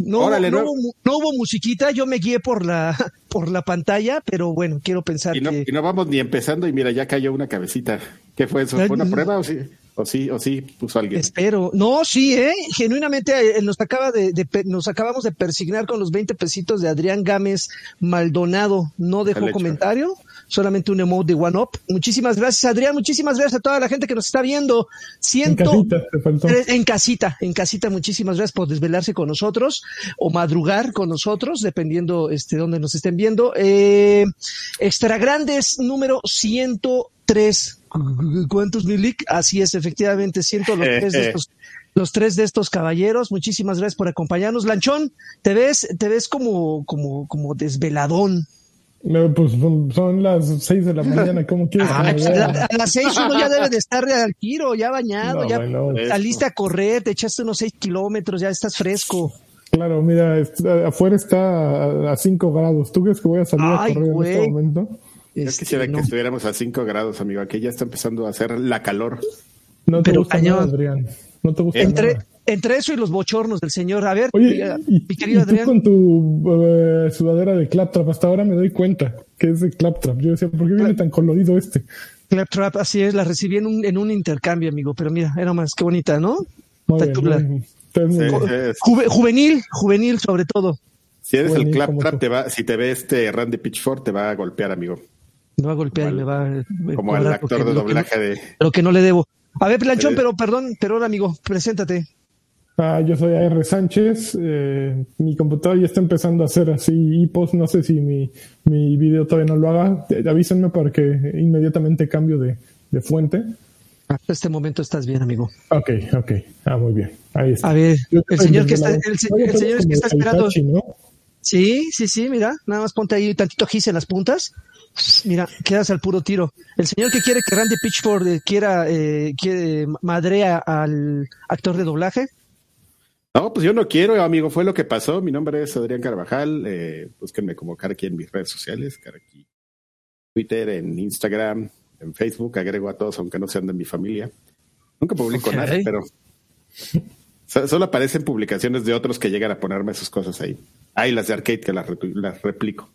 No, Órale, no, ¿no? hubo, no hubo musiquita, yo me guié por la, por la pantalla, pero bueno, quiero pensar Y no, que... y no vamos ni empezando y mira, ya cayó una cabecita. ¿Qué fue eso? ¿Fue una prueba o sí? ¿O sí, o sí puso alguien? Espero. No, sí, ¿eh? Genuinamente eh, nos acaba de, nos acabamos de persignar con los 20 pesitos de Adrián Gámez Maldonado. No dejó hecho. Solamente un emote de One Up. Muchísimas gracias, Adrián. Muchísimas gracias a toda la gente que nos está viendo. En Ciento casita, te faltó. Tres- En casita, en casita, muchísimas gracias por desvelarse con nosotros o madrugar con nosotros, dependiendo este dónde nos estén viendo. Eh, extra grandes número 103. ¿Cuántos Milik? Así es, efectivamente, siento los tres de estos. Los tres de estos caballeros, muchísimas gracias por acompañarnos. Lanchón, te ves, te ves como, como, como desveladón. No, pues son, las seis de la mañana, ¿cómo quieres Ah, pues, a, las seis uno ya debe de estar al tiro, ya bañado, No, ya bueno. saliste a correr, te echaste unos seis kilómetros, ya estás fresco. Claro, mira, afuera está a 5 grados. ¿Tú crees que voy a salir Ay, a correr en este momento? Yo Este, quisiera no. que estuviéramos a 5 grados, amigo. Aquí ya está empezando a hacer la calor. No te Pero gusta cañón. nada, Adrián. No te gusta Entre, nada. Entre eso y los bochornos del señor. A ver, Oye, eh, y, mi querido y tú Adrián. con tu eh, sudadera de Claptrap, hasta ahora me doy cuenta que es de Claptrap. Yo decía, ¿por qué viene tan colorido este? Claptrap, así es, la recibí en un, en un intercambio, amigo. Pero mira, era más, qué bonita, ¿no? Muy bien, bien. Sí, juvenil, juvenil sobre todo. Si eres el Bueno, ¿y cómo claptrap, te va, si te ve este Randy Pitchford, te va a golpear, amigo. Me va a golpear y Como me va a Como actor que- de no- doblaje de. Lo que no le debo. A ver, Planchón, pero perdón, pero ahora, amigo, preséntate. Ah, yo soy AR Sánchez. eh, mi computador ya está empezando a hacer así hipos. No sé si mi, mi video todavía no lo haga. Avísenme para que inmediatamente cambio de, de fuente. Hasta este momento estás bien, amigo. Ok, ok. Ah, muy bien. Ahí está. A ver, el señor que está, el, Oye, el señor que como está esperando. Tachi, ¿no? Sí, sí, sí, mira, nada más ponte ahí tantito gis en las puntas. Mira, quedas al puro tiro. El señor que quiere que Randy Pitchford eh, quiera, eh, quiere madrea al actor de doblaje. No, pues yo no quiero, amigo. Fue lo que pasó. Mi nombre es Adrián Carvajal. Eh, búsquenme como Caraqui en mis redes sociales. Caraqui. Twitter, en Instagram, en Facebook. Agrego a todos, aunque no sean de mi familia. Nunca publico nada, pero so- solo aparecen publicaciones de otros que llegan a ponerme sus cosas ahí. Hay las de arcade que las, replico.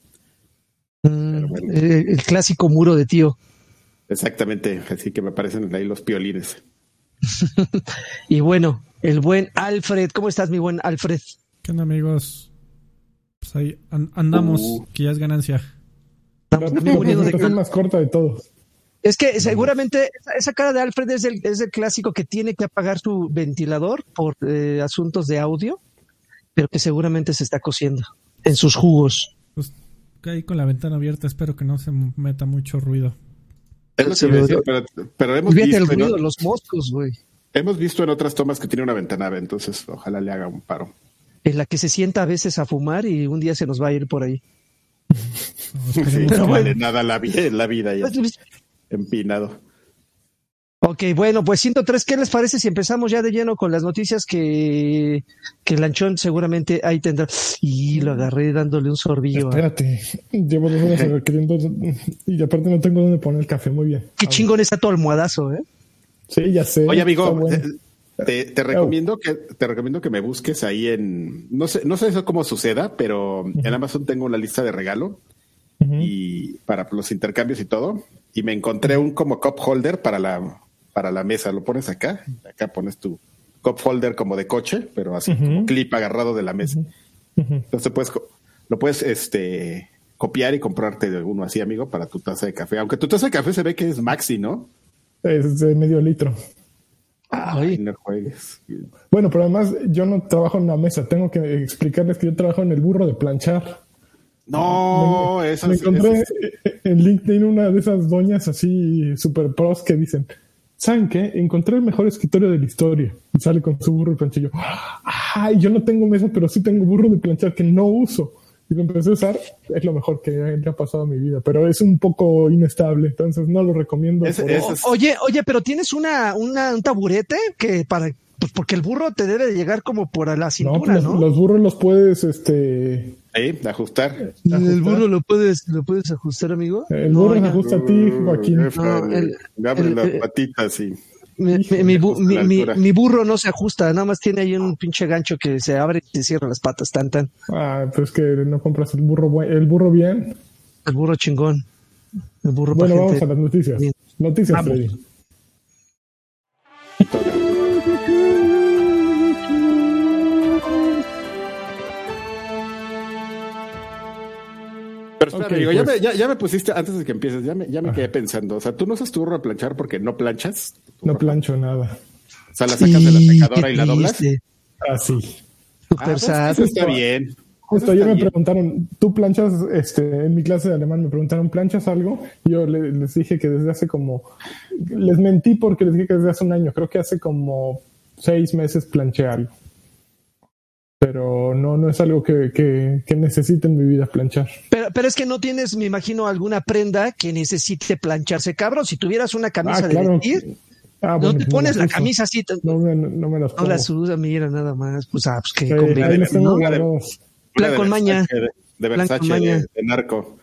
Mm, bueno. el clásico muro de tío. Exactamente. Así que me aparecen ahí los piolines. Y bueno, el buen Alfred. ¿Cómo estás, mi buen Alfred? ¿Qué onda, amigos? Pues ahí an- andamos, Uh. que ya es ganancia. Estamos muriendo de más corta de todos. Es que seguramente esa- cara de Alfred es el, es el clásico que tiene que apagar su ventilador por eh, asuntos de audio, pero que seguramente se está cociendo en sus jugos. Pues ahí con la ventana abierta, espero que no se meta mucho ruido. Pero- pero, pero hemos, Fíjate el visto en, ruido los moscos, güey. Hemos visto en otras tomas que tiene una ventanave, entonces ojalá le haga un paro. En la que se sienta a veces a fumar y un día se nos va a ir por ahí. No, Sí, no vale nada la vida, la vida ya empinado. Ok, bueno, pues 103, ¿qué les parece si empezamos ya de lleno con las noticias que, que Lanchón seguramente ahí tendrá? Y lo agarré dándole un sorbillo. a- Espérate. Llevo dos horas queriendo. Y aparte no tengo dónde poner el café. Muy bien. Qué chingón está tu almohadazo, ¿eh? Sí, ya sé. Oye, amigo, bueno. te, recomiendo que te recomiendo que me busques ahí en no sé no sé eso cómo suceda, pero en Amazon tengo una lista de regalo y para los intercambios y todo y me encontré un como cup holder para la para la mesa, lo pones acá, acá pones tu cup holder como de coche, pero así como clip agarrado de la mesa. Entonces puedes lo puedes este copiar y comprarte de uno así, amigo, para tu taza de café. Aunque tu taza de café se ve que es maxi, ¿no? Es de medio litro. Ay, Ay, no juegues. Bueno, pero además yo no trabajo en una mesa. Tengo que explicarles que yo trabajo en el burro de planchar. No, me, eso me es- encontré eso es- en LinkedIn una de esas doñas así super pros que dicen, ¿saben qué? Encontré el mejor escritorio de la historia. Y sale con su burro de planchar. Y yo, ay, yo no tengo mesa, pero sí tengo burro de planchar que no uso. Y lo empecé a usar, es lo mejor que le ha pasado a mi vida, pero es un poco inestable, entonces no lo recomiendo. Es- Oye, oye, pero tienes una, una, un taburete que para, pues porque el burro te debe de llegar como por a la no, cintura, pues ¿no? los, los burros los puedes, este, Sí, ajustar. el burro lo puedes, lo puedes ajustar, amigo. el No, burro se oiga. ajusta a ti, Joaquín. No, el- abre el- las el- patitas y Mi, mi, mi, mi, burro no se ajusta, nada más tiene ahí un pinche gancho que se abre y se cierra las patas, tan tan. Ah, pues que no compras el burro el burro bien. El burro chingón. El burro Bueno, vamos a las noticias. Noticias, Freddy. Pero espera, ya, pues. me, ya, ya, me, pusiste, antes de que empieces, ya me, ya me quedé pensando. O sea, tú no usas tu a planchar porque no planchas. No plancho nada. O sea, la sacas de la secadora y la doblas. Ah, sí. Ah, pues, eso está bien. Justo ayer me preguntaron, ¿tú planchas? Este, en mi clase de alemán me preguntaron, ¿planchas algo? Yo les dije que desde hace como, les mentí porque les dije que desde hace un año, creo que hace como seis meses planché algo pero no, no es algo que, que, necesite en mi vida planchar. Pero, pero es que no tienes, me imagino, alguna prenda que necesite plancharse, cabrón. Si tuvieras una camisa ah, de vestir, ah, no te pones la camisa así. No, me, no me las pongo. No las usas, mira, nada más. Pues, ah, pues que sí, ¿no? Plan con maña. De, Versace, de, de, narco.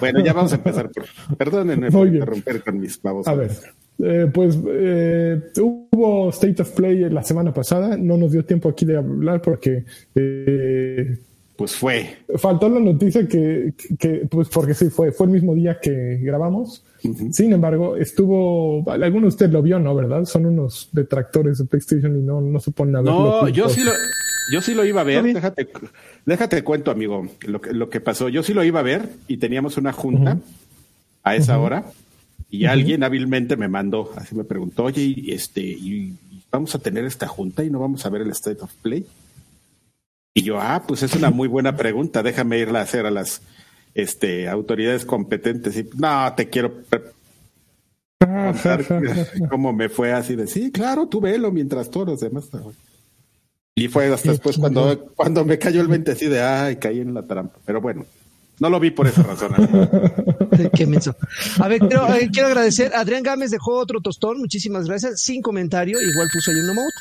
Bueno, ya vamos a empezar. Por, perdónenme por interrumpir con mis babos. A ver. Eh, pues eh, hubo State of Play la semana pasada, no nos dio tiempo aquí de hablar porque... Eh, pues fue. Faltó la noticia que, que, pues porque sí, fue, fue el mismo día que grabamos. Sin embargo, estuvo, alguno de ustedes lo vio, ¿no? ¿Verdad? Son unos detractores de PlayStation y no, no suponen haberlo. No, yo sí lo, yo sí lo iba a ver. Déjate, déjate cuento, amigo, lo que, lo que pasó. Yo sí lo iba a ver y teníamos una junta a esa hora y alguien hábilmente me mandó, así me preguntó, oye, y este, y vamos a tener esta junta y no vamos a ver el State of Play. Y yo, ah, pues es una muy buena pregunta, déjame irla a hacer a las este, autoridades competentes. Y no, te quiero contar cómo me fue así de, sí, claro, tú velo mientras todos los demás. Y fue hasta después cuando, cuando me cayó el 20 así de, ay, caí en la trampa. Pero bueno, no lo vi por esa razón. Qué menso. A ver, eh, quiero, agradecer. Adrián Gámez dejó otro tostón. Muchísimas gracias. Sin comentario. Igual puso ahí un emote.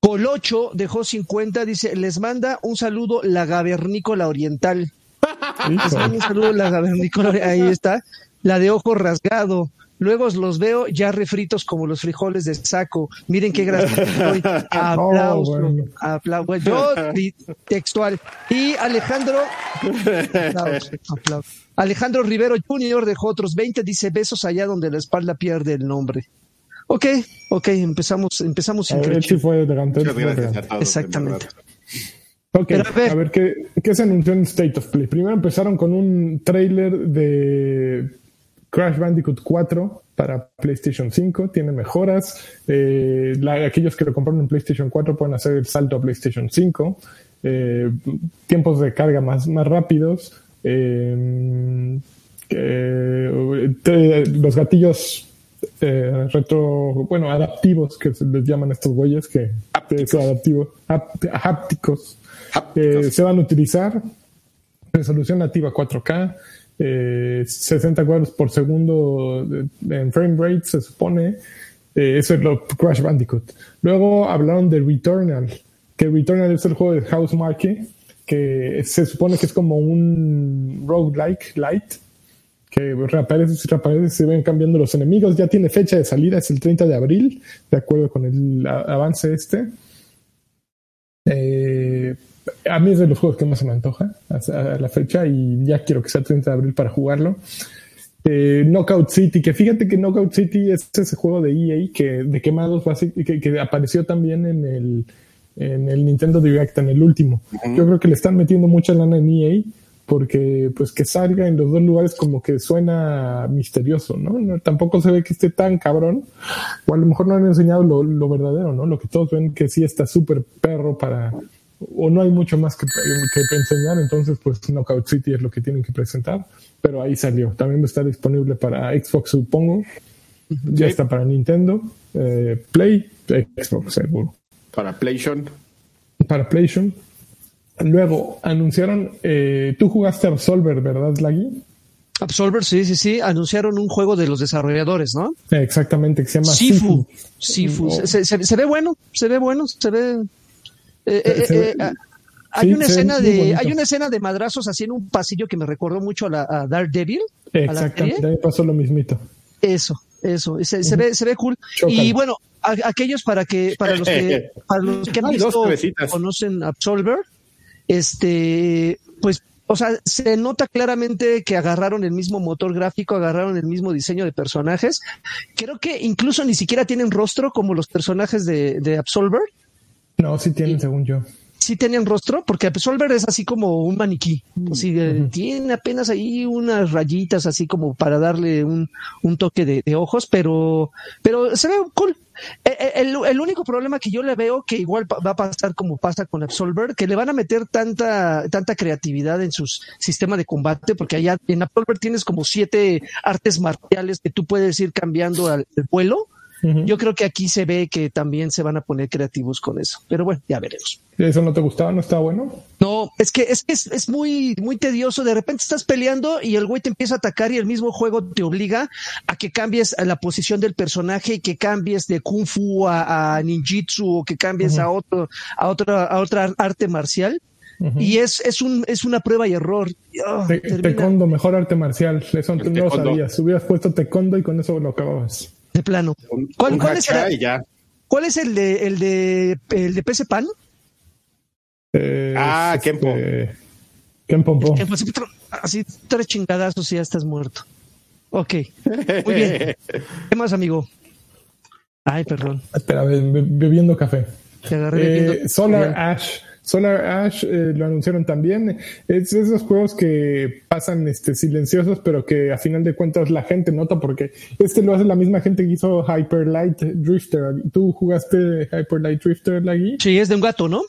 Colocho dejó 50. Dice, les manda un saludo la gavernícola oriental. les manda un saludo la gavernícola Ahí está. La de ojo rasgado. Luego los veo ya refritos como los frijoles de saco. Miren qué gracioso Aplauso. aplauso. Yo textual. Y Alejandro. Alejandro Rivero Jr. dejó otros 20. Dice besos allá donde la espalda pierde el nombre. Ok, ok, empezamos, empezamos sin sí fue delantero. Exactamente. Ok, a ver, ¿qué, ¿qué se anunció en State of Play? Primero empezaron con un trailer de Crash Bandicoot 4 para PlayStation 5 tiene mejoras. Eh, aquellos que lo compraron en PlayStation 4 pueden hacer el salto a PlayStation 5. Eh, tiempos de carga más, más rápidos. Eh, los gatillos retro, bueno, adaptivos que se les llaman estos güeyes que adaptivos, hápticos, se van a utilizar. Resolución nativa 4K, 60 eh, cuadros por segundo en frame rate, se supone. Eh, eso es lo Crash Bandicoot. Luego hablaron de Returnal, que Returnal es el juego de Housemarque, que se supone que es como un roguelike light, que reaparece, reaparece, se ven cambiando los enemigos. Ya tiene fecha de salida, es el 30 de abril, de acuerdo con el avance este. Eh, a mí es de los juegos que más se me antoja a, la fecha y ya quiero que sea 30 de abril para jugarlo. Eh, Knockout City, que fíjate que Knockout City es ese juego de EA que de quemados que, que apareció también en el, en el Nintendo Direct, en el último. Yo creo que le están metiendo mucha lana en EA porque pues que salga en los dos lugares como que suena misterioso, ¿no? tampoco se ve que esté tan cabrón, o a lo mejor no han enseñado lo, lo verdadero, ¿no? Lo que todos ven que sí está súper perro para, o no hay mucho más que, que, enseñar, entonces pues Knockout City es lo que tienen que presentar, pero ahí salió. También está disponible para Xbox, supongo. Ya está para Nintendo, eh, Play, Xbox seguro. Para PlayStation. Para PlayStation. Luego anunciaron, eh, tú jugaste Absolver, ¿verdad, Laggy? Absolver, sí, sí, sí. Anunciaron un juego de los desarrolladores, ¿no? Exactamente, que se llama Sifu. Sifu. Oh. se, ve bueno, se ve bueno, se ve eh, eh, eh, ah, hay una escena de hay una escena de madrazos así en un pasillo que me recordó mucho a, la, a Daredevil. Exactamente, pasó lo mismito. Eso, eso, se, se ve, se ve cool. Y bueno, a- aquellos para que, para los que, para los que han dos visto, conocen Absolver, este, pues, o sea, se nota claramente que agarraron el mismo motor gráfico, agarraron el mismo diseño de personajes. Creo que incluso ni siquiera tienen rostro como los personajes de, de Absolver. No, sí tienen, según yo. Sí tenían rostro, porque Absolver es así como un maniquí. Así, eh, Tiene apenas ahí unas rayitas así como para darle un, un toque de, de ojos, pero, pero se ve cool. Eh, eh, El, el único problema que yo le veo, que igual va a pasar como pasa con Absolver, que le van a meter tanta, tanta creatividad en su sistema de combate, porque allá en Absolver tienes como siete artes marciales que tú puedes ir cambiando al, al vuelo. Yo creo que aquí se ve que también se van a poner creativos con eso. Pero bueno, ya veremos. ¿Eso no te gustaba? ¿No estaba bueno? No, es que es, que es, es muy, muy tedioso. De repente estás peleando y el güey te empieza a atacar y el mismo juego te obliga a que cambies a la posición del personaje y que cambies de kung fu a, a ninjitsu o que cambies a otro, a otra, a otra arte marcial. Y es, es un, es una prueba y error. Te- Taekwondo, mejor arte marcial. Eso no lo sabías. Hubieras puesto taekwondo y con eso lo acababas. De plano. ¿Cuál- es el- y ya. ¿Cuál es el de, el de, el de PC Pan? Eh, Ah, Kenpo. Kenpompo. Que fue así, tr- así tres chingadazos y ya estás muerto. Ok, muy bien. ¿Qué más, amigo? Ay, perdón. Espera, be- be- bebiendo café. Te agarré Eh, bebiendo- Solar Ash. Solar Ash eh, lo anunciaron también. Es de esos juegos que pasan este, silenciosos, pero que a final de cuentas la gente nota porque este lo hace la misma gente que hizo Hyper Light Drifter. ¿Tú jugaste Hyper Light Drifter, Lagui? Sí, es de un gato, ¿no? Un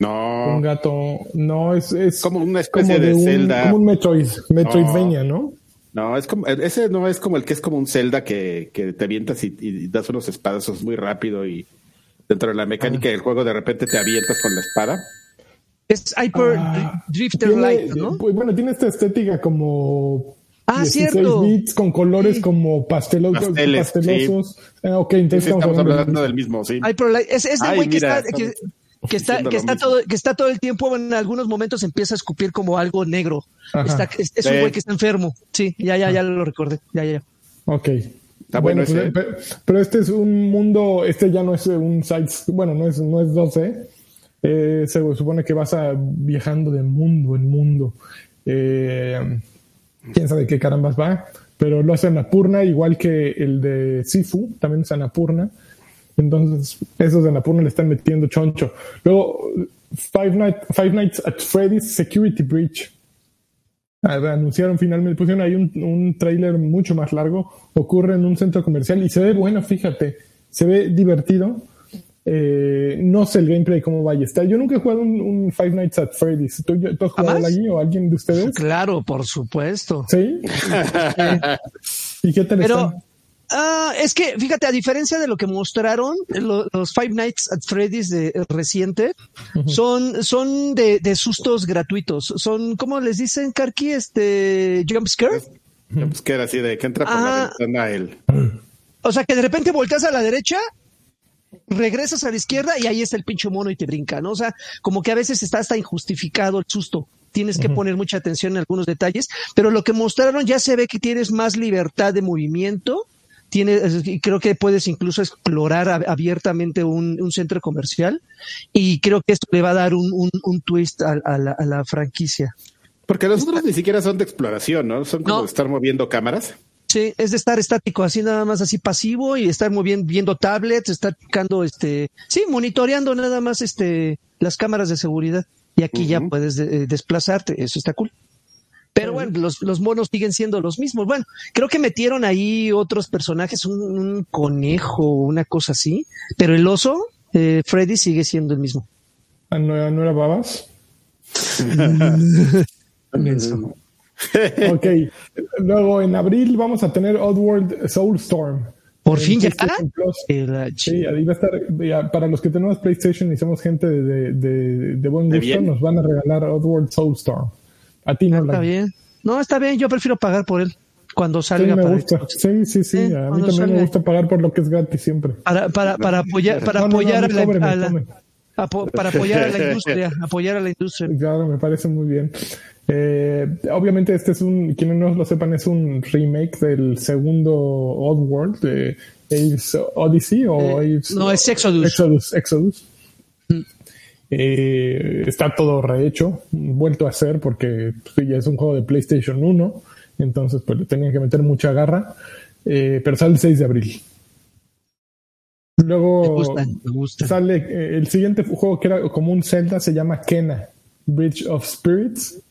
No, gato. No, es, es como una como especie de de, un, Zelda. como un Metroid, Metroidvania, ¿no? No, es como, ese no es como el que es como un Zelda que, que te avientas y, y das unos espadazos muy rápido y dentro de la mecánica Ah. del juego de repente te avientas con la espada. Es Hyper Ah, Drifter Tiene- Light, ¿no? pues, bueno, tiene esta estética como Ah, 16 cierto. bits con colores como pastelo- Pasteles, pastelosos. Ah, ok, Sí, entonces estamos hablando del hablando mismo. del mismo, sí. Hyper Light. Es, es del Ay, güey que está, que, que está, que está todo, que está todo el tiempo, en algunos momentos empieza a escupir como algo negro. Está- es es un Sí. güey que está enfermo. Sí, ya, ya, ya lo recordé. Ya, ya, ya. Ok. Está bueno ese, pues, ¿eh? pero, pero este es un mundo, este ya no es un site, bueno, no es, no es 12. Eh, se supone que vas a viajando de mundo en mundo. Eh, quién sabe qué carambas va, pero lo hace Anapurna, igual que el de Sifu, también es Anapurna. Entonces, esos de Anapurna le están metiendo choncho. Luego, Five, Night- Five Nights at Freddy's Security Breach. Ah, anunciaron finalmente, pusieron ahí un, un tráiler mucho más largo, ocurre en un centro comercial y se ve bueno, fíjate, se ve divertido. Eh, no sé el gameplay cómo vaya a estar. Yo nunca he jugado un, un Five Nights at Freddy's. ¿Tú, tú has jugado allí o alguien de ustedes? Claro, por supuesto. Sí. ¿Y qué tal Pero? Ah, es que, fíjate, a diferencia de lo que mostraron, lo- los Five Nights at Freddy's de eh, reciente, son, son de, de sustos gratuitos. Son, ¿cómo les dicen, Karki? Este, jumpscare. Era así de que entra por la Ajá. ventana el. O sea, que de repente volteas a la derecha, regresas a la izquierda y ahí está el pinche mono y te brinca, ¿no? O sea, como que a veces está hasta injustificado el susto. Tienes que poner mucha atención en algunos detalles, pero lo que mostraron ya se ve que tienes más libertad de movimiento. Tienes, creo que puedes incluso explorar ab- abiertamente un, un centro comercial y creo que esto le va a dar un, un, un twist a, a la, a la franquicia. Porque los otros ni siquiera son de exploración, ¿no? Son como No. de estar moviendo cámaras. Sí, es de estar estático, así nada más así pasivo y estar moviendo, viendo tablets, estar picando, este, sí, monitoreando nada más, este, las cámaras de seguridad. Y aquí ya puedes eh, desplazarte, eso está cool. Pero bueno, los, los monos siguen siendo los mismos. Bueno, creo que metieron ahí otros personajes, un, un conejo, una cosa así, pero el oso, eh, Freddy sigue siendo el mismo. Ah, ¿No, no era babas? Ok. Luego en abril vamos a tener Oddworld Soulstorm. Por En fin ya. La Sí, ahí va a estar. ya, para los que tenemos PlayStation y somos gente de, de, de- buen gusto, nos van a regalar Oddworld Soulstorm. A ti no Está la bien. No, está bien, yo prefiero pagar por él cuando Sí, salga me para gusta. Sí, sí, sí. Sí, a mí también salga. me gusta pagar por lo que es gratis siempre. para, para, para apoyar, para No, no, no, apoyar a, la, a la- para apoyar a la industria, apoyar a la industria. Claro, me parece muy bien. Eh, obviamente este es un, quienes no lo sepan, es un remake del segundo Oddworld de Aves Odyssey o eh, No, es Exodus. Exodus. Exodus. Eh, está todo rehecho, vuelto a hacer porque pues, ya es un juego de PlayStation 1, entonces pues le tenían que meter mucha garra, pero sale el 6 de abril. Luego sale eh, el siguiente juego que era como un Zelda, se llama Kena, Bridge of Spirits.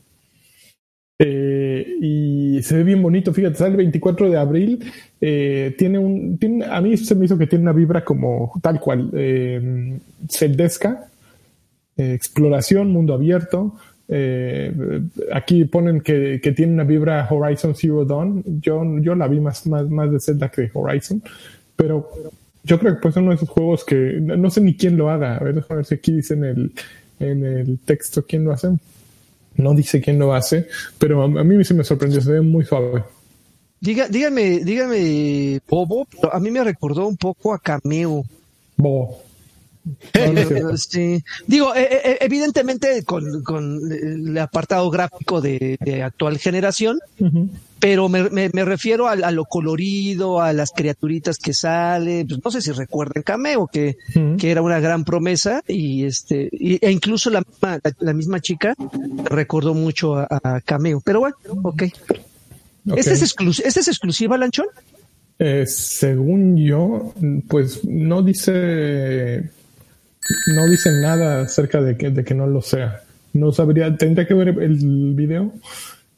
Eh, y se ve bien bonito, fíjate, sale el 24 de abril. Eh, tiene un. Tiene, a mí se me hizo que tiene una vibra como tal cual, eh, exploración, mundo abierto. aquí ponen que, que, tiene una vibra Horizon Zero Dawn. Yo, yo la vi más, más, más de Zelda que Horizon, pero yo creo que pues uno de esos juegos que no sé ni quién lo haga. A ver, déjame ver si aquí dice en el, en el texto quién lo hace. No dice quién lo hace, pero a, mí sí me sorprendió, se ve muy suave. Diga, dígame, dígame, Bobo, a mí me recordó un poco a Cameo. Bobo. sí. Digo, e, e, evidentemente con, el apartado gráfico de, actual generación, pero me, refiero a, lo colorido, a las criaturitas que sale, pues no sé si recuerdan Cameo, que, que era una gran promesa, y este, e incluso la, la, misma chica recordó mucho a, Cameo, pero bueno, ok. ¿Este, es ¿Este es exclusiva, Lanchón? Eh, según yo, pues no dice no dice nada acerca de que, de que no lo sea. No sabría, tendría que ver el video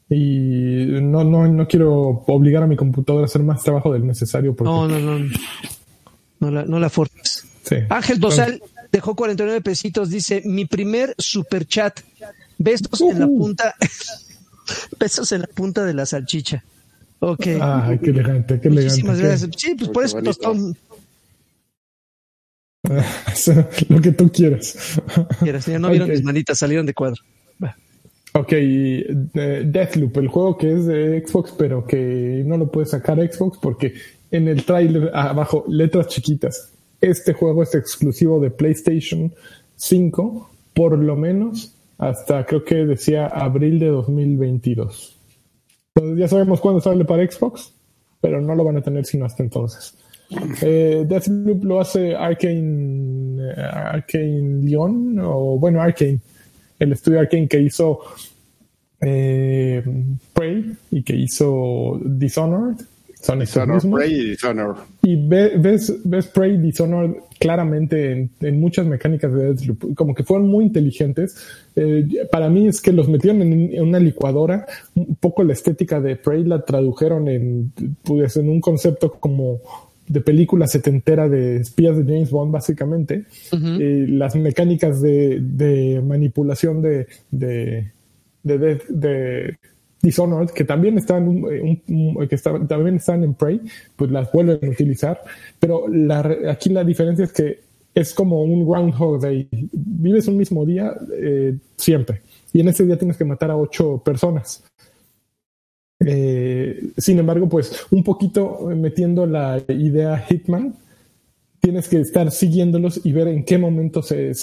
y no, no, no quiero obligar a mi computadora a hacer más trabajo del necesario. Porque... No, no, no. No la, no la forces. Ángel Dosal dejó 49 pesitos, dice, mi primer super chat. Besos en la punta. besos en la punta de la salchicha. Ok. Ah, qué elegante, qué elegante. Muchísimas gracias. Sí, pues por eso tostón, lo que tú quieras. ya no vieron mis manitas, salieron de cuadro. Ok, Deathloop, el juego que es de Xbox, pero que no lo puede sacar Xbox porque en el trailer abajo, letras chiquitas, este juego es exclusivo de PlayStation 5, por lo menos hasta creo que decía abril de 2022. Entonces ya sabemos cuándo sale para Xbox, pero no lo van a tener sino hasta entonces. Eh, Deathloop lo hace Arkane, eh, Arkane Lyon, o bueno, Arkane, el estudio Arkane que hizo eh, Prey y que hizo Dishonored. Son Dishonored, Prey y Dishonored. Y ves, ves Prey y Dishonored claramente en, muchas mecánicas de Deathloop, como que fueron muy inteligentes. Eh, para mí es que los metieron en, en, una licuadora, un poco la estética de Prey la tradujeron en, pues, en un concepto como de película setentera de espías de James Bond, básicamente. las mecánicas de, manipulación de, de, de, Dishonored, que también están, que también están en Prey, pues las vuelven a utilizar. Pero aquí la diferencia es que es como un Groundhog Day. Vives un mismo día eh, siempre. Y en ese día tienes que matar a ocho personas. Eh, sin embargo, pues un poquito metiendo la idea Hitman, tienes que estar siguiéndolos y ver en qué momento se,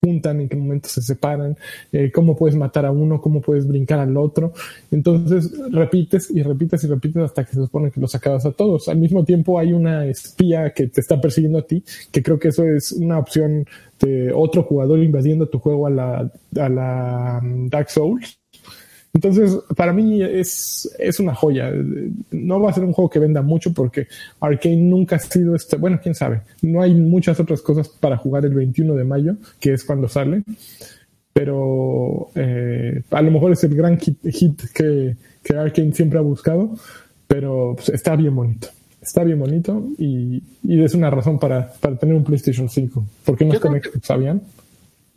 juntan, en qué momento se separan, eh, cómo puedes matar a uno, cómo puedes brincar al otro. Entonces repites y repites y repites hasta que se supone que los acabas a todos. Al mismo tiempo hay una espía que te está persiguiendo a ti, que creo que eso es una opción de otro jugador invadiendo tu juego a la, a la um, Dark Souls entonces, para mí es, es una joya. No va a ser un juego que venda mucho porque Arkane nunca ha sido este. Bueno, quién sabe. No hay muchas otras cosas para jugar el 21 de mayo, que es cuando sale. Pero eh, a lo mejor es el gran hit, que, que Arkane siempre ha buscado. Pero pues, está bien bonito. Está bien bonito y, y es una razón para, para tener un PlayStation 5. ¿Por qué no está en ¿Sabían?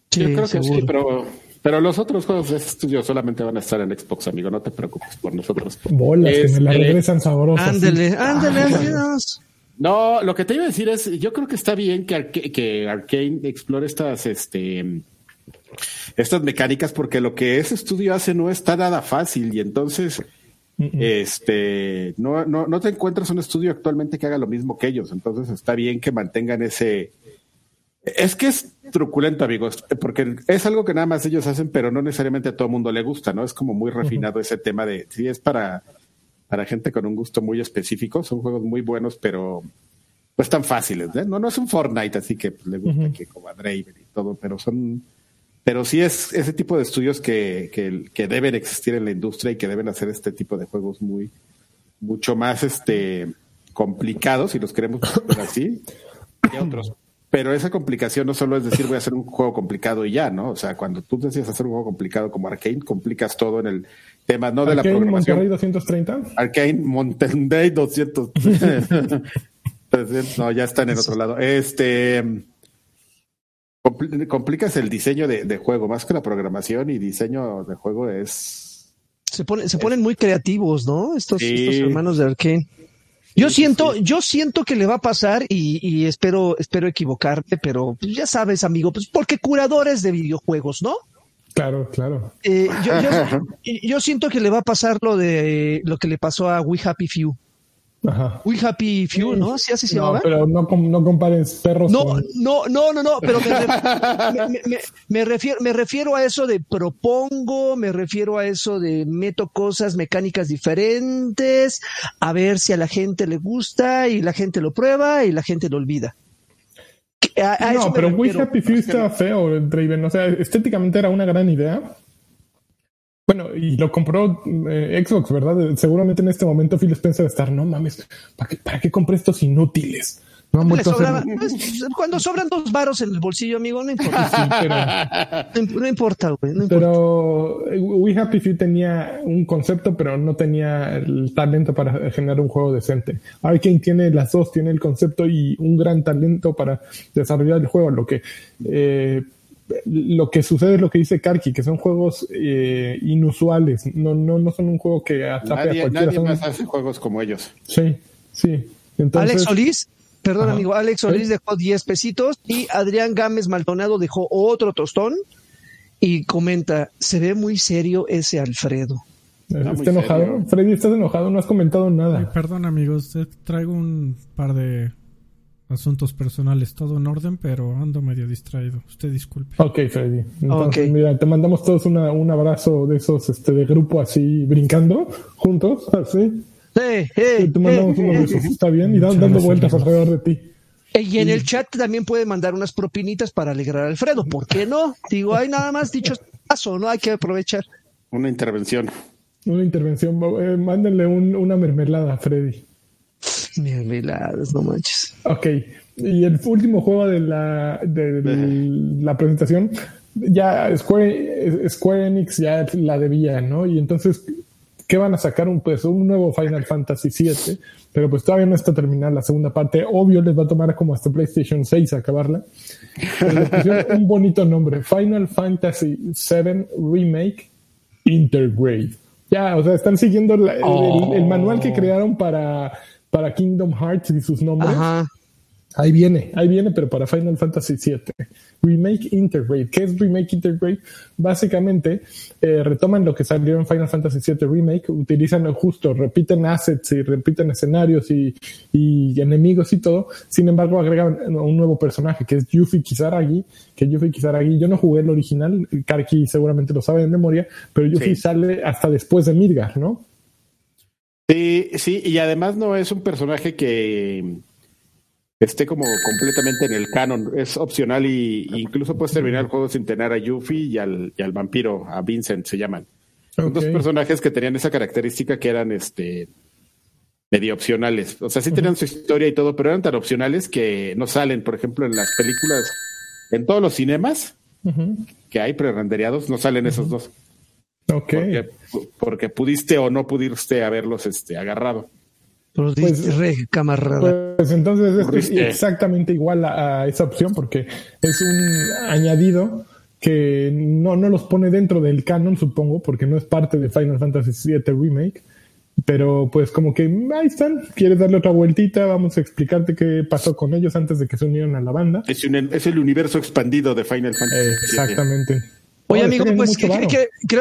Sí, Yo creo que sí, pero pero los otros juegos de este estudio solamente van a estar en Xbox, amigo. No te preocupes por nosotros. Bolas, que me la este, regresan sabrosas. Ándele, ándele, No, lo que te iba a decir es, yo creo que está bien que, que Arkane explore estas, este, estas mecánicas porque lo que ese estudio hace no está nada fácil y entonces, este, no, no, no te encuentras un estudio actualmente que haga lo mismo que ellos. Entonces está bien que mantengan ese, Es que es truculento, amigos, porque es algo que nada más ellos hacen, pero no necesariamente a todo el mundo le gusta, ¿no? Es como muy refinado ese tema de, sí, es para, para gente con un gusto muy específico, son juegos muy buenos, pero no están fáciles, ¿eh? No, no es un Fortnite, así que pues, le gusta que como a Draven y todo, pero son, pero sí es ese tipo de estudios que, que, que deben existir en la industria y que deben hacer este tipo de juegos muy, mucho más, este, complicados, si los queremos así, que otros pero esa complicación no solo es decir voy a hacer un juego complicado y ya, ¿no? O sea, cuando tú decides hacer un juego complicado como Arkane, complicas todo en el tema, no de la programación. Monterrey 230? Arkane Monterrey 200. no, ya están en otro lado. Este complicas el diseño de, juego, más que la programación y diseño de juego es. Se, pone, se ponen muy creativos, ¿no? Estos, estos hermanos de Arkane. Yo siento, yo siento que le va a pasar y, espero, espero equivocarme, pero pues, ya sabes, amigo, pues porque curadores de videojuegos, ¿no? Claro, claro. Eh, yo, yo, siento que le va a pasar lo de lo que le pasó a We Happy Few. Ajá. We Happy Few, ¿no? ¿Sí así se no, Pero no, no compares perros. No, no, no, no, no, pero me, refiero, me refiero a eso de propongo, me refiero a eso de meto cosas mecánicas diferentes, a ver si a la gente le gusta y la gente lo prueba y la gente lo olvida. no, pero We Happy Few está feo, Draven. O sea, estéticamente era una gran idea bueno, y lo compró eh, Xbox, ¿verdad? Seguramente en este momento Phil Spencer estar, no mames, ¿para qué, ¿para qué compré estos inútiles? No pues, cuando sobran dos varos en el bolsillo, amigo, no importa. no, importa, güey. pero eh, We Happy Few tenía un concepto, pero no tenía el talento para generar un juego decente. quien tiene las dos, tiene el concepto y un gran talento para desarrollar el juego, lo que eh, lo que sucede es lo que dice Karki, que son juegos eh, inusuales, no, no, no son un juego que atrape nadie, a cualquiera. Nadie más hace juegos como ellos. Sí, sí. Alex Solís, perdón amigo, Alex Solís dejó 10 pesitos y Adrián Gámez Maldonado dejó otro tostón y comenta, se ve muy serio ese Alfredo. ¿Estás enojado? Freddy, ¿estás enojado? No has comentado nada. perdón amigos, traigo un par de asuntos personales, todo en orden, pero ando medio distraído. Usted disculpe. Ok, Freddy. Entonces, mira, te mandamos todos una, un abrazo de esos este, de grupo así, brincando, juntos, así. Hey, hey, te mandamos unos besos, está bien, y dando vueltas alrededor de ti. Y en el chat también puede mandar unas propinitas para alegrar a Alfredo. ¿Por qué no? Digo, hay nada más dicho paso, ¿no? Hay que aprovechar. Una intervención. Una intervención. Eh, mándenle un, una mermelada a Freddy. Mermeladas, no manches. Ok. Y el último juego de la, de, la presentación, ya Square, Square Enix ya la debía, ¿no? Y entonces, ¿qué van a sacar? Un, pues, un nuevo Final Fantasy VII, pero pues todavía no está terminada la segunda parte. Obvio, les va a tomar como hasta PlayStation 6 acabarla. un bonito nombre, Final Fantasy VII Remake Intergrade. Ya, o sea, están siguiendo el manual que oh. crearon para para Kingdom Hearts y sus nombres. Ahí viene, ahí viene, pero para Final Fantasy VII. Remake Integrate. ¿Qué es Remake Integrate? Básicamente eh, retoman lo que salió en Final Fantasy VII Remake, utilizan justo, repiten assets y repiten escenarios y, enemigos y todo. Sin embargo, agregan un nuevo personaje que es Yuffie Kisaragi. Que Yuffie Kisaragi, yo no jugué el original, Karki seguramente lo sabe de memoria, pero Yuffie sale hasta después de Midgar, ¿no? Sí, sí, y además no es un personaje que esté como completamente en el canon, es opcional y, incluso puedes terminar el juego sin tener a Yuffie y al, y al vampiro, a Vincent se llaman. Son dos personajes que tenían esa característica que eran este medio opcionales. O sea, sí tenían su historia y todo, pero eran tan opcionales que no salen, por ejemplo, en las películas, en todos los cinemas que hay pre-rendereados, no salen esos dos. Ok. Porque, pudiste o no pudiste haberlos este, agarrado. Pues, camarada. Pues entonces es exactamente igual a, esa opción porque es un añadido que no, no los pone dentro del canon, supongo, porque no es parte de Final Fantasy VII Remake. Pero pues como que ahí están, quieres darle otra vueltita, vamos a explicarte qué pasó con ellos antes de que se unieran a la banda. Es, es el universo expandido de Final Fantasy. exactamente. Oye, amigo, pues creo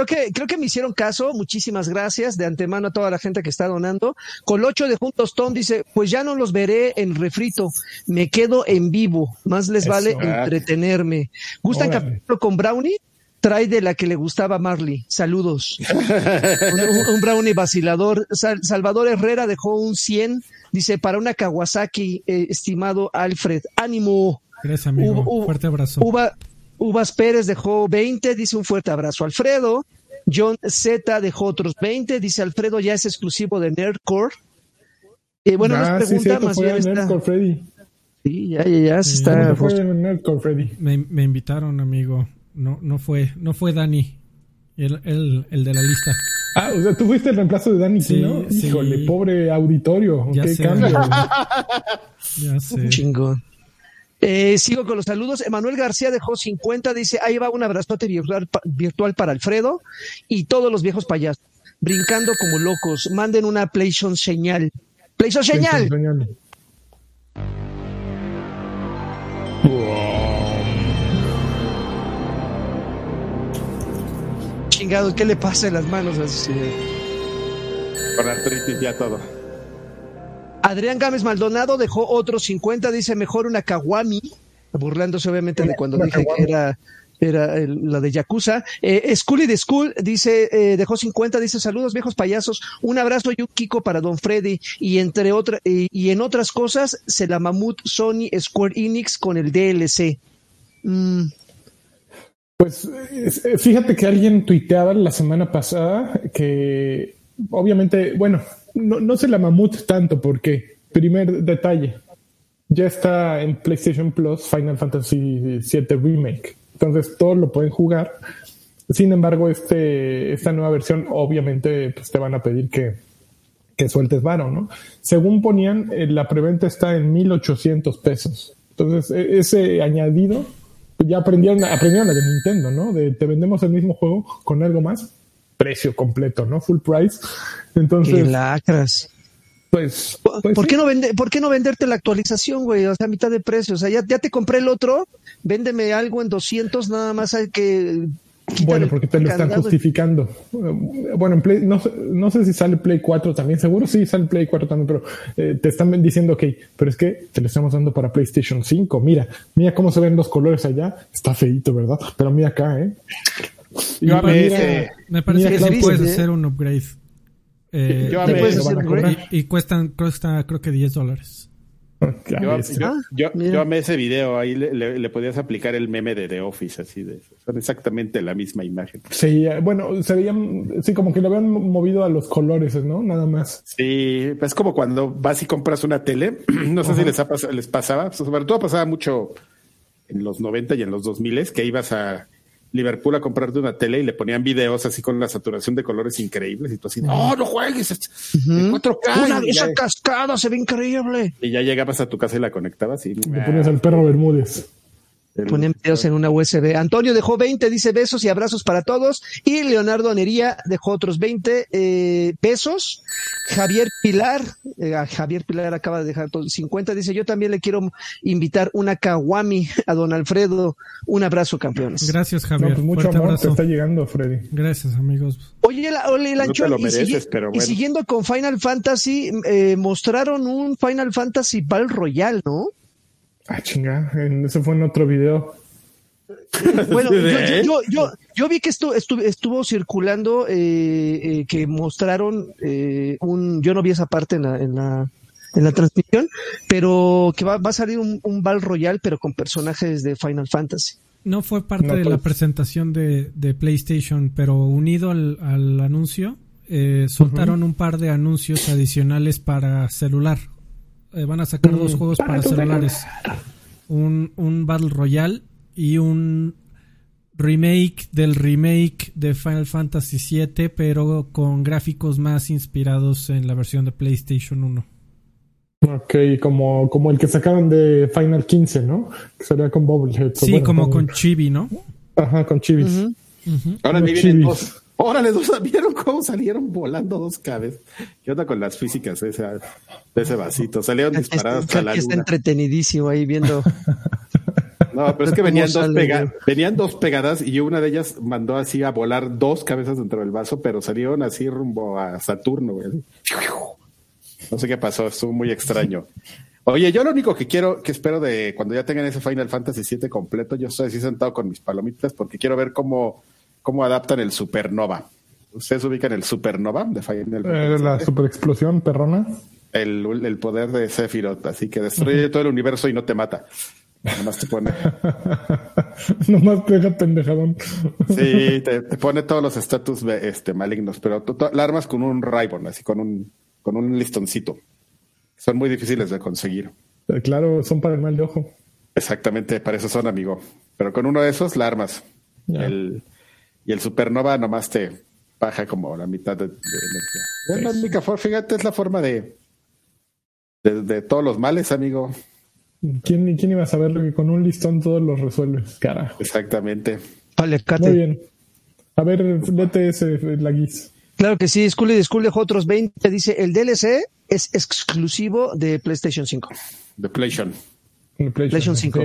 que, creo que me hicieron caso. Muchísimas gracias de antemano a toda la gente que está donando. Colocho de Juntos Tom dice, pues ya no los veré en refrito, me quedo en vivo, más les vale entretenerme. ¿Gustan capítulo con Brownie? Trae de la que le gustaba a Marley. Saludos. un, brownie vacilador. Salvador Herrera dejó un 100. Dice, para una Kawasaki, eh, estimado Alfred. Ánimo. Gracias, amigo. Fuerte abrazo. Uvas Pérez dejó 20, dice un fuerte abrazo. Alfredo, John Z dejó otros 20, dice Alfredo ya es exclusivo de Nerdcore. Eh, bueno, nos ah, pregunta más bien Nerdcore, Freddy. Sí, ya, ya, ya se está. Nerdcore, Freddy? Me, me, invitaron, amigo. No, no fue, no fue Dani, el, el, el de la lista. Ah, o sea, tú fuiste el reemplazo de Dani, sí, ¿no? Híjole, pobre auditorio. Ya ¿Qué sé. cambio? ya sé. Chingón. Eh, sigo con los saludos. Emanuel García dejó 50, dice, ahí va un abrazote virtual, virtual para Alfredo y todos los viejos payasos, brincando como locos. Manden una PlayStation señal. PlayStation señal. señal. Chingado, ¿qué le pasa en las manos? Con artritis ya todo. Adrián Gámez Maldonado dejó otros 50, dice mejor una Kawami, burlándose obviamente de cuando dije que era era la de Yakuza. Eh, Scully de School dice, eh, dejó 50, dice saludos viejos payasos, un abrazo y un Kiko para Don Freddy y entre otras y en otras cosas se la mamut Sony Square Enix con el DLC. Mm. Pues eh, fíjate que alguien tuiteaba la semana pasada que obviamente, bueno, no, no se la mamut tanto porque, primer detalle, ya está en PlayStation Plus Final Fantasy VII Remake. Entonces todos lo pueden jugar. Sin embargo, este, esta nueva versión obviamente pues, te van a pedir que, que sueltes varo, ¿no? Según ponían, eh, la preventa está en 1800 pesos. Entonces, e, ese añadido, pues, ya aprendieron, aprendieron la de Nintendo, ¿no? De te vendemos el mismo juego con algo más precio completo, ¿no? Full price. Entonces. Qué lacras. Pues, pues ¿Por, qué no vende, ¿Por qué no venderte la actualización, güey? O sea, a mitad de precio. O sea, ya, ya te compré el otro, véndeme algo en 200, nada más hay que bueno, porque te lo están justificando. Bueno, en Play, no, no, sé si sale Play 4 también, seguro sí sale Play 4 también, pero eh, te están diciendo, ok, pero es que te lo estamos dando para PlayStation 5. Mira, mira cómo se ven los colores allá. Está feito, ¿verdad? Pero mira acá, ¿eh? Yo me parece que sí puedes hacer un upgrade. Eh, yo y, y, cuestan, cuesta creo que 10 dólares. Yo, yo, amé ese video, ahí le, podías aplicar el meme de The Office, así de son exactamente la misma imagen. Sí, bueno, se veían, sí, como que lo habían movido a los colores, ¿no? Nada más. Sí, es como cuando vas y compras una tele, no sé si les, ha les pasaba, sobre todo pasaba mucho en los 90 y en los 2000 que ibas a Liverpool a comprarte una tele y le ponían videos así con la saturación de colores increíbles y tú así, no, no juegues, uh 4K. esa cascada se ve increíble. Y ya llegabas a tu casa y la conectabas y... Le ponías al perro Bermúdez. Ponen videos en una USB. Antonio dejó 20, dice besos y abrazos para todos. Y Leonardo Anería dejó otros 20 eh, pesos. Javier Pilar, eh, Javier Pilar acaba de dejar 50, dice yo también le quiero invitar una Kawami a don Alfredo. Un abrazo, campeones. Gracias, Javier. Pues mucho amor te está llegando, Freddy. Gracias, amigos. Oye, la, Lancho, y, siguiendo con Final Fantasy, eh, mostraron un Final Fantasy Battle Royale, ¿no? Ah, chinga, eso fue en otro video. Bueno, yo, yo, yo, vi que esto estuvo, circulando, eh, eh, que mostraron eh, un, yo no vi esa parte en la, en la, en la transmisión, pero que va, va a salir un, un Val Royal, pero con personajes de Final Fantasy. No fue parte de la presentación de, de, PlayStation, pero unido al, al anuncio, soltaron un par de anuncios adicionales para celular. Eh, van a sacar dos mm. juegos para celulares. Un, un Battle Royale y un remake del remake de Final Fantasy VII, pero con gráficos más inspirados en la versión de PlayStation 1. Ok, como, como el que sacaron de Final 15, ¿no? Que sería con Bobblehead. Sí, como con, Chibi, ¿no? Ajá, con Chibis. Ahora me vienen dos. Órale, ¿vieron cómo salieron volando dos cabezas? ¿Qué onda con las físicas de ese, ese vasito? Salieron disparadas hasta la luna. Está entretenidísimo ahí viendo. no, pero es que venían dos, venían dos pegadas y una de ellas mandó así a volar dos cabezas dentro del vaso, pero salieron así rumbo a Saturno, güey. No sé qué pasó, estuvo muy extraño. Oye, yo lo único que quiero, que espero de cuando ya tengan ese Final Fantasy VII completo, yo estoy así sentado con mis palomitas porque quiero ver cómo, cómo adaptan el Supernova. ¿Ustedes ubican el Supernova de Final eh, La super explosión perrona. El, el, poder de Sephiroth, así que destruye todo el universo y no te mata. Nomás te pone. Nomás pega pendejadón. sí, te, pone todos los estatus este, malignos, pero tú, la armas con un Raibon, así con un, con un listoncito. Son muy difíciles de conseguir. Eh, claro, son para el mal de ojo. Exactamente, para eso son, amigo. Pero con uno de esos la armas. El, y el supernova nomás te baja como la mitad de, energía. Es la única forma, fíjate, es la forma de, de, todos los males, amigo. ¿Quién, ¿Quién iba a saber que con un listón todos los resuelves? Cara. Exactamente. Vale, Muy bien. A ver, lete ese, la guis. Claro que sí, School de School dejó otros 20. Dice, el DLC es exclusivo de PlayStation 5. De PlayStation. PlayStation, 5.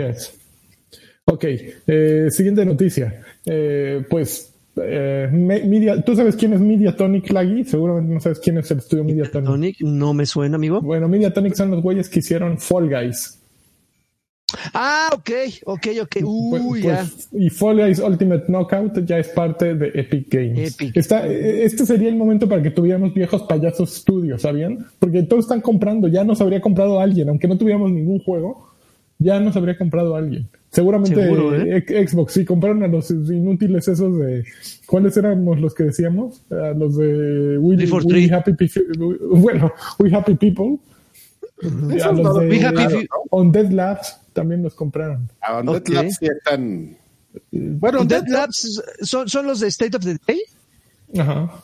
Ok, eh, siguiente noticia. Eh, pues, eh, Media, ¿tú sabes quién es Mediatonic Laggy? Seguramente no sabes quién es el estudio Mediatonic. Mediatonic no me suena, amigo. Bueno, Mediatonic son los güeyes que hicieron Fall Guys. Ah, ok, ok, ok. Pues, Uy, ya. Pues, y Fall Guys Ultimate Knockout ya es parte de Epic Games. Está, este sería el momento para que tuviéramos viejos payasos studios, ¿sabían? Porque todos están comprando, ya nos habría comprado alguien, aunque no tuviéramos ningún juego, ya nos habría comprado alguien. Seguramente ¿eh? Xbox, sí, compraron a los inútiles esos de. ¿Cuáles éramos los que decíamos? A los de We, Happy Bueno, We Happy People. A los de, On Dead Labs también los compraron. A Dead Labs sí están. Bueno, Dead Labs son, son los de State of the Day. Ajá.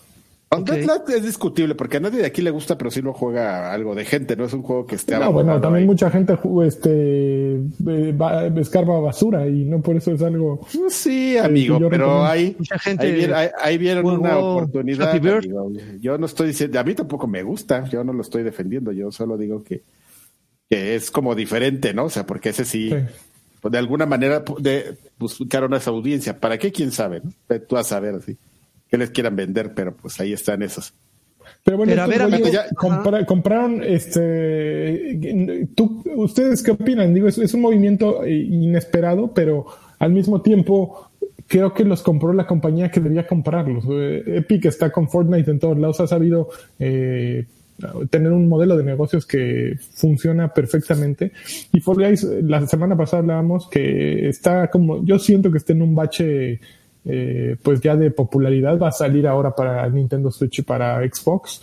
Okay. es discutible porque a nadie de aquí le gusta, pero sí lo juega algo de gente, no es un juego que esté. No, bueno, también mucha gente este, eh, escarba basura y no por eso es algo. Sí, amigo, pero hay, mucha gente ahí, vieron, una oportunidad. Yo no estoy diciendo, a mí tampoco me gusta, yo no lo estoy defendiendo, yo solo digo que, que es como diferente, ¿no? O sea, porque ese sí. Pues, de alguna manera de buscaron a esa audiencia. ¿Para qué? ¿Quién sabe? ¿no? Tú a saber así que les quieran vender, pero pues ahí están esos. Pero bueno, a ver, ya... compraron, este, ¿tú, ¿ustedes qué opinan? Digo, es, un movimiento eh, inesperado, pero al mismo tiempo creo que los compró la compañía que debía comprarlos. Eh, Epic está con Fortnite en todos lados, ha sabido eh, tener un modelo de negocios que funciona perfectamente. Y Fortnite, la semana pasada hablábamos que está como, yo siento que está en un bache eh, pues ya de popularidad va a salir ahora para Nintendo Switch y para Xbox.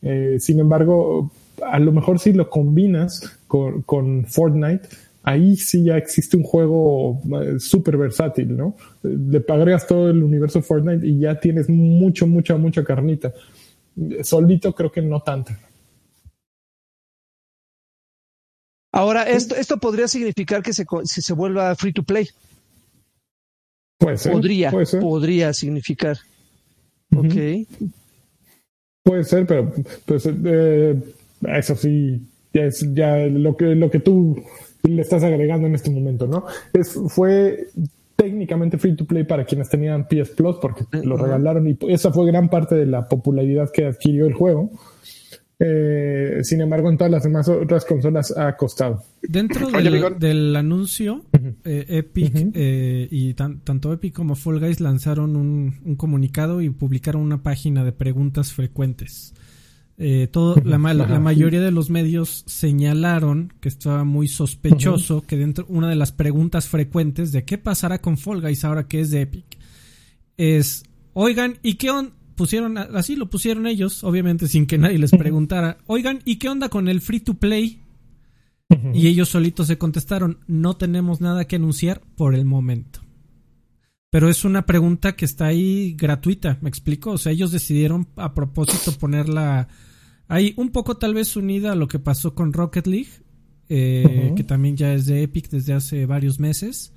Eh, sin embargo, a lo mejor si lo combinas con, Fortnite, ahí sí ya existe un juego eh, súper versátil, ¿no? Le agregas todo el universo Fortnite y ya tienes mucho, mucha, mucha carnita. Solito creo que no tanto. Ahora, esto, esto podría significar que se, se vuelva free to play podría, podría significar. Ok. Puede ser, pero pues, eh, eso sí, es ya lo que, lo que tú le estás agregando en este momento, ¿no? Es, fue técnicamente free to play para quienes tenían PS Plus porque lo regalaron y esa fue gran parte de la popularidad que adquirió el juego. Eh, sin embargo, en todas las demás otras consolas ha costado. Dentro del, anuncio, eh, Epic eh, y tanto Epic como Fall Guys lanzaron un, comunicado y publicaron una página de preguntas frecuentes. todo, la, la, mayoría de los medios señalaron que estaba muy sospechoso que dentro una de las preguntas frecuentes de qué pasará con Fall Guys ahora que es de Epic es, oigan, ¿y qué, on pusieron, así lo pusieron ellos, obviamente sin que nadie les preguntara, oigan, ¿y qué onda con el free to play? Y ellos solitos se contestaron, no tenemos nada que anunciar por el momento. Pero es una pregunta que está ahí gratuita, me explico. O sea, ellos decidieron a propósito ponerla ahí un poco tal vez unida a lo que pasó con Rocket League, eh, que también ya es de Epic desde hace varios meses.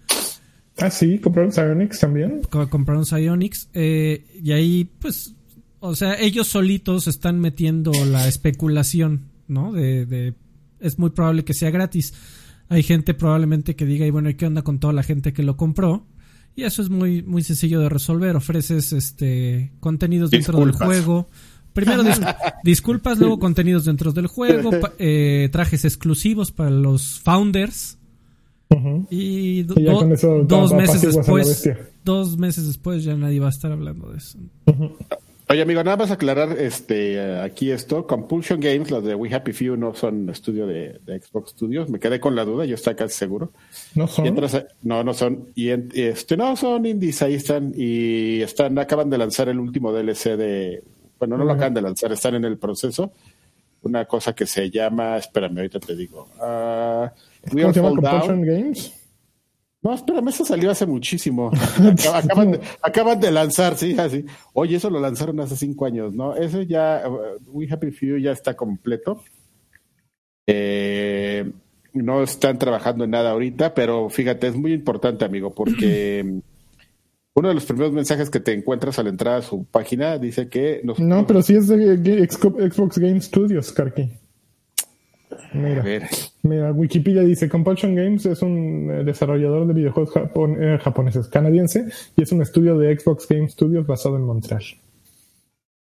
Ah, sí, compraron Psyonix también. Compraron Psyonix. Eh, y ahí, pues, o sea, ellos solitos están metiendo la especulación, ¿no? De, de, es muy probable que sea gratis. hay gente probablemente que diga, y bueno, ¿qué onda con toda la gente que lo compró? Y eso es muy, muy sencillo de resolver. Ofreces este contenidos dentro del juego. Primero disculpas, luego contenidos dentro del juego, eh, trajes exclusivos para los founders. Y, dos meses después, dos meses después ya nadie va a estar hablando de eso. Oye, amigo, nada más aclarar este aquí esto. Compulsion Games, los de We Happy Few, no son estudio de, Xbox Studios. Me quedé con la duda, yo estoy casi seguro. No son. no, no son. Y este, no, son indies, ahí están. Y están, acaban de lanzar el último DLC de. Bueno, no lo acaban de lanzar, están en el proceso. Una cosa que se llama. Espérame, ahorita te digo. Uh, ¿Cómo se llama Compulsion Games? No, espérame, eso salió hace muchísimo. Acaban de, lanzar, sí, así. Oye, eso lo lanzaron hace cinco años, ¿no? Ese ya, uh, We Happy Few ya está completo. Eh, no están trabajando en nada ahorita, pero fíjate, es muy importante, amigo, porque uno de los primeros mensajes que te encuentras al entrar a su página dice que... no, pero sí es de Xbox Game Studios, Karki. Mira, Wikipedia dice Compulsion Games es un eh, desarrollador de videojuegos eh, japoneses canadiense y es un estudio de Xbox Game Studios basado en Montreal.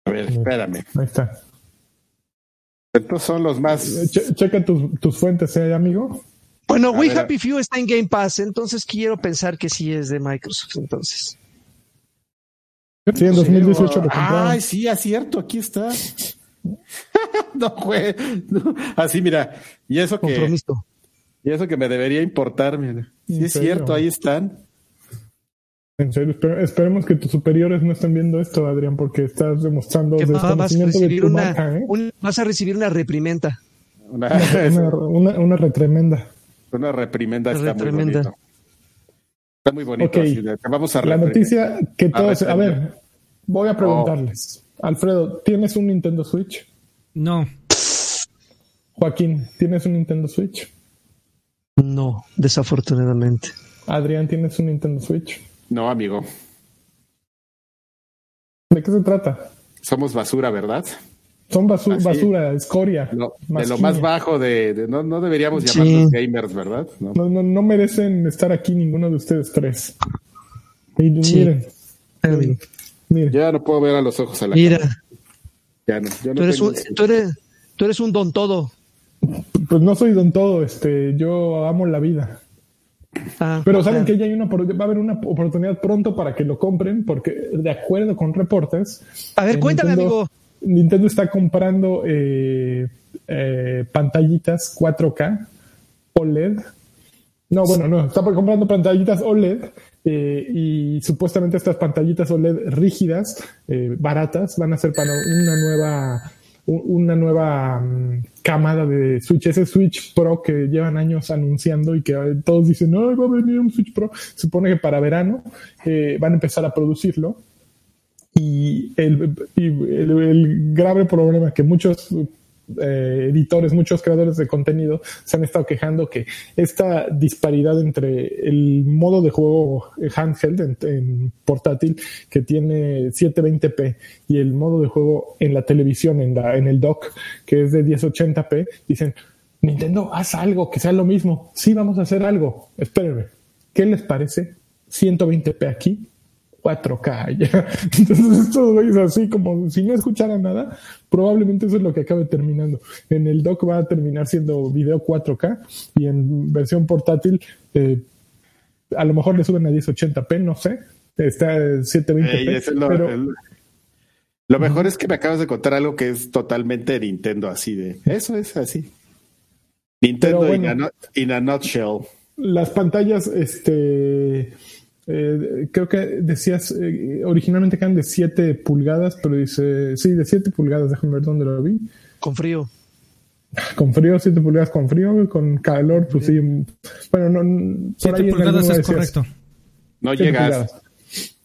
A ver, espérame. Ahí está. Estos son los más. Eh, checa tus, fuentes, ¿eh, amigo? Bueno, We Happy Few está en Game Pass, entonces quiero pensar que sí es de Microsoft, entonces. Sí, en 2018 lo compraron. Ay, sí, acierto, aquí está. no, güey. Así, mira. Y eso que. Y eso que me debería importar, mira. Sí, es cierto, ahí están. En serio, esperemos que tus superiores no estén viendo esto, Adrián, porque estás demostrando desconocimiento de tu una, ¿eh? vas a recibir una reprimenda. Una, una, una, retremenda. Una reprimenda está muy bonito. Está muy bonito. Vamos a La noticia que todos... A, ver, voy a preguntarles. Alfredo, ¿tienes un Nintendo Switch? No. Joaquín, ¿tienes un Nintendo Switch? No, desafortunadamente. Adrián, ¿tienes un Nintendo Switch? No, amigo. ¿De qué se trata? Somos basura, ¿verdad? Son basura, escoria. de lo más bajo de, no, no, deberíamos llamarlos gamers, ¿verdad? No. No, merecen estar aquí ninguno de ustedes tres. Y miren, ya no puedo ver a los ojos a la Mira. Ya no, tú, eres un, tú, eres, un don todo. Pues no soy don todo, este, yo amo la vida. Ah, Pero saben que ya hay una, va a haber una oportunidad pronto para que lo compren, porque de acuerdo con reportes. A ver, cuéntame, amigo. Nintendo está comprando eh, eh, pantallitas 4K OLED. No, bueno, no, está comprando pantallitas OLED eh, y supuestamente estas pantallitas OLED rígidas, eh, baratas, van a ser para una nueva, una nueva mm, camada de Switch, ese Switch Pro que llevan años anunciando y que todos dicen, no, va a venir un Switch Pro. supone que para verano eh, van a empezar a producirlo. Y el, y el grave problema que muchos eh, editores, muchos creadores de contenido se han estado quejando que esta disparidad entre el modo de juego handheld en, portátil que tiene 720p y el modo de juego en la televisión, en, la, en el dock que es de 1080p, dicen, Nintendo, haz algo que sea lo mismo. Sí, vamos a hacer algo. Espérenme. ¿Qué les parece? 120p aquí, 4K. Entonces, todo es así como si no escuchara nada, probablemente eso es lo que acabe terminando. En el dock va a terminar siendo video 4K y en versión portátil, eh, a lo mejor le suben a 1080p, no sé. Está 720p. lo, lo mejor es que me acabas de contar algo que es totalmente Nintendo, así de. Eso es así. Nintendo in, a, nutshell. Las pantallas, este eh, creo que decías eh, originalmente que eran de 7 pulgadas, pero dice, sí, de 7 pulgadas, déjame ver dónde lo vi. Con frío. Con frío, 7 pulgadas con frío, con calor, pues sí. Bueno, no. 7 pulgadas es correcto. No llegas.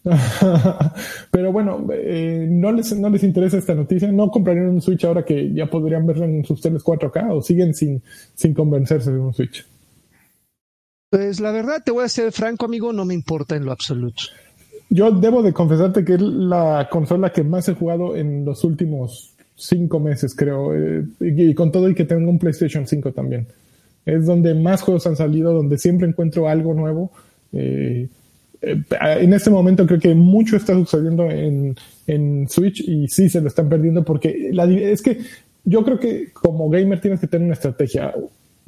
Pero bueno, eh, no, les, no les interesa esta noticia. ¿No comprarían un Switch ahora que ya podrían verlo en sus teles 4K o siguen sin, sin convencerse de un Switch? Pues la verdad, te voy a ser franco, amigo, no me importa en lo absoluto. Yo debo de confesarte que es la consola que más he jugado en los últimos cinco meses, creo. Eh, y con todo y que tengo un PlayStation 5 también. Es donde más juegos han salido, donde siempre encuentro algo nuevo. Eh, eh, en este momento creo que mucho está sucediendo en, Switch y sí se lo están perdiendo porque es que yo creo que como gamer tienes que tener una estrategia.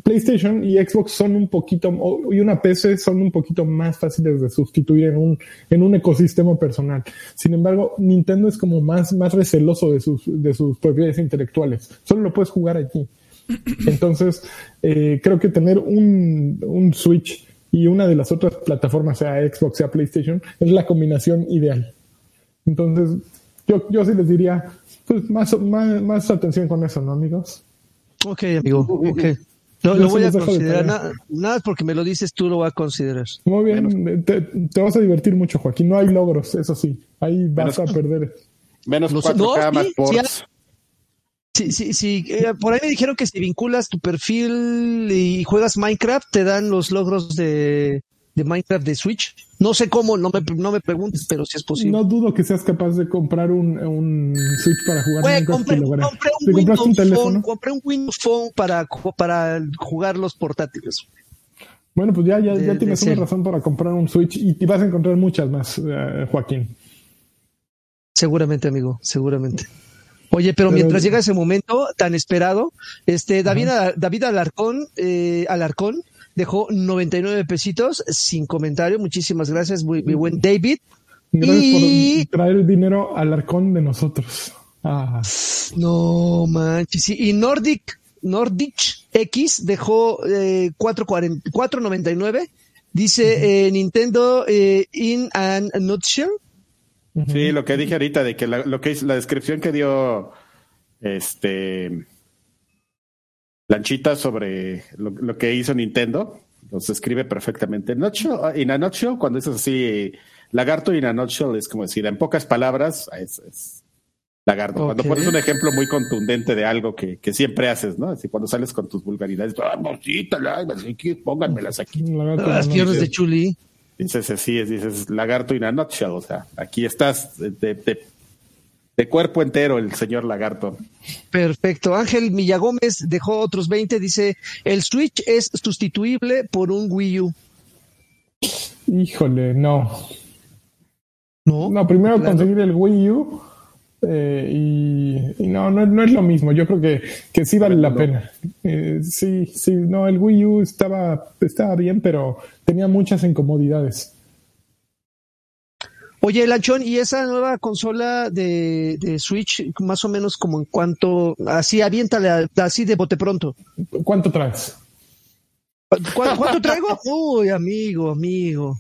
PlayStation y Xbox son un poquito, y una PC son un poquito más fáciles de sustituir en un, en un ecosistema personal. Sin embargo, Nintendo es como más, más receloso de sus, de sus propiedades intelectuales. Solo lo puedes jugar allí. Entonces, eh, creo que tener un, un Switch y una de las otras plataformas, sea Xbox, sea PlayStation, es la combinación ideal. Entonces, yo, yo sí les diría, pues más, más, más atención con eso, ¿no, amigos? Ok, amigo, ok. No, lo voy a considerar. Nada, nada porque me lo dices, tú lo vas a considerar. Muy bien, te, te, vas a divertir mucho, Joaquín. No hay logros, eso sí. Ahí vas a perder. Menos 4K más ports. Sí, sí, sí. Eh, por ahí me dijeron que si vinculas tu perfil y juegas Minecraft, te dan los logros de, de Minecraft de Switch. No sé cómo, no me, no me preguntes, pero si es posible. No dudo que seas capaz de comprar un, un Switch para jugar Minecraft. Compré, compré, un Windows un Phone, compré un Windows Phone para, para jugar los portátiles. Bueno, pues ya, ya, ya tienes una razón para comprar un Switch y, y vas a encontrar muchas más, uh, Joaquín. Seguramente, amigo, seguramente. Oye, pero, pero, mientras llega ese momento tan esperado, este David, David Alarcón, eh, Alarcón dejó 99 pesitos sin comentario. Muchísimas gracias, muy, muy buen David. Gracias y... por traer el dinero al arcón de nosotros. Ah. No manches. Y Nordic, Nordic X dejó eh, 4.99. Dice uh -huh. eh, Nintendo eh, in a nutshell. Uh -huh. Sí, lo que dije ahorita de que la, lo que es la descripción que dio este Lanchita sobre lo, lo, que hizo Nintendo. Los escribe perfectamente. In a nutshell, cuando dices así, lagarto in a nutshell, es como decir, en pocas palabras, es, es lagarto. Okay. Cuando pones un ejemplo muy contundente de algo que, que siempre haces, ¿no? Así cuando sales con tus vulgaridades, ah, aquí, pónganmelas aquí. Las piernas de Chuli. Dices así, dices lagarto in a nutshell, o sea, aquí estás de, de, de cuerpo entero el señor lagarto. Perfecto. Ángel Millagómez dejó otros 20, dice, el Switch es sustituible por un Wii U. Híjole, no. No, no primero claro. conseguir el Wii U eh, y, y, no, no, no, es lo mismo. Yo creo que, que sí vale la pena. Eh, sí, sí, no, el Wii U estaba, estaba bien, pero tenía muchas incomodidades. Oye, Lanchón, ¿y esa nueva consola de, de, Switch, más o menos como en cuánto, así aviéntale, así de bote pronto? ¿Cuánto traes? ¿Cu ¿Cuánto traigo? Uy, amigo, amigo.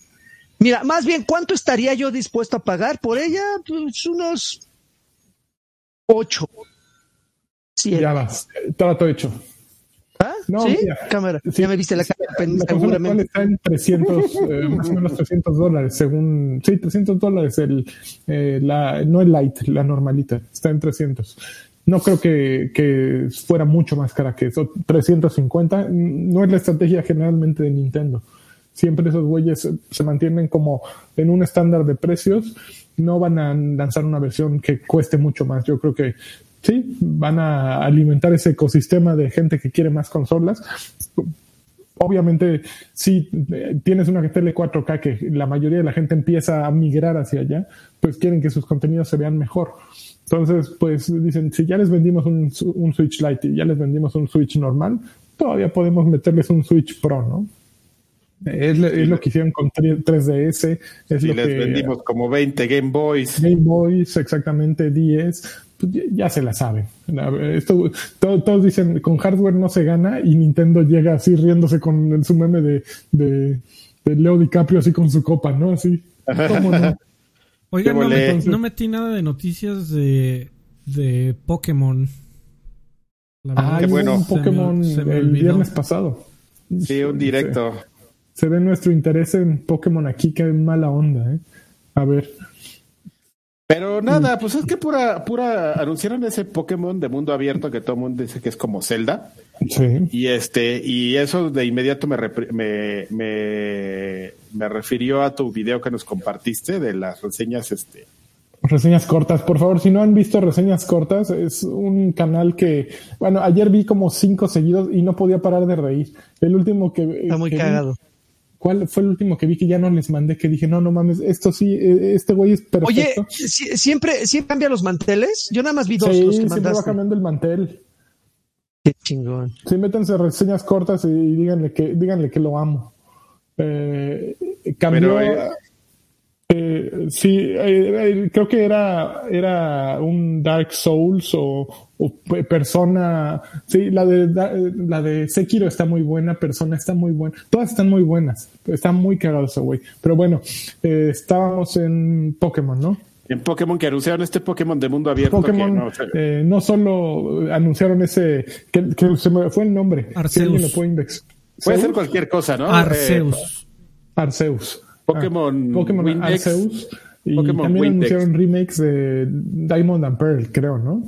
Mira, más bien, ¿cuánto estaría yo dispuesto a pagar por ella? Pues unos ocho. Siete. Ya vas, trato hecho. ¿Ah? No, ¿Sí? Mira, cámara. Sí, ya me viste la cámara. La seguramente. está en 300, eh, más o menos 300 dólares, según. Sí, 300 dólares. El, eh, la, no el light, la normalita. Está en 300. No creo que, que fuera mucho más cara que eso. 350 no es la estrategia generalmente de Nintendo. Siempre esos güeyes se mantienen como en un estándar de precios. No van a lanzar una versión que cueste mucho más. Yo creo que sí, van a alimentar ese ecosistema de gente que quiere más consolas. Obviamente, si tienes una tele 4K que la mayoría de la gente empieza a migrar hacia allá, pues quieren que sus contenidos se vean mejor. Entonces, pues dicen, si ya les vendimos un, un Switch Lite y ya les vendimos un Switch normal, todavía podemos meterles un Switch Pro, ¿no? Es, es, lo que hicieron con 3DS. Es sí, lo les que, vendimos como 20 Game Boys. Game Boys, exactamente 10. Pues ya se la saben. Esto, todo, todos dicen, con hardware no se gana y Nintendo llega así riéndose con el, su meme de, de, de, Leo DiCaprio así con su copa, ¿no? Así. ¿cómo no? Oigan, no, me, no, metí nada de noticias de, de Pokémon. ah, qué bueno. un Pokémon se me, se me el viernes pasado. Sí, un directo. Se, se, ve nuestro interés en Pokémon aquí, que mala onda, ¿eh? A ver. Pero nada, pues es que pura, pura, anunciaron ese Pokémon de mundo abierto que todo el mundo dice que es como Zelda. Sí. Y este, y eso de inmediato me, me, me, me refirió a tu video que nos compartiste de las reseñas, este, Reseñas cortas, por favor, si no han visto reseñas cortas, es un canal que, bueno, ayer vi como cinco seguidos y no podía parar de reír. El último que... Está muy cagado. ¿Cuál fue el último que vi que ya no les mandé? Que dije, no, no mames, esto sí, eh, este güey es perfecto. Oye, ¿siempre, ¿siempre cambia los manteles? Yo nada más vi dos. Sí, los que siempre va cambiando el mantel. Qué chingón. Sí, métanse reseñas cortas y díganle que, díganle que lo amo. Eh, cambió... Eh, eh, sí, eh, creo que era, era un Dark Souls o, Persona. Sí, la de, la de Sekiro está muy buena, Persona está muy buena. Todas están muy buenas. Está muy cagado ese güey. Pero bueno, eh, estábamos en Pokémon, ¿no? En Pokémon que anunciaron este Pokémon de mundo abierto. Pokémon, no, no, solo anunciaron ese, que, se me fue el nombre. Arceus. puede, ser cualquier cosa, ¿no? Arceus. Arceus. Pokémon, ah, Pokémon Arceus. Y también anunciaron remakes de Diamond and Pearl, creo, ¿no?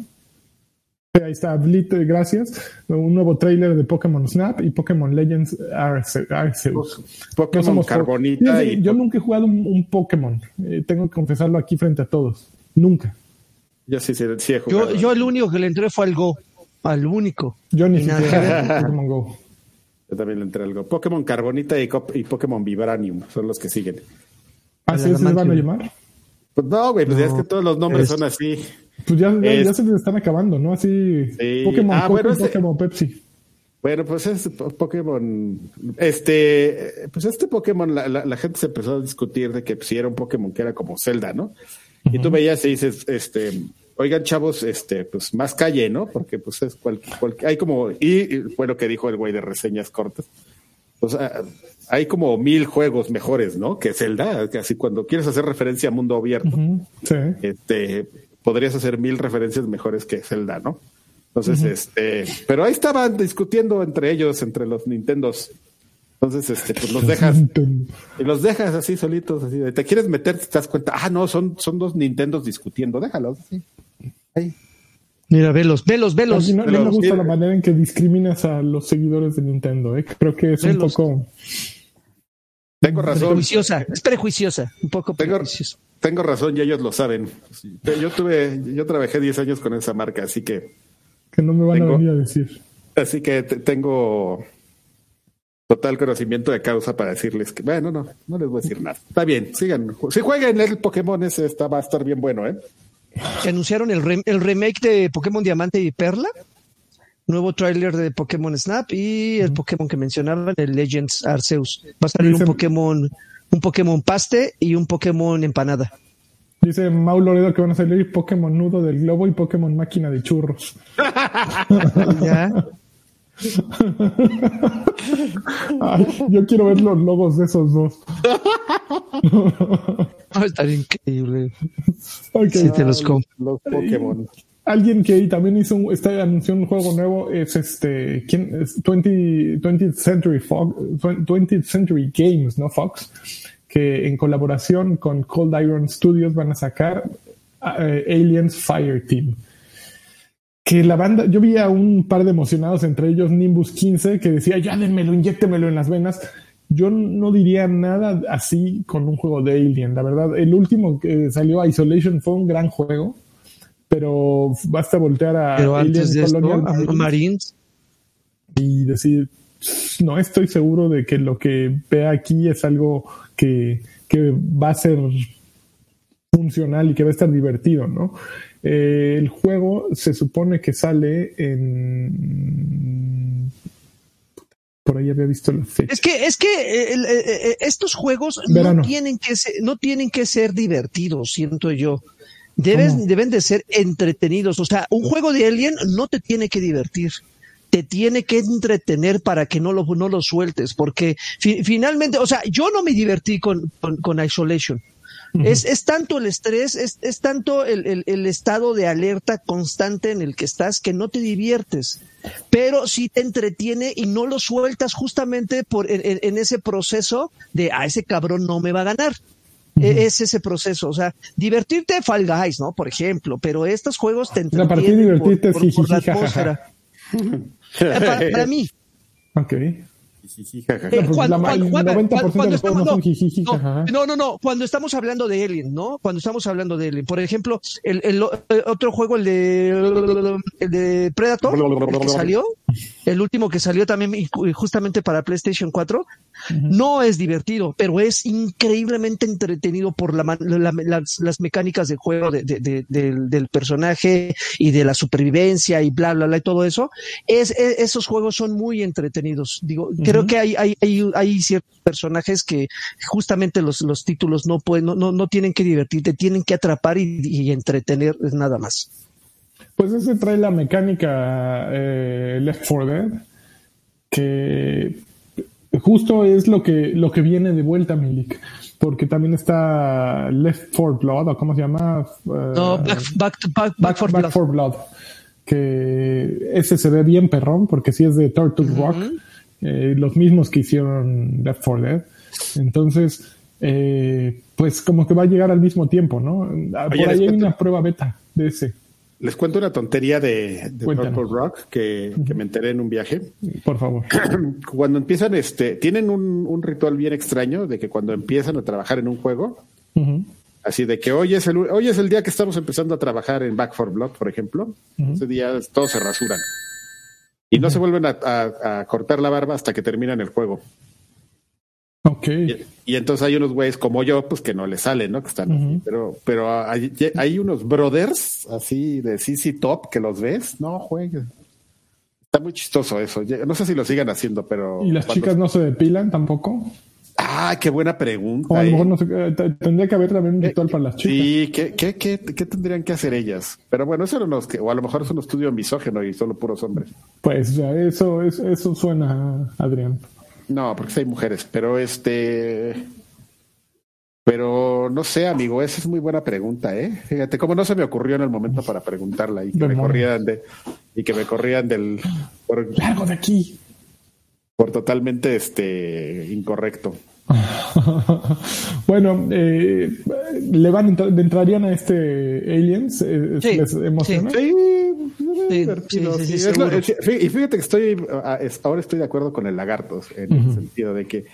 Ahí está, Blit, gracias. Un nuevo trailer de Pokémon Snap y Pokémon Legends Arceus. Pokémon Carbonita. yo nunca he jugado un, Pokémon. Eh, tengo que confesarlo aquí frente a todos. Nunca. Yo sí, sí, he jugado. Yo, yo el único que le entré fue al Go. Al único. Yo ni siquiera Pokémon Go. Yo también le entré algo. Pokémon Carbonita y, y Pokémon Vibranium son los que siguen. ¿Así se van a llamar? Pues no, güey, pues ya es que todos los nombres son así. Pues ya, ya, se les están acabando, ¿no? Así. Pokémon, ah, bueno, Pokémon Pepsi. Bueno, pues es Pokémon. Este, pues este Pokémon, la, la, gente se empezó a discutir de que si era un Pokémon que era como Zelda, ¿no? Y tú veías y dices, este, oigan chavos, este, pues más calle, ¿no? Porque pues es cual, hay como, y, fue lo que dijo el güey de reseñas cortas. O sea, hay como mil juegos mejores, ¿no? Que Zelda, que así cuando quieres hacer referencia a mundo abierto, este, podrías hacer mil referencias mejores que Zelda, ¿no? Entonces, este, pero ahí estaban discutiendo entre ellos, entre los Nintendos. Entonces, este, pues los dejas y los dejas así solitos, así. Te quieres meter, te das cuenta, ah, no, son, son dos Nintendos discutiendo, déjalos. Así. Mira, velos, velos, velos. no, me gusta la manera en que discriminas a los seguidores de Nintendo. ¿eh? Creo que es un poco. Tengo razón. Prejuiciosa, es prejuiciosa, un poco tengo, Tengo razón y ellos lo saben. Yo tuve, yo trabajé 10 años con esa marca, así que. Que no me van a venir a decir. Así que tengo total conocimiento de causa para decirles que, bueno, no, no les voy a decir nada. Está bien, sigan. Si jueguen el Pokémon, ese está, va a estar bien bueno, ¿eh? anunciaron el, el remake de Pokémon Diamante y Perla, nuevo tráiler de Pokémon Snap y el Pokémon que mencionaban, el Legends Arceus. Va a salir un Pokémon, un Pokémon Paste y un Pokémon Empanada. Dice Mau Loredo que van a salir Pokémon Nudo del Globo y Pokémon Máquina de Churros. ¿Ya? Yo quiero ver los logos de esos dos. estaría increíble. Si te los Los Pokémon. Alguien que también hizo un, está, anunció un juego nuevo es este, ¿quién? 20, 20th Century Fox, 20th Century Games, ¿no? Fox, que en colaboración con Cold Iron Studios van a sacar eh, Aliens Fire Team que la banda, yo vi a un par de emocionados, entre ellos Nimbus 15, que decía, ya denmelo, inyectemelo en las venas. Yo no diría nada así con un juego de Alien, la verdad. El último que salió, Isolation, fue un gran juego, pero basta voltear a Alien a Marines y decir, no estoy seguro de que lo que vea aquí es algo que, que va a ser funcional y que va a estar divertido, ¿no? Eh, el juego se supone que sale en por ahí había visto la fecha. Es que, es que eh, eh, estos juegos no tienen que ser, no tienen que ser divertidos, siento yo. Deben, deben de ser entretenidos. O sea, un juego de Alien no te tiene que divertir. Te tiene que entretener para que no lo, no lo sueltes. Porque finalmente, o sea, yo no me divertí con, con Isolation es, es, tanto el estrés, es, es tanto el, el, el, estado de alerta constante en el que estás que no te diviertes, pero sí te entretiene y no lo sueltas justamente por, en, en ese proceso de, a ah, ese cabrón no me va a ganar. E, es ese proceso, o sea, divertirte Fall Guys, ¿no? Por ejemplo, pero estos juegos te entretienen por, por, la atmósfera. para, para, mí. Ok. no, no, no, cuando estamos hablando de Alien, ¿no? Cuando estamos hablando de Alien. Por ejemplo, el, el, otro juego, el de, el de Predator, el que salió, el último que salió también justamente para PlayStation 4, no es divertido, pero es increíblemente entretenido por la, las, mecánicas de juego de, del, del, personaje y de la supervivencia y bla, bla, bla, y todo eso. Es, esos juegos son muy entretenidos. Digo, creo que hay, hay, hay, hay, ciertos personajes que justamente los, los títulos no pueden, no, no, tienen que divertirte, tienen que atrapar y, y entretener nada más. Pues ese trae la mecánica eh, Left 4 Dead, que justo es lo que, lo que viene de vuelta, Milik. Porque también está Left 4 Blood, o cómo se llama. Eh, no, Back, back, back, for, back for Blood. Que ese se ve bien perrón, porque sí es de Turtle Rock, eh, los mismos que hicieron Left 4 Dead. Entonces, eh, pues como que va a llegar al mismo tiempo, ¿no? Por ahí hay una prueba beta de ese. Les cuento una tontería de, de Purple Rock que, me enteré en un viaje. Por favor. Cuando empiezan, este, tienen un, ritual bien extraño de que cuando empiezan a trabajar en un juego, así de que hoy es, el, hoy es el día que estamos empezando a trabajar en Back for Blood, por ejemplo, ese día todos se rasuran. Y no se vuelven a, cortar la barba hasta que terminan el juego. Ok. Y, entonces hay unos güeyes como yo, pues que no le salen, ¿no? Que están Pero, pero hay, hay, unos brothers así de CC Top que los ves. No juegues. Está muy chistoso eso. No sé si lo sigan haciendo, pero. ¿Y las chicas no se depilan tampoco? Ah, qué buena pregunta. O a lo mejor no sé, eh, tendría que haber también un ritual para las chicas. Sí, ¿qué, qué, qué, qué tendrían que hacer ellas? Pero bueno, eso no que, o a lo mejor es un estudio misógeno y solo puros hombres. Pues ya, eso, eso, eso suena, Adrián. No, porque hay mujeres, pero este. Pero no sé, amigo, esa es muy buena pregunta, ¿eh? Fíjate, cómo no se me ocurrió en el momento para preguntarla y que me corrían de y que me corrían del por, largo de aquí por totalmente este incorrecto. bueno, eh, le van entrarían a este Aliens, eh, ¿les emociona? Sí, y fíjate que estoy ahora estoy de acuerdo con el lagartos en el sentido de que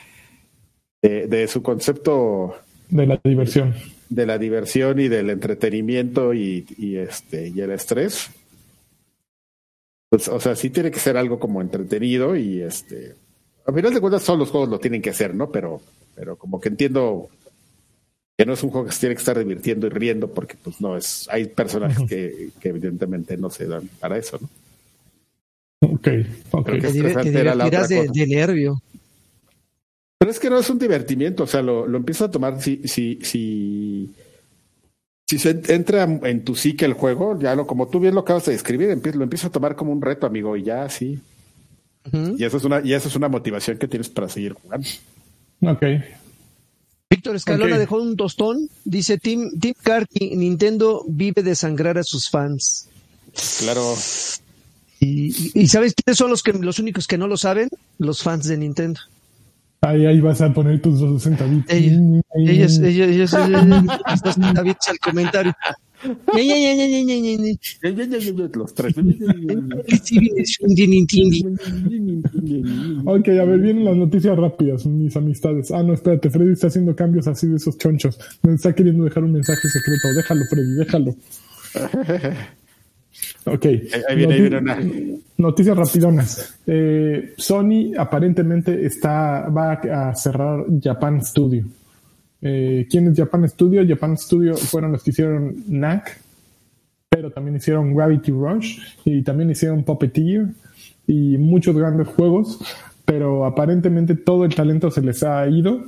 de, su concepto de la diversión. de la diversión y del entretenimiento y, este y el estrés pues o sea sí tiene que ser algo como entretenido y este a final de cuentas todos los juegos lo tienen que hacer no pero pero como que entiendo que no es un juego que se tiene que estar divirtiendo y riendo porque pues no es hay personajes que, evidentemente no se dan para eso no Ok, ok. Te, de, nervio. Pero es que no es un divertimiento, o sea, lo, lo empiezas a tomar si, si, si, si se entra en tu psique el juego, ya lo, como tú bien lo acabas de describir, lo empiezas a tomar como un reto, amigo, y ya sí. Y eso es una, y eso es una motivación que tienes para seguir jugando. Ok. Víctor Escalona dejó un tostón. Dice Tim, Tim Carty, Nintendo vive de sangrar a sus fans. Claro. Y, ¿sabes quiénes son los que los únicos que no lo saben? Los fans de Nintendo. Ahí, ahí vas a poner tus 260 bits. Ellos, ellos, ellos, ellos, 260 bits al comentario. Los tres. ok, a ver, vienen las noticias rápidas, mis amistades. Ah, no, espérate, Freddy está haciendo cambios así de esos chonchos. Me está queriendo dejar un mensaje secreto. Déjalo, Freddy, déjalo. Ok. Ahí viene, Noticias rapidonas. Eh, Sony aparentemente está, va a cerrar Japan Studio. Eh, ¿Quién es Japan Studio? Japan Studio fueron los que hicieron Knack, pero también hicieron Gravity Rush y también hicieron Puppeteer y muchos grandes juegos, pero aparentemente todo el talento se les ha ido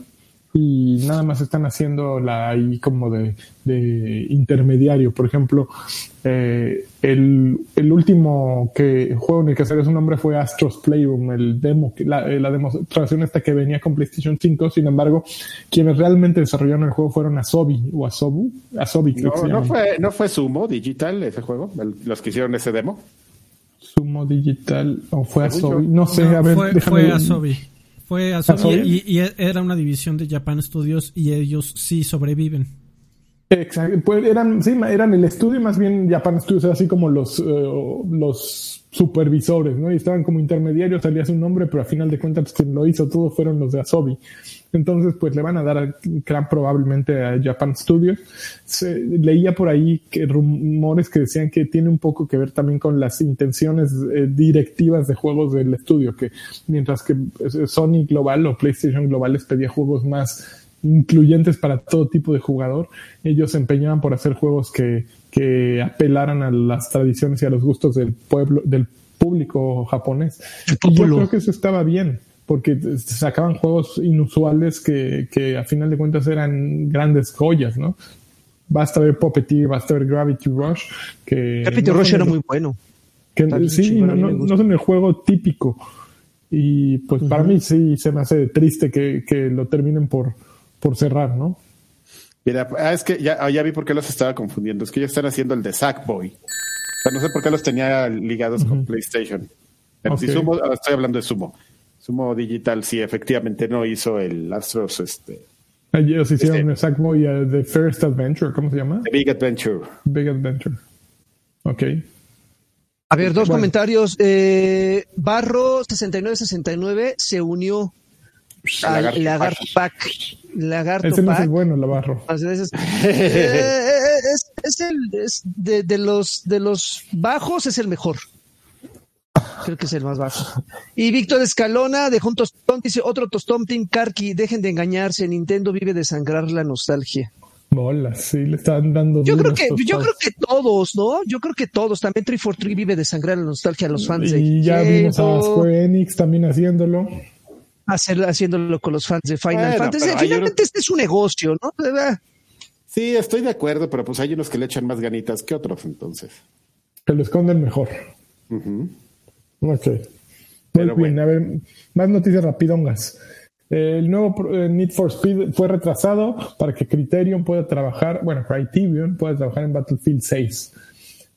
y nada más están haciendo la ahí como de, intermediario. Por ejemplo, eh, el, el, último que juego en el que salió su nombre fue Astros Playroom, el demo, la, eh, la demostración esta que venía con PlayStation 5. Sin embargo, quienes realmente desarrollaron el juego fueron Asobi o Asobu. Asobi, no, no fue, no fue Sumo Digital ese juego, los que hicieron ese demo. Sumo Digital o fue Asobi, no sé, a ver, fue, fue Asobi. Fue y, y, era una división de Japan Studios y ellos sí sobreviven. Exacto, pues eran, sí, eran el estudio, más bien Japan Studios, así como los, eh, los supervisores, ¿no? Y estaban como intermediarios, salía su nombre, pero a final de cuentas quien lo hizo todo fueron los de Asobi. Entonces, pues le van a dar gran probablemente a Japan Studios. Se, leía por ahí que rumores que decían que tiene un poco que ver también con las intenciones eh, directivas de juegos del estudio, que mientras que eh, Sony Global o PlayStation Global les pedía juegos más incluyentes para todo tipo de jugador. Ellos se empeñaban por hacer juegos que, que apelaran a las tradiciones y a los gustos del pueblo, del público japonés. Y yo creo que eso estaba bien, porque sacaban juegos inusuales que, que a final de cuentas eran grandes joyas, ¿no? Basta ver Puppeteer, basta ver Gravity Rush. Que Gravity Rush era muy bueno. Que, sí, no, no, no, son el juego típico. Y pues para mí sí se me hace triste que, que lo terminen por, por cerrar, ¿no? Mira, ah, es que ya, ah, ya vi por qué los estaba confundiendo. Es que ellos están haciendo el de Sackboy. O sea, no sé por qué los tenía ligados con PlayStation. Okay. Si Sumo, ah, estoy hablando de Sumo. Sumo Digital sí, efectivamente no hizo el Astros. Este, ellos hicieron este, el Sackboy uh, The First Adventure, ¿cómo se llama? The Big Adventure. Big Adventure. Ok. A ver, dos bueno. comentarios. Eh, Barro 6969 se unió al Lagarto, Lagarto Pack. Lagarto Ese no es el bueno, Lavarro. Es, eh, es, es, el es de, de, los de los bajos es el mejor. Creo que es el más bajo. Y Víctor Escalona dejó un tostón, dice otro tostón, Team Karki, dejen de engañarse, Nintendo vive de sangrar la nostalgia. Bola, sí, le están dando. Yo creo que, yo creo que todos, ¿no? Yo creo que todos. También 343 vive de sangrar la nostalgia a los fans. Y de ya vimos a Square Enix también haciéndolo hacer, haciéndolo con los fans de Final bueno, Fantasy. Finalmente este es un negocio, ¿no? Sí, estoy de acuerdo, pero pues hay unos que le echan más ganitas que otros, entonces. Que lo esconden mejor. Uh -huh. Ok. Pero bueno. A ver, más noticias rapidongas. El nuevo eh, Need for Speed fue retrasado para que Criterion pueda trabajar, bueno, Criterion pueda trabajar en Battlefield 6.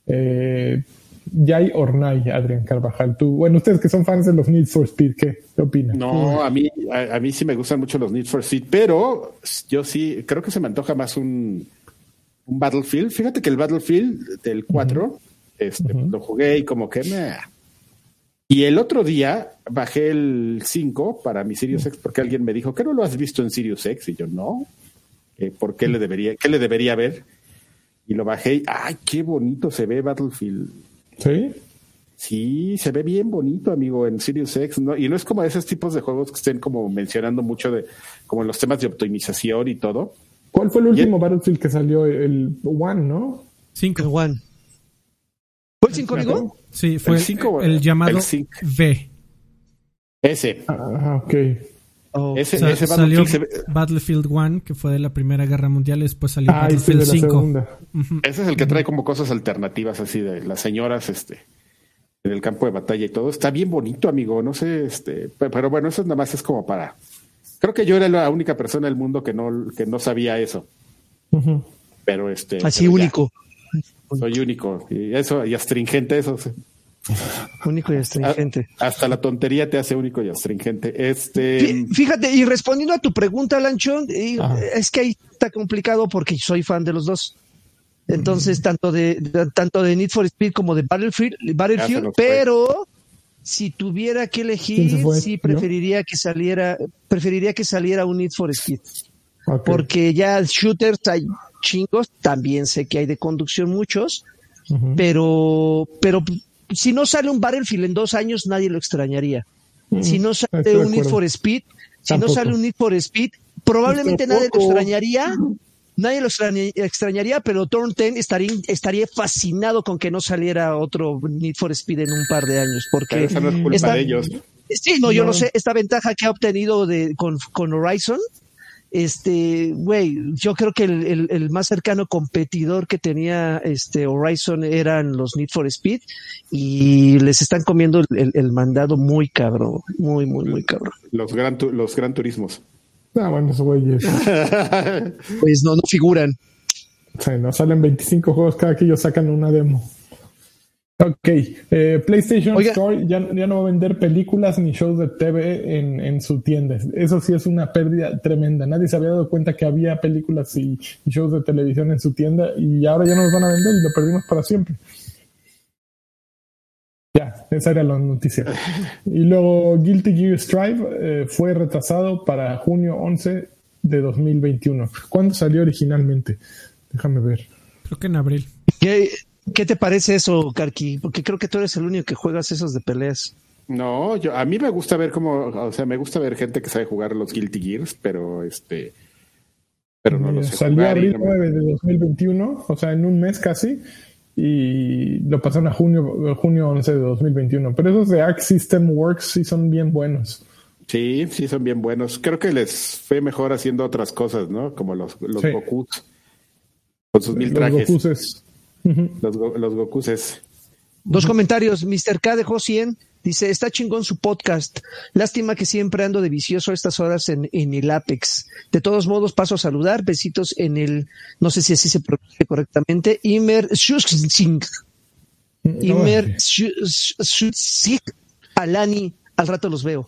Eh, Yay Ornay, Adrián Carvajal. Tú, bueno, ustedes que son fans de los Need for Speed, ¿qué, qué opinan? No, a mí, a, a, mí sí me gustan mucho los Need for Speed, pero yo sí creo que se me antoja más un, un Battlefield. Fíjate que el Battlefield del 4 uh -huh. este, uh -huh. lo jugué y como que me. Y el otro día bajé el 5 para mi Sirius X porque alguien me dijo que no lo has visto en Sirius X y yo no. Eh, ¿Por qué le debería, qué le debería ver? Y lo bajé y ¡ay, qué bonito se ve Battlefield! Sí. Sí, se ve bien bonito, amigo, en Sirius X, ¿no? Y no es como de esos tipos de juegos que estén como mencionando mucho de, como los temas de optimización y todo. ¿Cuál fue el último el... Battlefield que salió? El One, ¿no? Cinco. El One. ¿Fue el 5, amigo? Sí, fue el, cinco, el, el llamado el V. Ese. Ah, ok. Oh. Ese, o sea, ese Battlefield, salió Battlefield 1, que fue de la Primera Guerra Mundial, y después salió ah, Battlefield 5. Uh -huh. Ese es el que trae como cosas alternativas así de las señoras este, en el campo de batalla y todo. Está bien bonito, amigo. No sé, este, pero bueno, eso nada más es como para. Creo que yo era la única persona del mundo que no, que no sabía eso. Uh -huh. Pero este. Así pero único. Soy único. Y eso, y astringente, eso. Único y astringente. Hasta la tontería te hace único y astringente. Este. Fíjate, y respondiendo a tu pregunta, Lanchón, es que ahí está complicado porque soy fan de los dos. Entonces, tanto de, de, tanto de Need for Speed como de Battlefield, Battlefield pero si tuviera que elegir, sí preferiría ¿No? que saliera, preferiría que saliera un Need for Speed. Okay. Porque ya shooters hay chingos, también sé que hay de conducción muchos, uh -huh. pero, pero si no sale un Battlefield en dos años, nadie lo extrañaría. Mm, si no sale un Need for Speed, si no sale un Need for Speed, probablemente nadie lo extrañaría. Nadie lo extrañaría, pero Torn 10 estaría, estaría fascinado con que no saliera otro Need for Speed en un par de años. Porque esa no es culpa esta, de ellos. Sí, no, yo no. sé. Esta ventaja que ha obtenido de, con, con Horizon este, güey, yo creo que el, el, el, más cercano competidor que tenía este Horizon eran los Need for Speed y les están comiendo el, el mandado muy cabrón, muy, muy, muy cabrón. Los gran, los gran turismos. Ah, bueno, esos güeyes. pues no, no figuran. Sí, no salen 25 juegos cada que ellos sacan una demo. Ok, eh, PlayStation Store ya, no va a vender películas ni shows de TV en, en, su tienda. Eso sí es una pérdida tremenda. Nadie se había dado cuenta que había películas y, shows de televisión en su tienda y ahora ya no los van a vender y lo perdimos para siempre. Ya, esa era la noticia. Y luego Guilty Gear Strive eh, fue retrasado para junio 11 de 2021. ¿Cuándo salió originalmente? Déjame ver. Creo que en abril. ¿Qué, ¿Qué te parece eso, Karki? Porque creo que tú eres el único que juegas esos de peleas. No, yo a mí me gusta ver cómo, o sea, me gusta ver gente que sabe jugar los Guilty Gears, pero este, pero no lo sé. Salió abril 9 de 2021, o sea, en un mes casi, y lo pasaron a junio, junio 11 de 2021. Pero esos de Arc System Works sí son bien buenos. Sí, sí son bien buenos. Creo que les fue mejor haciendo otras cosas, ¿no? Como los, los Gokus con sus mil trajes. Los los, los Gokus es. Dos comentarios. Mr. K dejó 100. Dice, está chingón su podcast. Lástima que siempre ando de vicioso a estas horas en, en, el Apex. De todos modos, paso a saludar. Besitos en el, no sé si así se pronuncia correctamente, Imer Shushing. Imer Alani. Al rato los veo.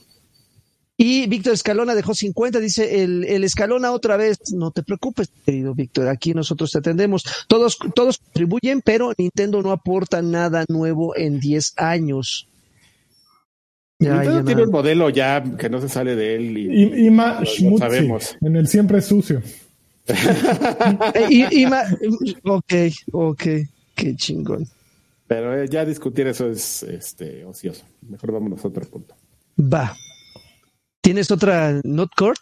Y Víctor Escalona dejó 50, dice el, el, Escalona otra vez, no te preocupes, querido Víctor, aquí nosotros te atendemos. Todos, todos contribuyen, pero Nintendo no aporta nada nuevo en 10 años. Nintendo tiene un modelo ya que no se sale de él y, y, sabemos. En el siempre sucio. y, ok, ok, qué chingón. Pero eh, ya discutir eso es este ocioso. Mejor vámonos a otro punto. Va. ¿Tienes otra Not Court,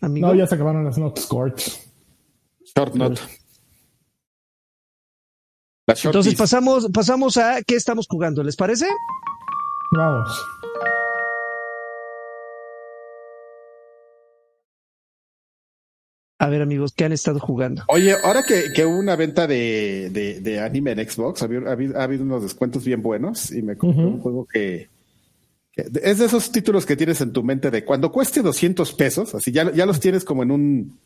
amigo? No, ya se acabaron las Not Courts. Short Not. Entonces pasamos, pasamos a qué estamos jugando, ¿les parece? Vamos. A ver, amigos, ¿qué han estado jugando? Oye, ahora que, que hubo una venta de, de, anime en Xbox, ha habido, unos descuentos bien buenos y me compré un juego que, es de esos títulos que tienes en tu mente de cuando cueste 200 pesos, así ya, ya los tienes como en un,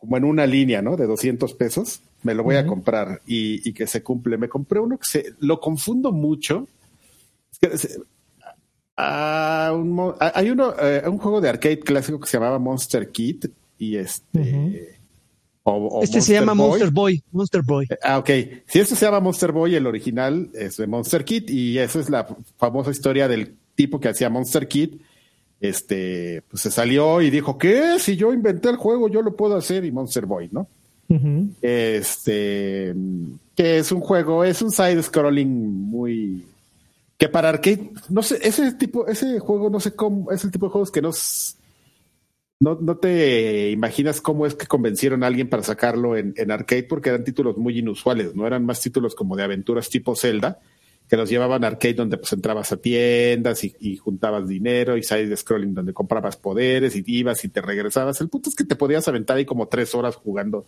como en una línea, ¿no? De 200 pesos, me lo voy a comprar y, que se cumple. Me compré uno que se, lo confundo mucho. hay uno, eh, un juego de arcade clásico que se llamaba Monster Kid y este. este se llama Monster Boy. Monster Boy. Ah, ok. Si este se llama Monster Boy, el original es de Monster Kid y esa es la famosa historia del tipo que hacía Monster Kid, este, pues se salió y dijo, ¿qué? Si yo inventé el juego, yo lo puedo hacer y Monster Boy, ¿no? Este, que es un juego, es un side scrolling muy que para arcade, no sé, ese tipo, ese juego, no sé cómo, es el tipo de juegos que no, no, no te imaginas cómo es que convencieron a alguien para sacarlo en, en, arcade porque eran títulos muy inusuales, no eran más títulos como de aventuras tipo Zelda, que nos llevaban a arcade donde pues entrabas a tiendas y, juntabas dinero y side scrolling donde comprabas poderes y ibas y te regresabas. El punto es que te podías aventar ahí como tres horas jugando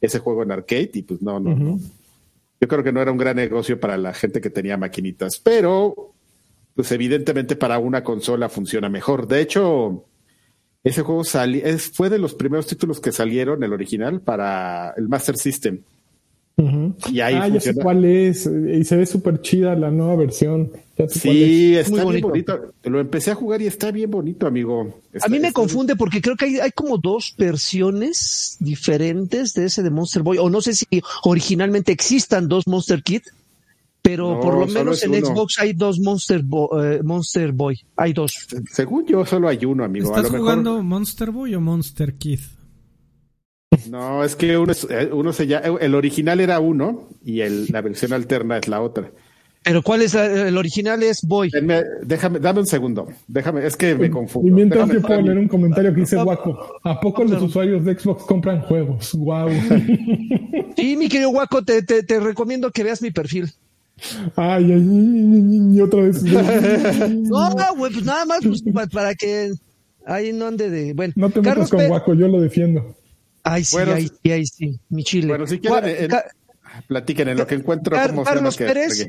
ese juego en arcade y pues no, no, no. Yo creo que no era un gran negocio para la gente que tenía maquinitas, pero pues evidentemente para una consola funciona mejor. De hecho, ese juego fue de los primeros títulos que salieron, el original, para el Master System. Y ahí ah, ya sé cuál es. Y se ve súper chida la nueva versión. Sí, está bien bonito. Lo empecé a jugar y está bien bonito, amigo. a mí me confunde porque creo que hay, hay, como dos versiones diferentes de ese de Monster Boy. O no sé si originalmente existan dos Monster Kid, pero por lo menos en Xbox hay dos Monster, eh, Monster Boy. Hay dos. Según yo, solo hay uno, amigo. ¿Estás jugando Monster Boy o Monster Kid? No, es que uno, eh, uno se llama, el original era uno y el, la versión alterna es la otra. Pero ¿cuál es el original? Es Boy. déjame, dame un segundo. Déjame, es que me confundo. Y mientras yo puedo leer un comentario que dice Waco. ¿A poco los usuarios de Xbox compran juegos? Wow. Sí, mi querido Waco, te, te, te recomiendo que veas mi perfil. Ay, ay, ay, otra vez. no, güey, pues nada más pues, para que ahí no ande de. Bueno, no te metas con Waco, yo lo defiendo. Ay, sí, bueno, ay, sí, ay, sí, mi chile. Bueno, si quieren, platiquen en lo que encuentro. Carlos Pérez,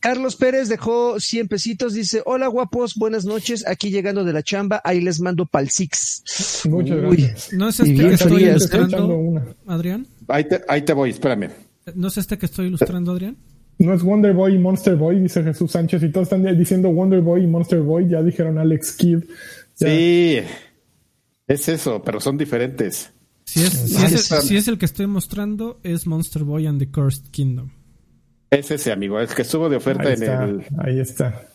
Carlos Pérez dejó 100 pesitos, dice, hola guapos, buenas noches, aquí llegando de la chamba, ahí les mando pal six. Muchas gracias. ¿No es este que estoy ilustrando, Adrián? Ahí te, ahí te voy, espérame. ¿No es este que estoy ilustrando, Adrián? No es Wonder Boy y Monster Boy, dice Jesús Sánchez, y todos están diciendo Wonder Boy y Monster Boy, ya dijeron Alex Kidd. Sí, es eso, pero son diferentes. Si es, si, es el, que estoy mostrando, es Monster Boy and the Cursed Kingdom. Es ese, amigo, es que estuvo de oferta en el. Ahí está.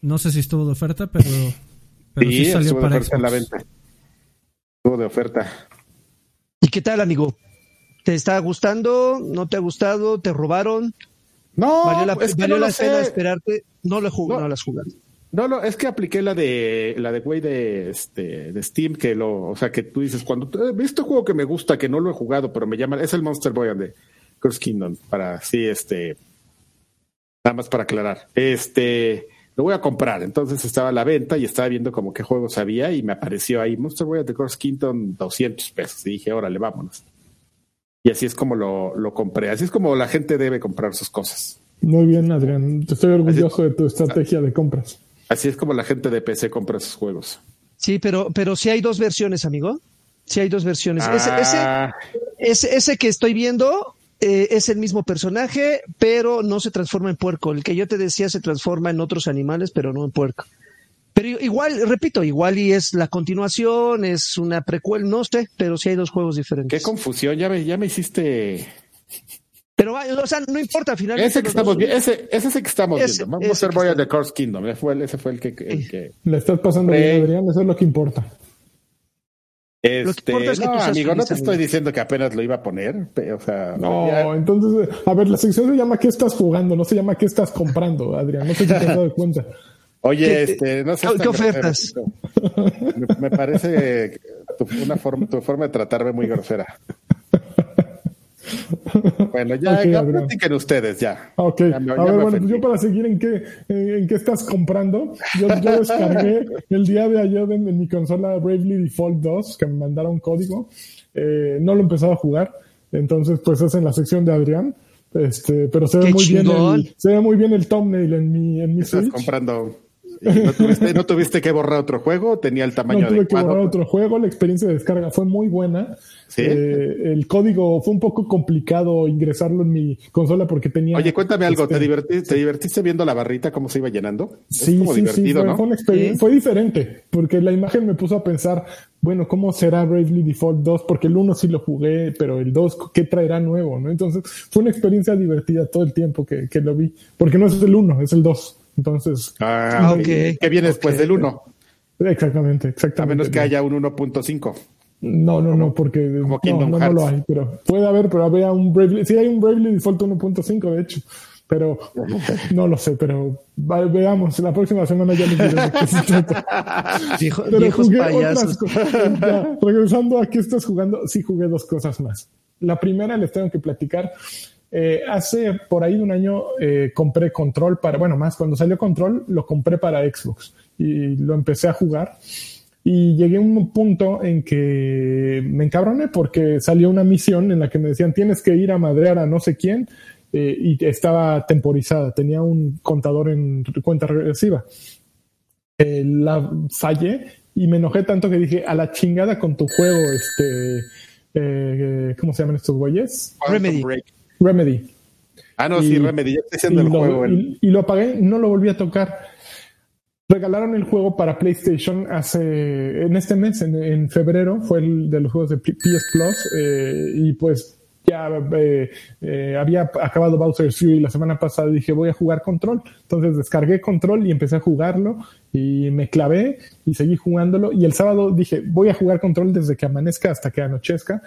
No sé si estuvo de oferta, pero, sí, salió para en la venta. Estuvo de oferta. ¿Y qué tal, amigo? ¿Te está gustando? ¿No te ha gustado? ¿Te robaron? No, ¿Valió la, pena esperarte? No lo jugado, no, no lo has jugado. No, no, es que apliqué la de la de güey de este de Steam que lo, o sea, que tú dices cuando eh, este juego que me gusta que no lo he jugado, pero me llama, es el Monster Boy de Curse Kingdom para sí este nada más para aclarar. Este lo voy a comprar. Entonces estaba a la venta y estaba viendo como qué juegos había y me apareció ahí Monster Boy de Curse Kingdom 200 pesos y dije, "Órale, vámonos." Y así es como lo, lo compré. Así es como la gente debe comprar sus cosas. Muy bien, Adrián. Estoy orgulloso de tu estrategia de compras. Así es como la gente de PC compra sus juegos. Sí, pero, pero sí hay dos versiones, amigo. Sí hay dos versiones. Ese, ah. ese, ese, que estoy viendo eh, es el mismo personaje, pero no se transforma en puerco. El que yo te decía se transforma en otros animales, pero no en puerco. Pero igual, repito, igual y es la continuación, es una precuela, no sé, pero sí hay dos juegos diferentes. Qué confusión, ya me, ya me hiciste pero, o sea, no importa, finalmente. Ese que estamos viendo, ese, ese es el que estamos viendo. Vamos a hacer de Curse Kingdom. Ese fue el, ese fue el que, el que... Le estás pasando bien, Adrián, eso es lo que importa. Este, no, amigo, no te estoy diciendo que apenas lo iba a poner. O sea, no, entonces, a ver, la sección se llama ¿Qué estás jugando? No se llama ¿Qué estás comprando, Adrián? No sé si te has dado cuenta. Oye, este, no sé. ¿Qué, ofertas? Me, me, parece tu, una forma, tu forma de tratarme muy grosera. Bueno, ya, platiquen ustedes, ya. Ok, a ver, bueno, pues yo para seguir en qué, en, qué estás comprando, yo, yo descargué el día de ayer en, mi consola Bravely Default 2, que me mandaron código, eh, no lo he empezado a jugar, entonces pues es en la sección de Adrián, este, pero se ve muy bien el, se ve muy bien el thumbnail en mi, en mi Estás comprando ¿No tuviste, ¿No tuviste, que borrar otro juego? ¿Tenía el tamaño No tuve que borrar otro juego. La experiencia de descarga fue muy buena. Eh, el código fue un poco complicado ingresarlo en mi consola porque tenía. Oye, cuéntame algo. ¿Te, este, divertiste, ¿Te divertiste viendo la barrita cómo se iba llenando? Sí, sí, sí. Fue, fue, diferente porque la imagen me puso a pensar, bueno, ¿cómo será Bravely Default 2? Porque el 1 sí lo jugué, pero el 2, ¿qué traerá nuevo? ¿no? Entonces, fue una experiencia divertida todo el tiempo que, que lo vi. Porque no es el 1, es el 2. Entonces, ah, okay. que viene después del 1. Exactamente, exactamente. A menos que haya un 1.5. No, no, no, porque no, no, lo hay, pero puede haber, pero había un Bravely, sí hay un Bravely Default 1.5 de hecho, pero no lo sé, pero veamos, la próxima semana ya les diré de qué se trata. pero jugué otras cosas. regresando a qué estás jugando, sí jugué dos cosas más. La primera les tengo que platicar eh, hace por ahí un año eh, compré Control para, bueno, más cuando salió Control lo compré para Xbox y lo empecé a jugar y llegué a un punto en que me encabroné porque salió una misión en la que me decían tienes que ir a madrear a no sé quién eh, y estaba temporizada, tenía un contador en cuenta regresiva. la fallé y me enojé tanto que dije a la chingada con tu juego, este, ¿cómo se llaman estos güeyes? Remedy. Remedy. Ah, no, sí, Remedy, ya estoy haciendo el juego. Y, lo apagué, no lo volví a tocar. Regalaron el juego para PlayStation hace, en este mes, en, febrero, fue el de los juegos de PS Plus, eh, y pues ya eh, eh, había acabado Bowser's Fury la semana pasada y dije voy a jugar Control. Entonces descargué Control y empecé a jugarlo y me clavé y seguí jugándolo. Y el sábado dije voy a jugar Control desde que amanezca hasta que anochezca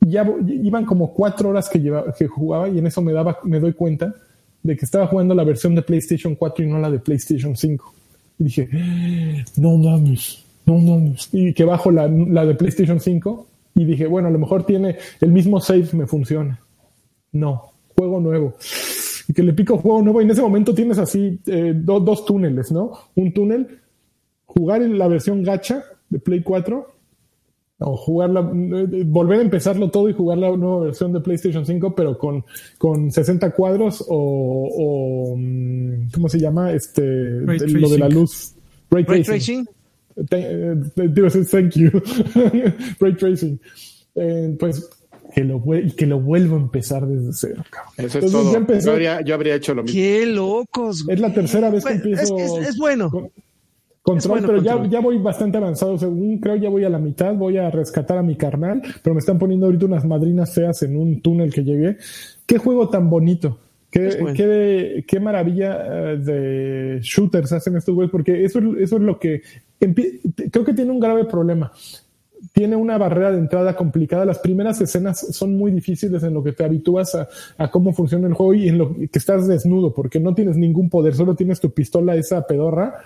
ya iban como cuatro horas que, llevaba, que jugaba y en eso me, daba, me doy cuenta de que estaba jugando la versión de PlayStation 4 y no la de PlayStation 5. Y dije, no mames, no mames. Y que bajo la, la de PlayStation 5 y dije, bueno, a lo mejor tiene el mismo save, me funciona. No, juego nuevo. Y que le pico juego nuevo y en ese momento tienes así eh, dos túneles, ¿no? Un túnel, jugar en la versión gacha de Play 4 o jugarla, volver a empezarlo todo y jugar la nueva versión de PlayStation 5, pero con, con 60 cuadros o, mm, ¿cómo se llama? Este, lo de la luz. Ray, tracing. Eh, thank you. Ray tracing. Eh, pues que lo, que lo vuelvo a empezar desde cero. Eso es todo. Yo, habría, yo, habría, hecho lo mismo. Qué locos. Es la tercera vez que empiezo. Es, bueno. Control, pero Ya, ya voy bastante avanzado. Según creo, ya voy a la mitad. Voy a rescatar a mi carnal, pero me están poniendo ahorita unas madrinas feas en un túnel que llegué. Qué juego tan bonito. Qué, qué, maravilla eh, de shooters hacen estos güeyes, porque eso, eso es lo que creo que tiene un grave problema. Tiene una barrera de entrada complicada. Las primeras escenas son muy difíciles en lo que te habitúas a, a, cómo funciona el juego y en lo que estás desnudo, porque no tienes ningún poder, solo tienes tu pistola, esa pedorra.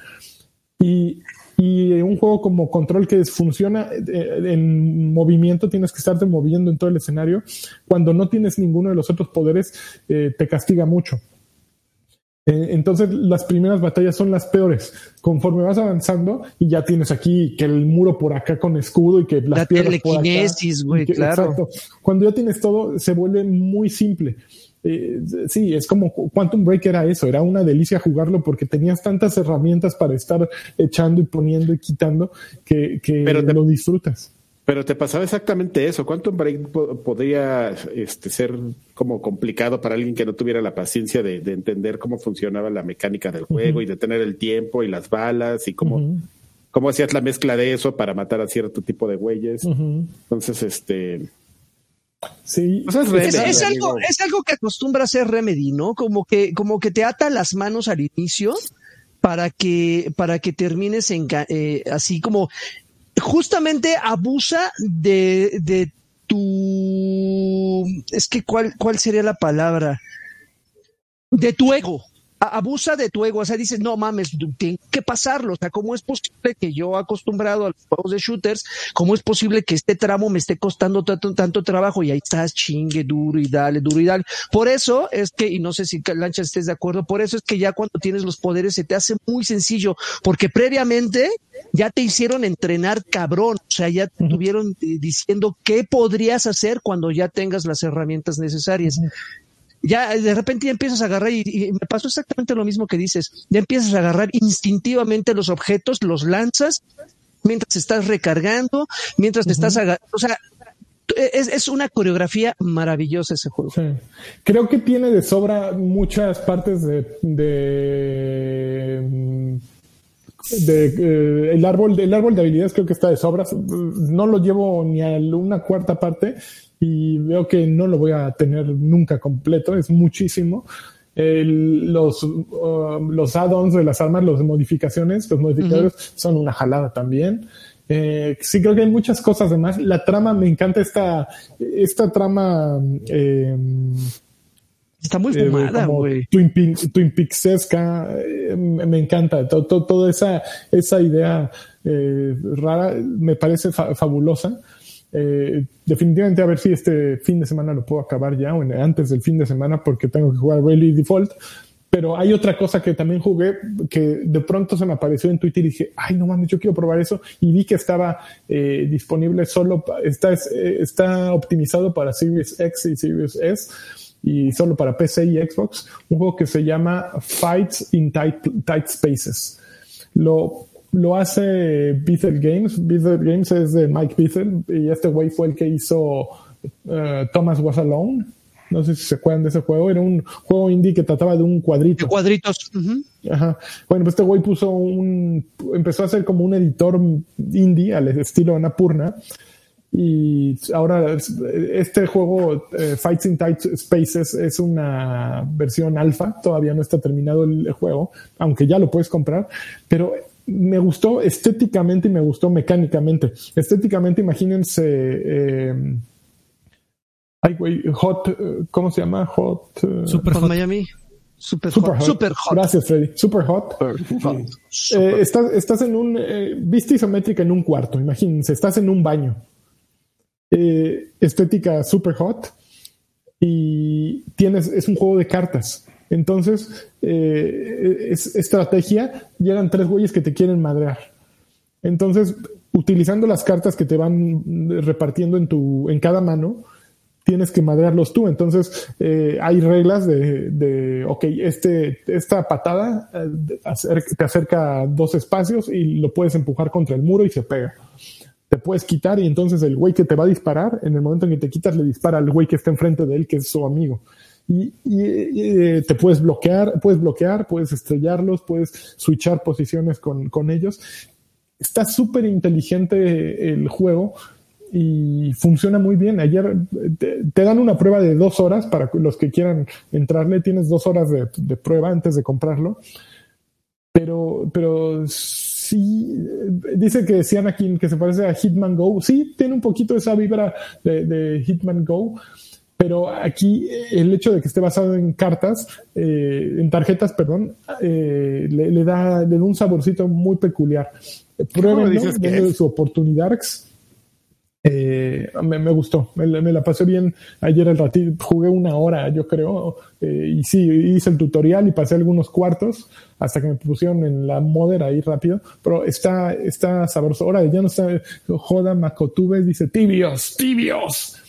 Y, y un juego como Control que funciona eh, en movimiento, tienes que estarte moviendo en todo el escenario. Cuando no tienes ninguno de los otros poderes, eh, te castiga mucho. Eh, entonces las primeras batallas son las peores. Conforme vas avanzando y ya tienes aquí que el muro por acá con escudo y que las piedras por acá. claro. Exacto. Cuando ya tienes todo, se vuelve muy simple. Eh, sí, es como Quantum Break era eso, era una delicia jugarlo porque tenías tantas herramientas para estar echando y poniendo y quitando que, que lo disfrutas. Pero te pasaba exactamente eso. Quantum Break podría este, ser como complicado para alguien que no tuviera la paciencia de, entender cómo funcionaba la mecánica del juego y de tener el tiempo y las balas y cómo, cómo hacías la mezcla de eso para matar a cierto tipo de güeyes. Entonces, este Sí, es, algo, es algo que acostumbra hacer Remedy, ¿no? Como que, como que te ata las manos al inicio para que, para que termines en, eh, así como justamente abusa de, de tu, es que cuál, cuál sería la palabra, de tu ego, abusa de tu ego, o sea, dices, no mames, tiene que pasarlo, o sea, ¿cómo es posible que yo acostumbrado a los juegos de shooters, cómo es posible que este tramo me esté costando tanto, tanto trabajo y ahí estás chingue duro y dale, duro y dale? Por eso es que, y no sé si Lancha estés de acuerdo, por eso es que ya cuando tienes los poderes se te hace muy sencillo, porque previamente ya te hicieron entrenar cabrón, o sea, ya te estuvieron diciendo qué podrías hacer cuando ya tengas las herramientas necesarias ya de repente ya empiezas a agarrar y, me pasó exactamente lo mismo que dices, ya empiezas a agarrar instintivamente los objetos, los lanzas mientras estás recargando, mientras te estás agarrando, o sea, es, es, una coreografía maravillosa ese juego. Creo que tiene de sobra muchas partes de, de de, eh, el árbol el árbol de habilidades creo que está de sobras no lo llevo ni a una cuarta parte y veo que no lo voy a tener nunca completo, es muchísimo. los, um, los add-ons de las armas, las modificaciones, los modificadores son una jalada también. Eh, sí, creo que hay muchas cosas además. La trama, me encanta esta, esta trama. Eh, Está muy eh, fumada, güey. Twin, Twin Peaksesca, eh, me encanta. toda esa, esa idea rara me parece fabulosa. Eh, definitivamente a ver si este fin de semana lo puedo acabar ya o antes del fin de semana porque tengo que jugar Rally Default. Pero hay otra cosa que también jugué que de pronto se me apareció en Twitter y dije, ay, no mames, yo quiero probar eso. Y vi que estaba eh, disponible solo, está, eh, está optimizado para Series X y Series S y solo para PC y Xbox. Un juego que se llama Fights in Tight, tight Spaces. Lo lo hace Bethel Games. Bethel Games es de Mike Bethel y este güey fue el que hizo uh, Thomas Was Alone. No sé si se acuerdan de ese juego. Era un juego indie que trataba de un cuadrito. De cuadritos. Ajá. Bueno, pues este güey puso un. Empezó a ser como un editor indie al estilo Anapurna. Y ahora este juego, eh, Fights in Tight Spaces, es una versión alfa. Todavía no está terminado el juego, aunque ya lo puedes comprar. Pero me gustó estéticamente y me gustó mecánicamente. Estéticamente, imagínense. Eh, ay, güey, Hot, eh, ¿cómo se llama? Hot. Uh, Super Hot Miami. Super, hot. Super hot. Gracias, Freddy. Super hot. Eh, estás, estás, en un. Eh, vista isométrica en un cuarto, imagínense. Estás en un baño. estética super hot. Y tienes. Es un juego de cartas. Entonces, eh, es estrategia, llegan tres güeyes que te quieren madrear. Entonces, utilizando las cartas que te van repartiendo en, tu, en cada mano, tienes que madrearlos tú. Entonces, eh, hay reglas de, de, ok, este, esta patada eh, te acerca dos espacios y lo puedes empujar contra el muro y se pega. te puedes quitar y entonces el güey que te va a disparar, en el momento en que te quitas, le dispara al güey que está enfrente de él, que es su amigo. Y, eh, te puedes bloquear, puedes bloquear, puedes estrellarlos, puedes switchar posiciones con, con ellos. Está súper inteligente el juego y funciona muy bien. Ayer te, dan una prueba de dos horas para los que quieran entrarle. Tienes dos horas de, de prueba antes de comprarlo. Pero, pero sí, dice que decían aquí que se parece a Hitman Go. Sí, tiene un poquito esa vibra de, Hitman Go, pero aquí el hecho de que esté basado en cartas, eh, en tarjetas, perdón, eh, le, da, le da un saborcito muy peculiar. Pruébenlo, denle su oportunidad. Eh, me, me, gustó, me, la pasé bien ayer el ratito, jugué una hora yo creo, eh, y sí, hice el tutorial y pasé algunos cuartos hasta que me pusieron en la modera ahí rápido, pero está, está sabroso. Ahora ya no está, joda Macotube dice tibios, tibios.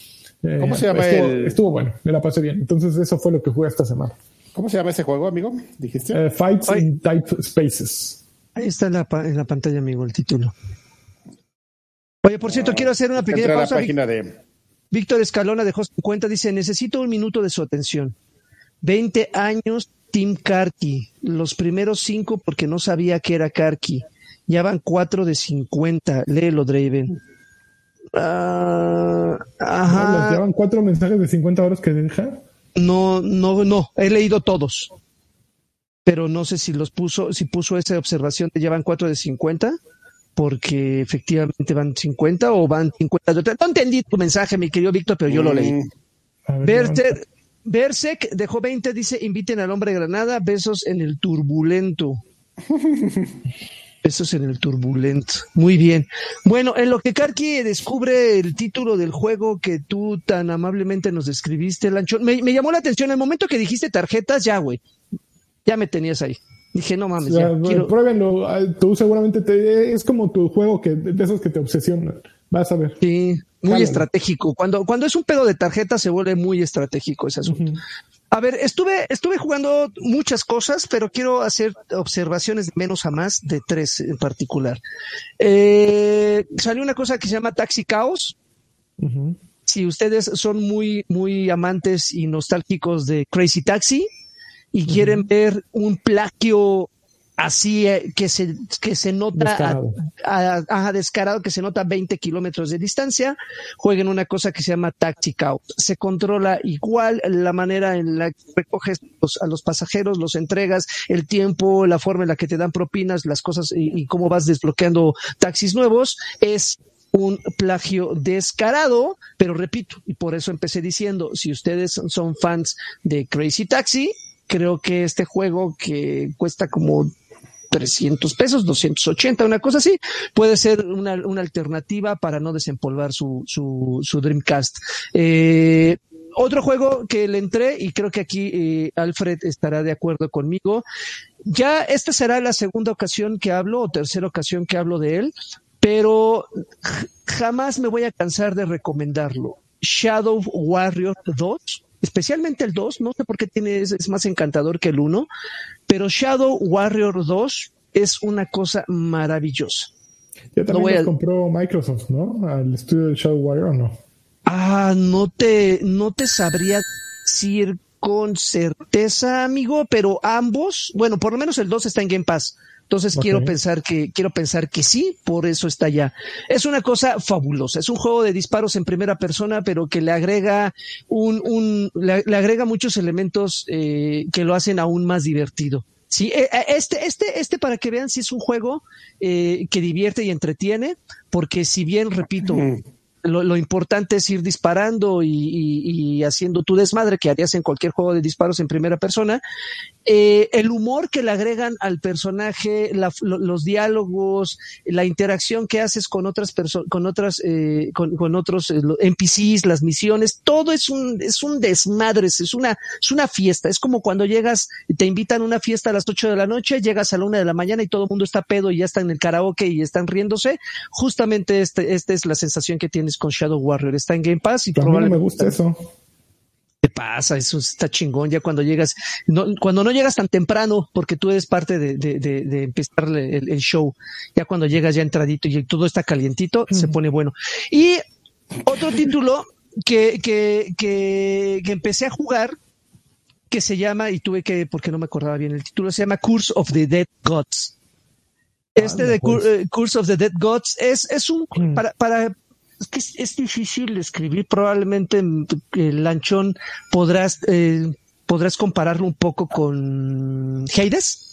Eh, ¿Cómo se llama estuvo, estuvo, bueno, me la pasé bien. Entonces eso fue lo que jugué esta semana. ¿Cómo se llama ese juego, amigo? ¿Dijiste? Fights in Type Spaces. Ahí está en la, en la pantalla, amigo, el título. Oye, por cierto, quiero hacer una pequeña pausa. Víctor Escalona dejó su cuenta, dice, necesito un minuto de su atención. 20 años, Tim Karki. Los primeros cinco porque no sabía que era Karki. Ya van cuatro de 50. Léelo, Draven. Uh, ajá. ¿Llevan cuatro mensajes de 50 horas que deja? No, no, no. He leído todos. Pero no sé si los puso, si puso esa observación de llevan cuatro de 50 porque efectivamente van 50 o van 50 No entendí tu mensaje, mi querido Víctor, pero yo lo leí. Mm. Bersek dejó 20, dice, inviten al hombre Granada, besos en el turbulento. besos en el turbulento. Muy bien. Bueno, en lo que Karki descubre el título del juego que tú tan amablemente nos describiste, Lanchón, me, me llamó la atención el momento que dijiste tarjetas, ya, güey. Ya me tenías ahí. Dije, no mames, ya, Pruébenlo, tú seguramente te, es como tu juego que, de esos que te obsesionan. Vas a ver. Sí, muy estratégico. Cuando, cuando es un pedo de tarjeta se vuelve muy estratégico ese asunto. A ver, estuve, estuve jugando muchas cosas, pero quiero hacer observaciones de menos a más de tres en particular. Eh, salió una cosa que se llama Taxi Chaos. Si ustedes son muy, muy amantes y nostálgicos de Crazy Taxi, y quieren ver un plagio así eh, que se que se nota descarado. descarado que se nota a 20 kilómetros de distancia jueguen una cosa que se llama Tactic Out se controla igual la manera en la que recoges a los pasajeros los entregas el tiempo la forma en la que te dan propinas las cosas y, y cómo vas desbloqueando taxis nuevos es un plagio descarado, pero repito, y por eso empecé diciendo, si ustedes son fans de Crazy Taxi, creo que este juego que cuesta como 300 pesos, 280, una cosa así, puede ser una, alternativa para no desempolvar su, su, su Dreamcast. Eh, otro juego que le entré, y creo que aquí eh, Alfred estará de acuerdo conmigo, ya esta será la segunda ocasión que hablo, o tercera ocasión que hablo de él, pero jamás me voy a cansar de recomendarlo. Shadow Warrior 2 especialmente el 2, no sé por qué tiene, es, más encantador que el 1, pero Shadow Warrior 2 es una cosa maravillosa. Ya también compró Microsoft, ¿no? Al estudio de Shadow Warrior, ¿o no? Ah, no te, no te sabría decir con certeza, amigo, pero ambos, bueno, por lo menos el 2 está en Game Pass. Entonces quiero pensar que quiero pensar que sí, por eso está ya. Es una cosa fabulosa. Es un juego de disparos en primera persona, pero que le agrega un, un le, agrega muchos elementos eh, que lo hacen aún más divertido. Sí, eh, eh, este, este, este para que vean si es un juego que divierte y entretiene, porque si bien repito lo, importante es ir disparando y, haciendo tu desmadre que harías en cualquier juego de disparos en primera persona. Eh, el humor que le agregan al personaje, los diálogos, la interacción que haces con otras personas, con otras, eh, con, otros eh, NPCs, las misiones, todo es un, es un desmadre, es una, es una fiesta. Es como cuando llegas, te invitan a una fiesta a las 8 de la noche, llegas a la una de la mañana y todo el mundo está pedo y ya está en el karaoke y están riéndose. Justamente este, esta es la sensación que tienes con Shadow Warrior. Está en Game Pass y probablemente. me gusta eso. ¿Qué pasa? Eso está chingón ya cuando llegas, no, cuando no llegas tan temprano, porque tú eres parte de, de, de, empezar el, el, show, ya cuando llegas ya entradito y todo está calientito, se pone bueno. Y otro título que, que, que, que empecé a jugar, que se llama, y tuve que, porque no me acordaba bien el título, se llama Curse of the Dead Gods. Este de pues. eh, Curse of the Dead Gods es, es un, mm. para, para, es que es, difícil escribir, probablemente el lanchón podrás, eh, podrás compararlo un poco con Hades.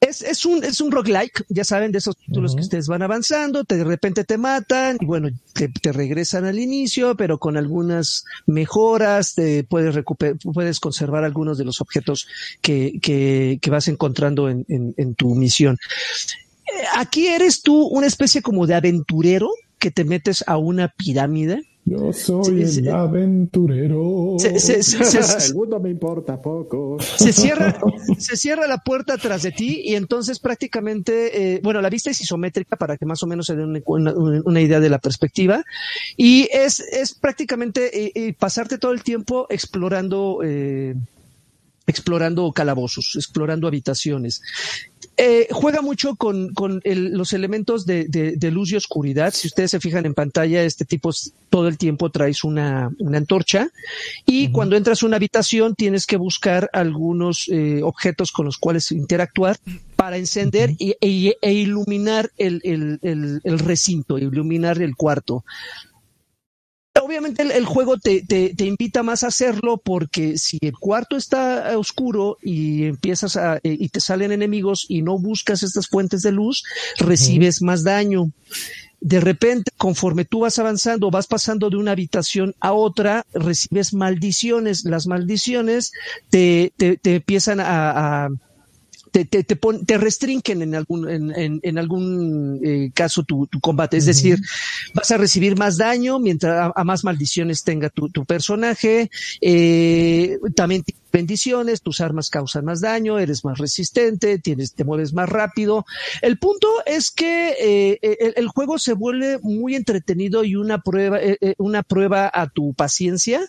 Es, es, un, es un roguelike, ya saben, de esos títulos que ustedes van avanzando, te, de repente te matan y bueno, te, te, regresan al inicio, pero con algunas mejoras, te puedes recuperar, puedes conservar algunos de los objetos que, que, que vas encontrando en, en, en tu misión. Eh, aquí eres tú una especie como de aventurero que te metes a una pirámide. Yo soy el aventurero. el mundo me importa poco. Se cierra, se cierra la puerta tras de ti y entonces prácticamente, eh, bueno, la vista es isométrica para que más o menos se den una, idea de la perspectiva y es, es prácticamente eh, pasarte todo el tiempo explorando explorando calabozos, explorando habitaciones. Eh, juega mucho con, con los elementos de, de, luz y oscuridad. Si ustedes se fijan en pantalla, este tipo todo el tiempo traes una, una antorcha. Y cuando entras a una habitación tienes que buscar algunos eh, objetos con los cuales interactuar para encender y, e, e, iluminar el, el, el, el, recinto, iluminar el cuarto obviamente el, juego te, te, invita más a hacerlo porque si el cuarto está oscuro y empiezas a eh, y te salen enemigos y no buscas estas fuentes de luz, recibes más daño. De repente, conforme tú vas avanzando, vas pasando de una habitación a otra, recibes maldiciones. Las maldiciones te, te, te empiezan a te, te, te, te restringen en algún, en, en, algún eh, caso tu, tu, combate. Es decir, vas a recibir más daño mientras a, más maldiciones tenga tu, tu personaje. Eh, también bendiciones, tus armas causan más daño, eres más resistente, tienes, te mueves más rápido. El punto es que eh, eh el, juego se vuelve muy entretenido y una prueba, eh, eh, una prueba a tu paciencia.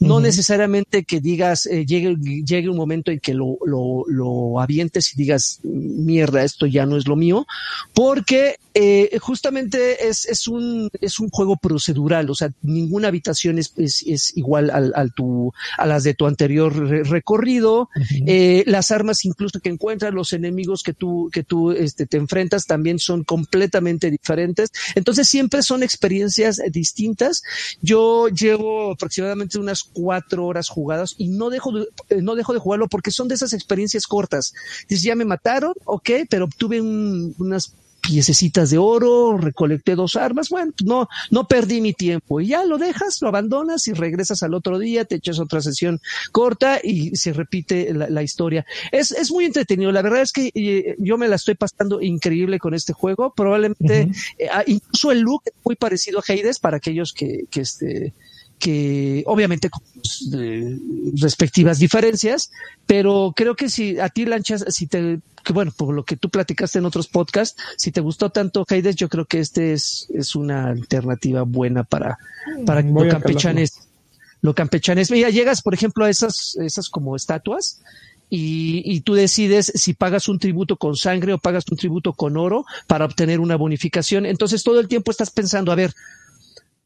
No necesariamente que digas, llegue, llegue un momento en que lo, lo, lo avientes y digas, mierda, esto ya no es lo mío, porque justamente es, es, un, es un juego procedural, o sea, ninguna habitación es, es, es igual al, al tu, a las de tu anterior recorrido, eh, las armas incluso que encuentras, los enemigos que tú, que tú este, te enfrentas también son completamente diferentes. Entonces siempre son experiencias distintas. Yo llevo aproximadamente unas cuatro horas jugadas y no dejo de, eh, no dejo de jugarlo porque son de esas experiencias cortas. Dices, ya me mataron, ok, pero obtuve unas piececitas de oro, recolecté dos armas, bueno, pues no, no perdí mi tiempo. Y ya lo dejas, lo abandonas y regresas al otro día, te echas otra sesión corta y se repite la, historia. Es, es muy entretenido, la verdad es que eh, yo me la estoy pasando increíble con este juego, probablemente eh, ah, incluso el look es muy parecido a Hades para aquellos que, que este, que obviamente con respectivas diferencias, pero creo que si a ti lanchas, si te, que bueno, por lo que tú platicaste en otros podcasts, si te gustó tanto Hades, yo creo que este es, es una alternativa buena para, para lo campechanes. Lo campechanes. Mira, llegas, por ejemplo, a esas, esas como estatuas, y, y, tú decides si pagas un tributo con sangre o pagas un tributo con oro para obtener una bonificación. Entonces todo el tiempo estás pensando, a ver,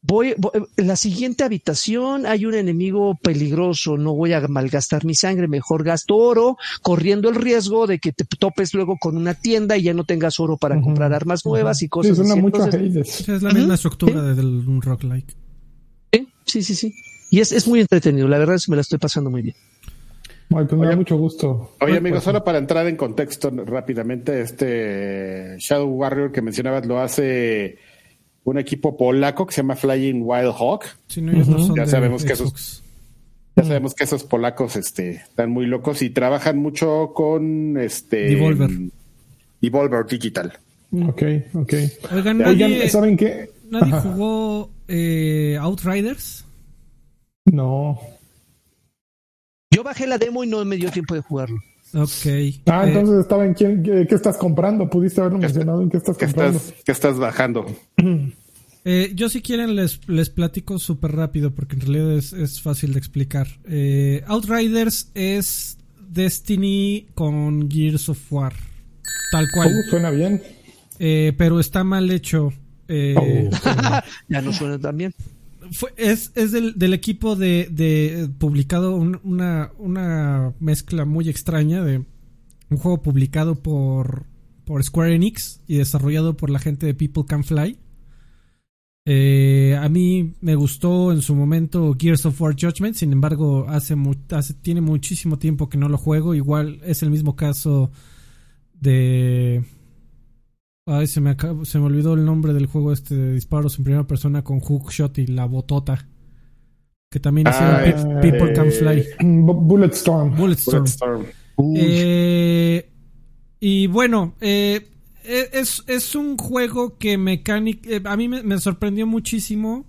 voy, en la siguiente habitación hay un enemigo peligroso, no voy a malgastar mi sangre, mejor gasto oro, corriendo el riesgo de que te topes luego con una tienda y ya no tengas oro para comprar armas nuevas y cosas es así. es la misma estructura de un rock like. Sí, sí, sí. Y es, es muy entretenido, la verdad es que me la estoy pasando muy bien. Ay, pues me da mucho gusto. Oye, amigo, pues, solo para entrar en contexto rápidamente, este Shadow Warrior que mencionabas lo hace un equipo polaco que se llama Flying Wild Hawk. ya sabemos que esos ya sabemos que esos polacos este, están muy locos y trabajan mucho con este Devolver, Devolver Digital. Ok, ok. Oigan, ¿saben qué? ¿Nadie jugó eh, Outriders? No. Yo bajé la demo y no me dio tiempo de jugarlo. Ok. Ah, eh, entonces estaba en qué, estás comprando. Pudiste haberlo mencionado en qué estás comprando. ¿Qué estás bajando? Eh, yo si quieren les, les platico súper rápido porque en realidad es, fácil de explicar. Eh, Outriders es Destiny con Gears of War. Tal cual. Uh, suena bien. Eh, pero está mal hecho. Oh. ya no suena tan bien. Es, es del, del, equipo de, de publicado una, una mezcla muy extraña de un juego publicado por, por Square Enix y desarrollado por la gente de People Can Fly. Eh, a mí me gustó en su momento Gears of War Judgment, sin embargo, hace, hace, tiene muchísimo tiempo que no lo juego. Igual es el mismo caso de. Ay, se me, se me olvidó el nombre del juego este de disparos en primera persona con hookshot y la botota. Que también hicieron ah, People Can Fly. Bulletstorm. Bulletstorm. Eh, y bueno, eh, e, es, es, un juego que mecánica, eh, a mí me, sorprendió muchísimo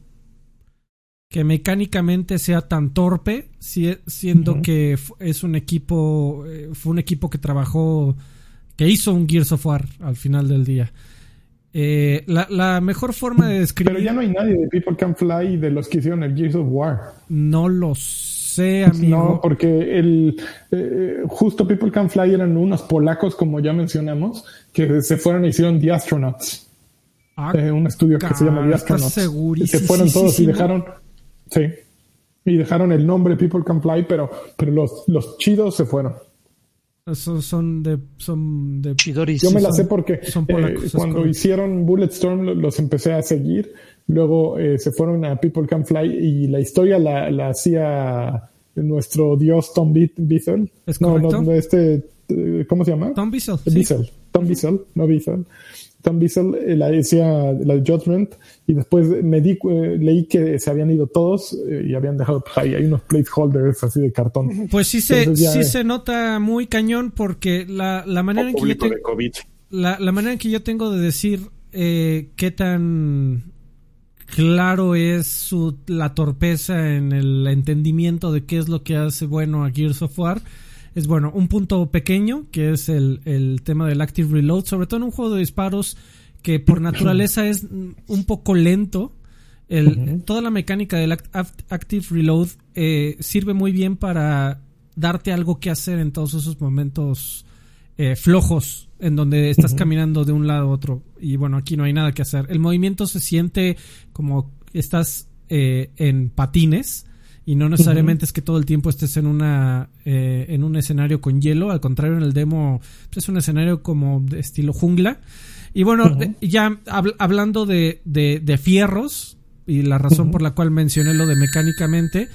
que mecánicamente sea tan torpe, siendo que es un equipo, eh, fue un equipo que trabajó, que hizo un Gears of War al final del día. Eh, la, la, mejor forma de describir. Pero ya no hay nadie de People Can Fly de los que hicieron el Gears of War. No lo sé, amigo. No, porque el eh, justo People Can Fly eran unos polacos, como ya mencionamos, que se fueron y hicieron The Astronauts. Ah, eh, un estudio que se llama The Astronauts. Y se fueron todos y dejaron. Sí. Y dejaron el nombre People Can Fly, pero, pero los, los chidos se fueron. Son, son de son de Yo me la sé porque eh, cuando hicieron Bulletstorm los empecé a seguir. Luego eh, se fueron a People Can Fly y la historia la, la hacía nuestro dios Tom Bissell. no, no, este, eh, ¿cómo se llama? Tom Bissell. Tom Bissell, no Bissell. Tom Bissell eh, la decía la de Judgment y después me di, eh, leí que se habían ido todos eh, y habían dejado pues, ahí hay unos placeholders así de cartón. Pues sí se sí se nota muy cañón porque la, la manera en que yo la, la, manera en que yo tengo de decir qué tan claro es su, la torpeza en el entendimiento de qué es lo que hace bueno a Gears of War es bueno, un punto pequeño que es el, el tema del Active Reload, sobre todo en un juego de disparos que por naturaleza es un poco lento. El, Toda la mecánica del Active Reload eh, sirve muy bien para darte algo que hacer en todos esos momentos eh, flojos en donde estás caminando de un lado a otro. Y bueno, aquí no hay nada que hacer. El movimiento se siente como estás eh, en patines y no necesariamente es que todo el tiempo estés en una eh, en un escenario con hielo al contrario en el demo pues, es un escenario como de estilo jungla. Y bueno ya hablando de, de, fierros y la razón por la cual mencioné lo de mecánicamente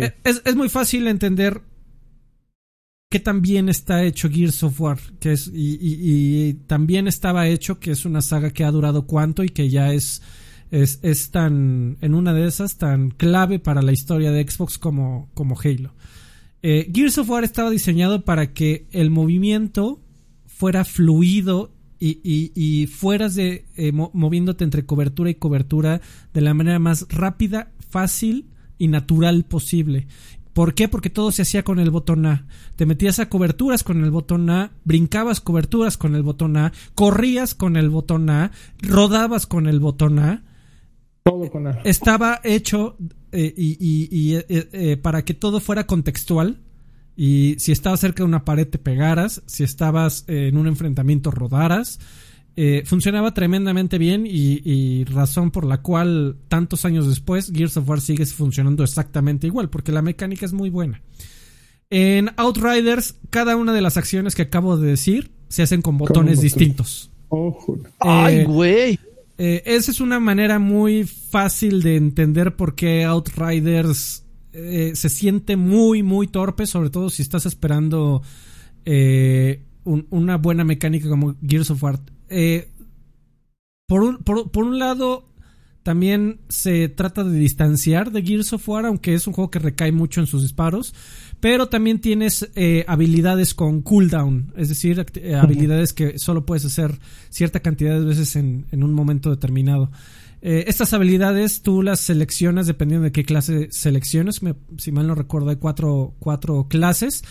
eh, es, es muy fácil entender que también está hecho Gears of War que es y, y también estaba hecho que es una saga que ha durado cuánto y que ya es es, es tan, en una de esas, tan clave para la historia de Xbox como, como Halo. Eh, Gears of War estaba diseñado para que el movimiento fuera fluido y, y, fueras de eh, moviéndote entre cobertura y cobertura de la manera más rápida, fácil y natural posible. ¿Por qué? Porque todo se hacía con el botón A. Te metías a coberturas con el botón A, brincabas coberturas con el botón A, corrías con el botón A, rodabas con el botón A estaba hecho eh, y, eh, eh, para que todo fuera contextual. Y si estabas cerca de una pared te pegaras, si estabas en un enfrentamiento rodaras. funcionaba tremendamente bien y, razón por la cual tantos años después Gears of War sigue funcionando exactamente igual, porque la mecánica es muy buena. En Outriders, cada una de las acciones que acabo de decir se hacen con botones distintos. ¡Ay, güey! Eh, esa es una manera muy fácil de entender por qué Outriders eh, se siente muy, muy torpe, sobre todo si estás esperando eh, una buena mecánica como Gears of War. Por un, por, un, lado, también se trata de distanciar de Gears of War, aunque es un juego que recae mucho en sus disparos. Pero también tienes habilidades con cooldown, es decir, habilidades que solo puedes hacer cierta cantidad de veces en, un momento determinado. Eh, estas habilidades tú las seleccionas dependiendo de qué clase selecciones. si mal no recuerdo, hay cuatro, cuatro clases.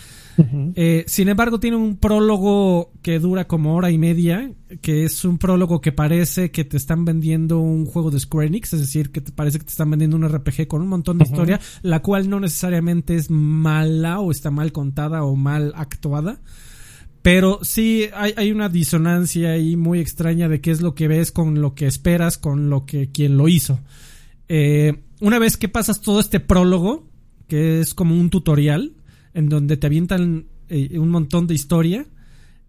Eh, sin embargo, tiene un prólogo que dura como hora y media, que es un prólogo que parece que te están vendiendo un juego de Square Enix, es decir, que te parece que te están vendiendo un RPG con un montón de historia, la cual no necesariamente es mala o está mal contada o mal actuada. Pero sí hay, hay, una disonancia ahí muy extraña de qué es lo que ves con lo que esperas, con lo que quien lo hizo. Eh, una vez que pasas todo este prólogo, que es como un tutorial, en donde te avientan eh, un montón de historia,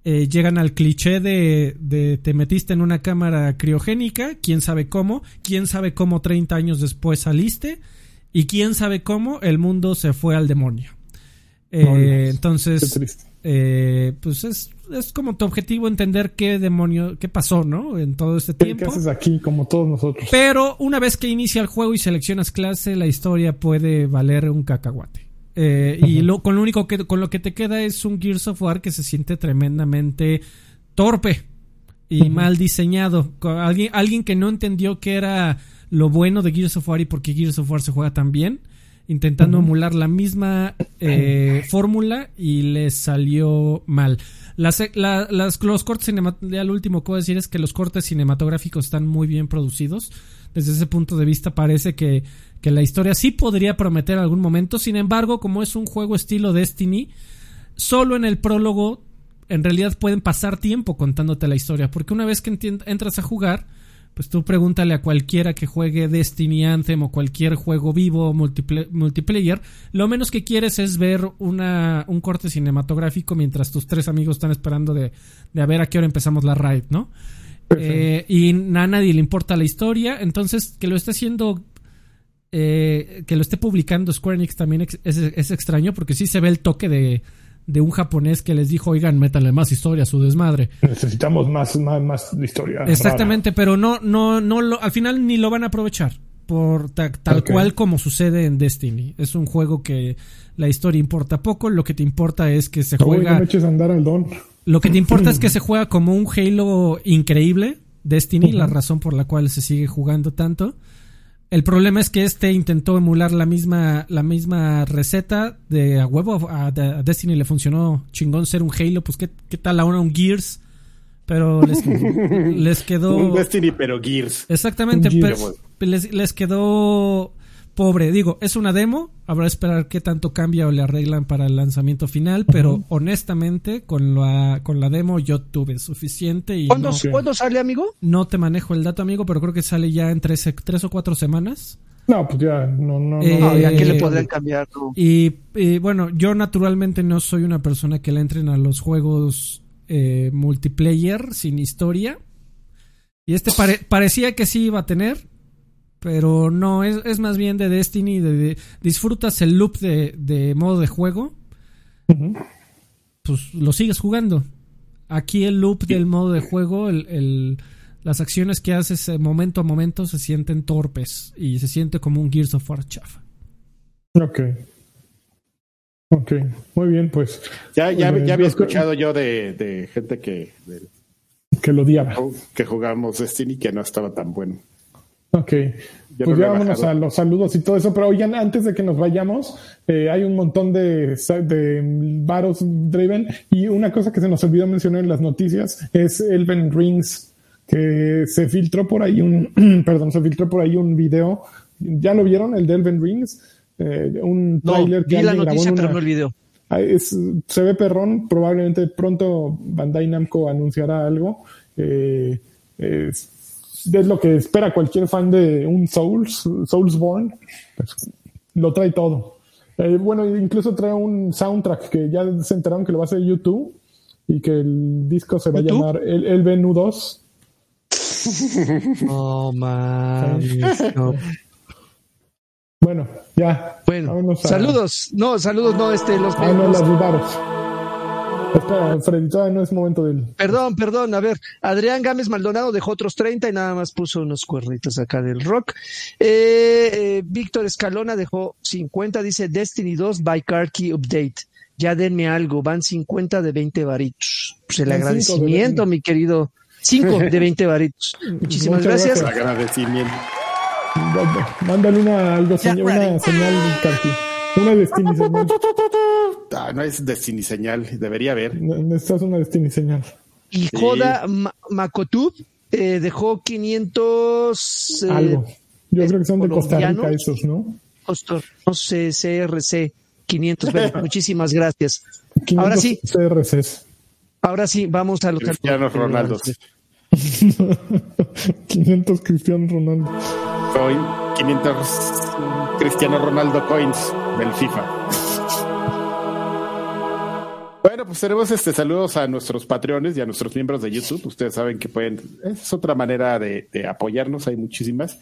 eh, llegan al cliché de, de, te metiste en una cámara criogénica, quién sabe cómo, quién sabe cómo 30 años después saliste, y quién sabe cómo el mundo se fue al demonio. entonces eh, pues es, es como tu objetivo entender qué demonio, qué pasó, ¿no? En todo este tiempo. ¿Qué haces aquí, como todos nosotros? Pero una vez que inicia el juego y seleccionas clase, la historia puede valer un cacahuate. Eh, y lo, con lo único que, con lo que te queda es un Gears of War que se siente tremendamente torpe y mal diseñado. Alguien, alguien que no entendió qué era lo bueno de Gears of War y por qué Gears of War se juega tan bien intentando emular la misma eh, fórmula y les salió mal. Las, los cortes cinematográficos, lo último que decir es que los cortes cinematográficos están muy bien producidos. Desde ese punto de vista parece que, que la historia sí podría prometer algún momento. Sin embargo, como es un juego estilo Destiny, solo en el prólogo en realidad pueden pasar tiempo contándote la historia. Porque una vez que entras a jugar, pues tú pregúntale a cualquiera que juegue Destiny Anthem o cualquier juego vivo multiplayer, lo menos que quieres es ver una, un corte cinematográfico mientras tus tres amigos están esperando de, de a ver a qué hora empezamos la raid, ¿no? Eh, y a nadie le importa la historia, entonces que lo esté haciendo, eh, que lo esté publicando Square Enix también es, es extraño porque sí se ve el toque de de un japonés que les dijo, oigan, métanle más historia a su desmadre. Necesitamos más, más, más historia. Exactamente, pero no, no, no, lo, al final ni lo van a aprovechar. Por tal cual como sucede en Destiny. Es un juego que la historia importa poco, lo que te importa es que se juega. andar al don. Lo que te importa es que se juega como un Halo increíble, Destiny, la razón por la cual se sigue jugando tanto. El problema es que este intentó emular la misma, la misma receta de a huevo. A, Destiny le funcionó chingón ser un Halo. Pues, ¿qué, qué tal ahora un Gears? Pero les, les quedó. Un Destiny, pero Gears. Exactamente. Pero les, les quedó pobre. Digo, es una demo, habrá que esperar qué tanto cambia o le arreglan para el lanzamiento final, pero honestamente con la, con la demo yo tuve suficiente. y ¿Cuándo, sale, amigo? No te manejo el dato, amigo, pero creo que sale ya en tres, tres o cuatro semanas. No, pues ya, no, no, no. Eh, ¿Qué le podrían cambiar? Y, bueno, yo naturalmente no soy una persona que le entren a los juegos eh, multiplayer sin historia. Y este parecía que sí iba a tener, pero no, es, es más bien de Destiny, de, disfrutas el loop de, de, modo de juego, pues lo sigues jugando. Aquí el loop del modo de juego, el, el, las acciones que haces eh, momento a momento se sienten torpes y se siente como un Gears of War chafa. Ok. Ok, muy bien, pues. Ya, ya, ya había escuchado yo de, de gente que. que lo odiaba. Que jugamos Destiny que no estaba tan bueno. Ok, pues ya vámonos a los saludos y todo eso, pero oigan, antes de que nos vayamos, eh, hay un montón de, de varos Draven y una cosa que se nos olvidó mencionar en las noticias es Elven Rings, que se filtró por ahí un, perdón, se filtró por ahí un video, ¿ya lo vieron? El de Elven Rings, eh, un trailer que vi la noticia, pero no el video. Ah, se ve perrón, probablemente pronto Bandai Namco anunciará algo. Eh, es lo que espera cualquier fan de un Souls, Soulsborne, pues, lo trae todo. Eh, bueno, incluso trae un soundtrack que ya se enteraron que lo va a hacer YouTube y que el disco se va a llamar El, el Venue 2. Oh, man. Bueno, ya. Bueno, saludos. No, saludos, no, este, los. Ah, no, las dudaros. Espera, Freddy, todavía no es momento del. Perdón, perdón, a ver. Adrián Gámez Maldonado dejó otros 30 y nada más puso unos cuernitos acá del rock. Eh, eh, Víctor Escalona dejó 50, dice Destiny 2 by Car Key Update. Ya denme algo, van 50 de 20 varitos. Pues el agradecimiento, mi querido cinco de 20 varitos. Muchísimas Muchas gracias. gracias. Agradecimiento. Mándale una, algo, señal, una señal, Carti. Una Destiny señal. Ah, no es Destiny señal, debería haber. Necesitas una Destiny señal. Y Joda Ma- Makotub eh, dejó 500 eh, Algo. Yo creo que son de Costa Rica esos, ¿no? costos, no sé, CRC 500. Bueno, muchísimas gracias. 500 Ahora sí. CRCs. Ahora sí, vamos a los Cristiano Ronaldo. 500 Cristiano Ronaldo. Coin, 500 Cristiano Ronaldo coins del FIFA. Bueno, pues tenemos este saludos a nuestros patreones y a nuestros miembros de YouTube. Ustedes saben que pueden, es otra manera de, apoyarnos, hay muchísimas.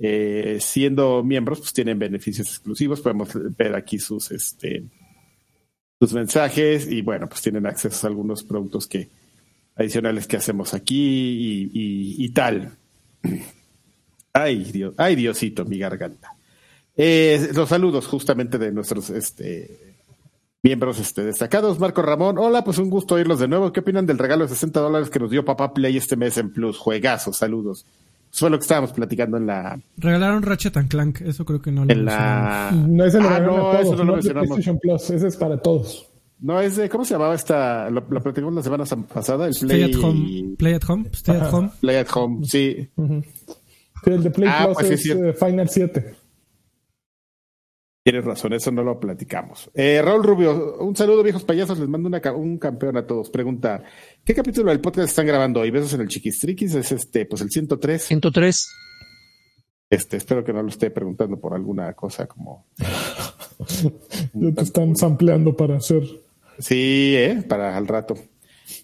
Eh, siendo miembros, pues tienen beneficios exclusivos. Podemos ver aquí sus este sus mensajes y bueno, pues tienen acceso a algunos productos que adicionales que hacemos aquí y tal. Ay, Dios, ay, Diosito, mi garganta. Eh, los saludos justamente de nuestros este, miembros este, destacados. Marco Ramón, hola, pues un gusto oírlos de nuevo. ¿Qué opinan del regalo de 60 dólares que nos dio Papá Play este mes en Plus? Juegazos, saludos. Eso fue lo que estábamos platicando en la... Regalaron Ratchet and Clank, eso creo que no lo En mencionamos. la... No, ese lo Ah, no, a todos, eso no lo mencionamos. PlayStation Plus, ese es para todos. No, es de... ¿Cómo se llamaba esta? Lo, lo platicamos la semana pasada. El Stay Play... at home, play at home, stay at home. Play at Home, sí. Sí, el de Play Ah, Plus pues es eh, Final 7. Tienes razón, eso no lo platicamos. Eh, Raúl Rubio, un saludo, viejos payasos. Les mando una un campeón a todos. Pregunta: ¿Qué capítulo del podcast están grabando hoy? Besos en el Chiquistriquis. Es este, pues el 103. 103. Este, espero que no lo esté preguntando por alguna cosa como. Ya te están sampleando para hacer. Sí, eh, para al rato.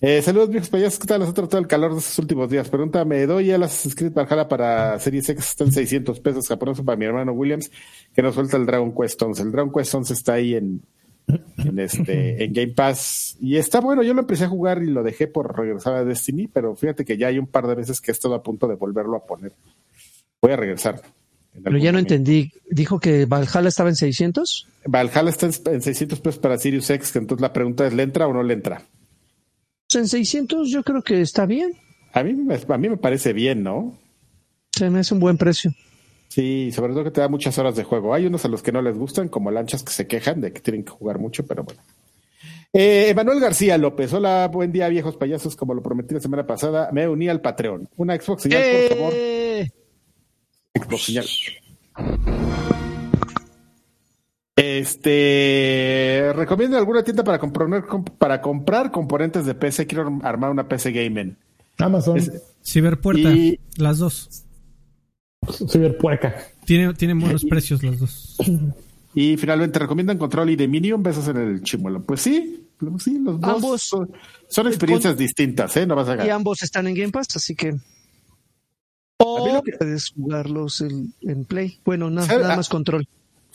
Eh, saludos, viejos payasos. ¿Qué tal les ha tratado el calor de estos últimos días? Pregunta: ¿me doy a las Script Valhalla para Series X? Están 600 pesos japoneses para mi hermano Williams, que nos suelta el Dragon Quest 11. El Dragon Quest 11 está ahí en, en este en Game Pass y está bueno. Yo lo empecé a jugar y lo dejé por regresar a Destiny, pero fíjate que ya hay un par de veces que he estado a punto de volverlo a poner. Voy a regresar. Pero ya no momento. entendí. ¿Dijo que Valhalla estaba en 600? Valhalla está en en 600 pesos para Sirius X, que entonces la pregunta es, ¿le entra o no le entra? En 600 yo creo que está bien. A mí, me- a mí me parece bien, ¿no? Se me hace un buen precio. Sí, sobre todo que te da muchas horas de juego. Hay unos a los que no les gustan, como lanchas que se quejan de que tienen que jugar mucho, pero bueno. Eh, Emanuel García López, hola, buen día, viejos payasos. Como lo prometí la semana pasada, me uní al Patreon. Una Xbox señal, por favor. ¡Eh! Xbox señal. Este, recomiendo alguna tienda para comprar, para comprar componentes de PC. Quiero armar una PC gaming. Amazon, Es- Ciberpuerta, Y- las dos. Ciberpuerca. Tiene, tienen buenos precios las dos. Y finalmente, ¿recomiendan Control y Dominion? Besos en el chimuelo. Pues sí, sí, los dos Ambos. son, son experiencias distintas, ¿eh? No vas a Y ganar. ambos están en Game Pass, así que. A mí O lo que- puedes jugarlos en, en Play. Bueno, nada Ah. más control.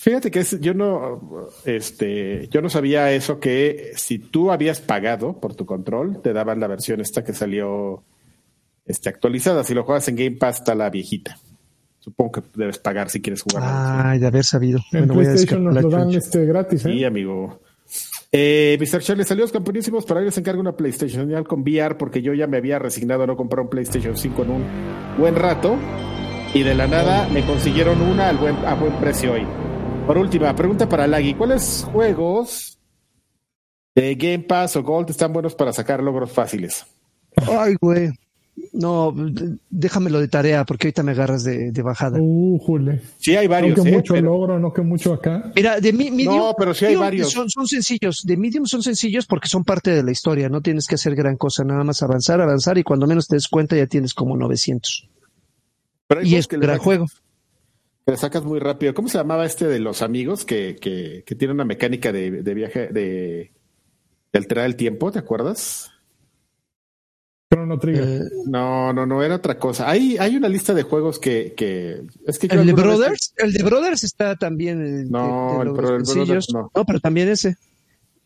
Fíjate que es- yo no, este, yo no sabía eso que si tú habías pagado por tu control, te daban la versión esta que salió, este, actualizada. Si lo juegas en Game Pass, está la viejita. Supongo que debes pagar si quieres jugar. Ay, de haber sabido. En Bueno, voy a PlayStation nos lo dan este gratis, ¿eh? Sí, amigo. Eh, Mr. Charlie, saludos campeonísimos. Para hoy les encargo una PlayStation con VR porque yo ya me había resignado a no comprar un PlayStation 5 en un buen rato y de la nada me consiguieron una al buen, a buen precio hoy. Por última, pregunta para Lagui. ¿Cuáles juegos de Game Pass o Gold están buenos para sacar logros fáciles? Ay, güey. No, déjamelo de tarea porque ahorita me agarras de, de bajada. Uh, jule. Sí, hay No varios. que ¿eh? mucho Pero- logro, no que mucho acá. Mira, de mi- medium, No, pero sí hay medium varios. Son, son sencillos. De medium son sencillos porque son parte de la historia. No tienes que hacer gran cosa, nada más avanzar, avanzar y cuando menos te des cuenta ya tienes como 900. pero hay Y es que un gran juego. Que le sacas muy rápido. ¿Cómo se llamaba este de los amigos que, que, que tiene una mecánica de, de viaje, de, de alterar el tiempo? ¿Te acuerdas? Chrono Trigger. Eh, No, no, no, era otra cosa. Hay, hay una lista de juegos que, que es que el de Brothers, el de Brothers está también. de- No, de el el. Brothers no. no, pero también ese.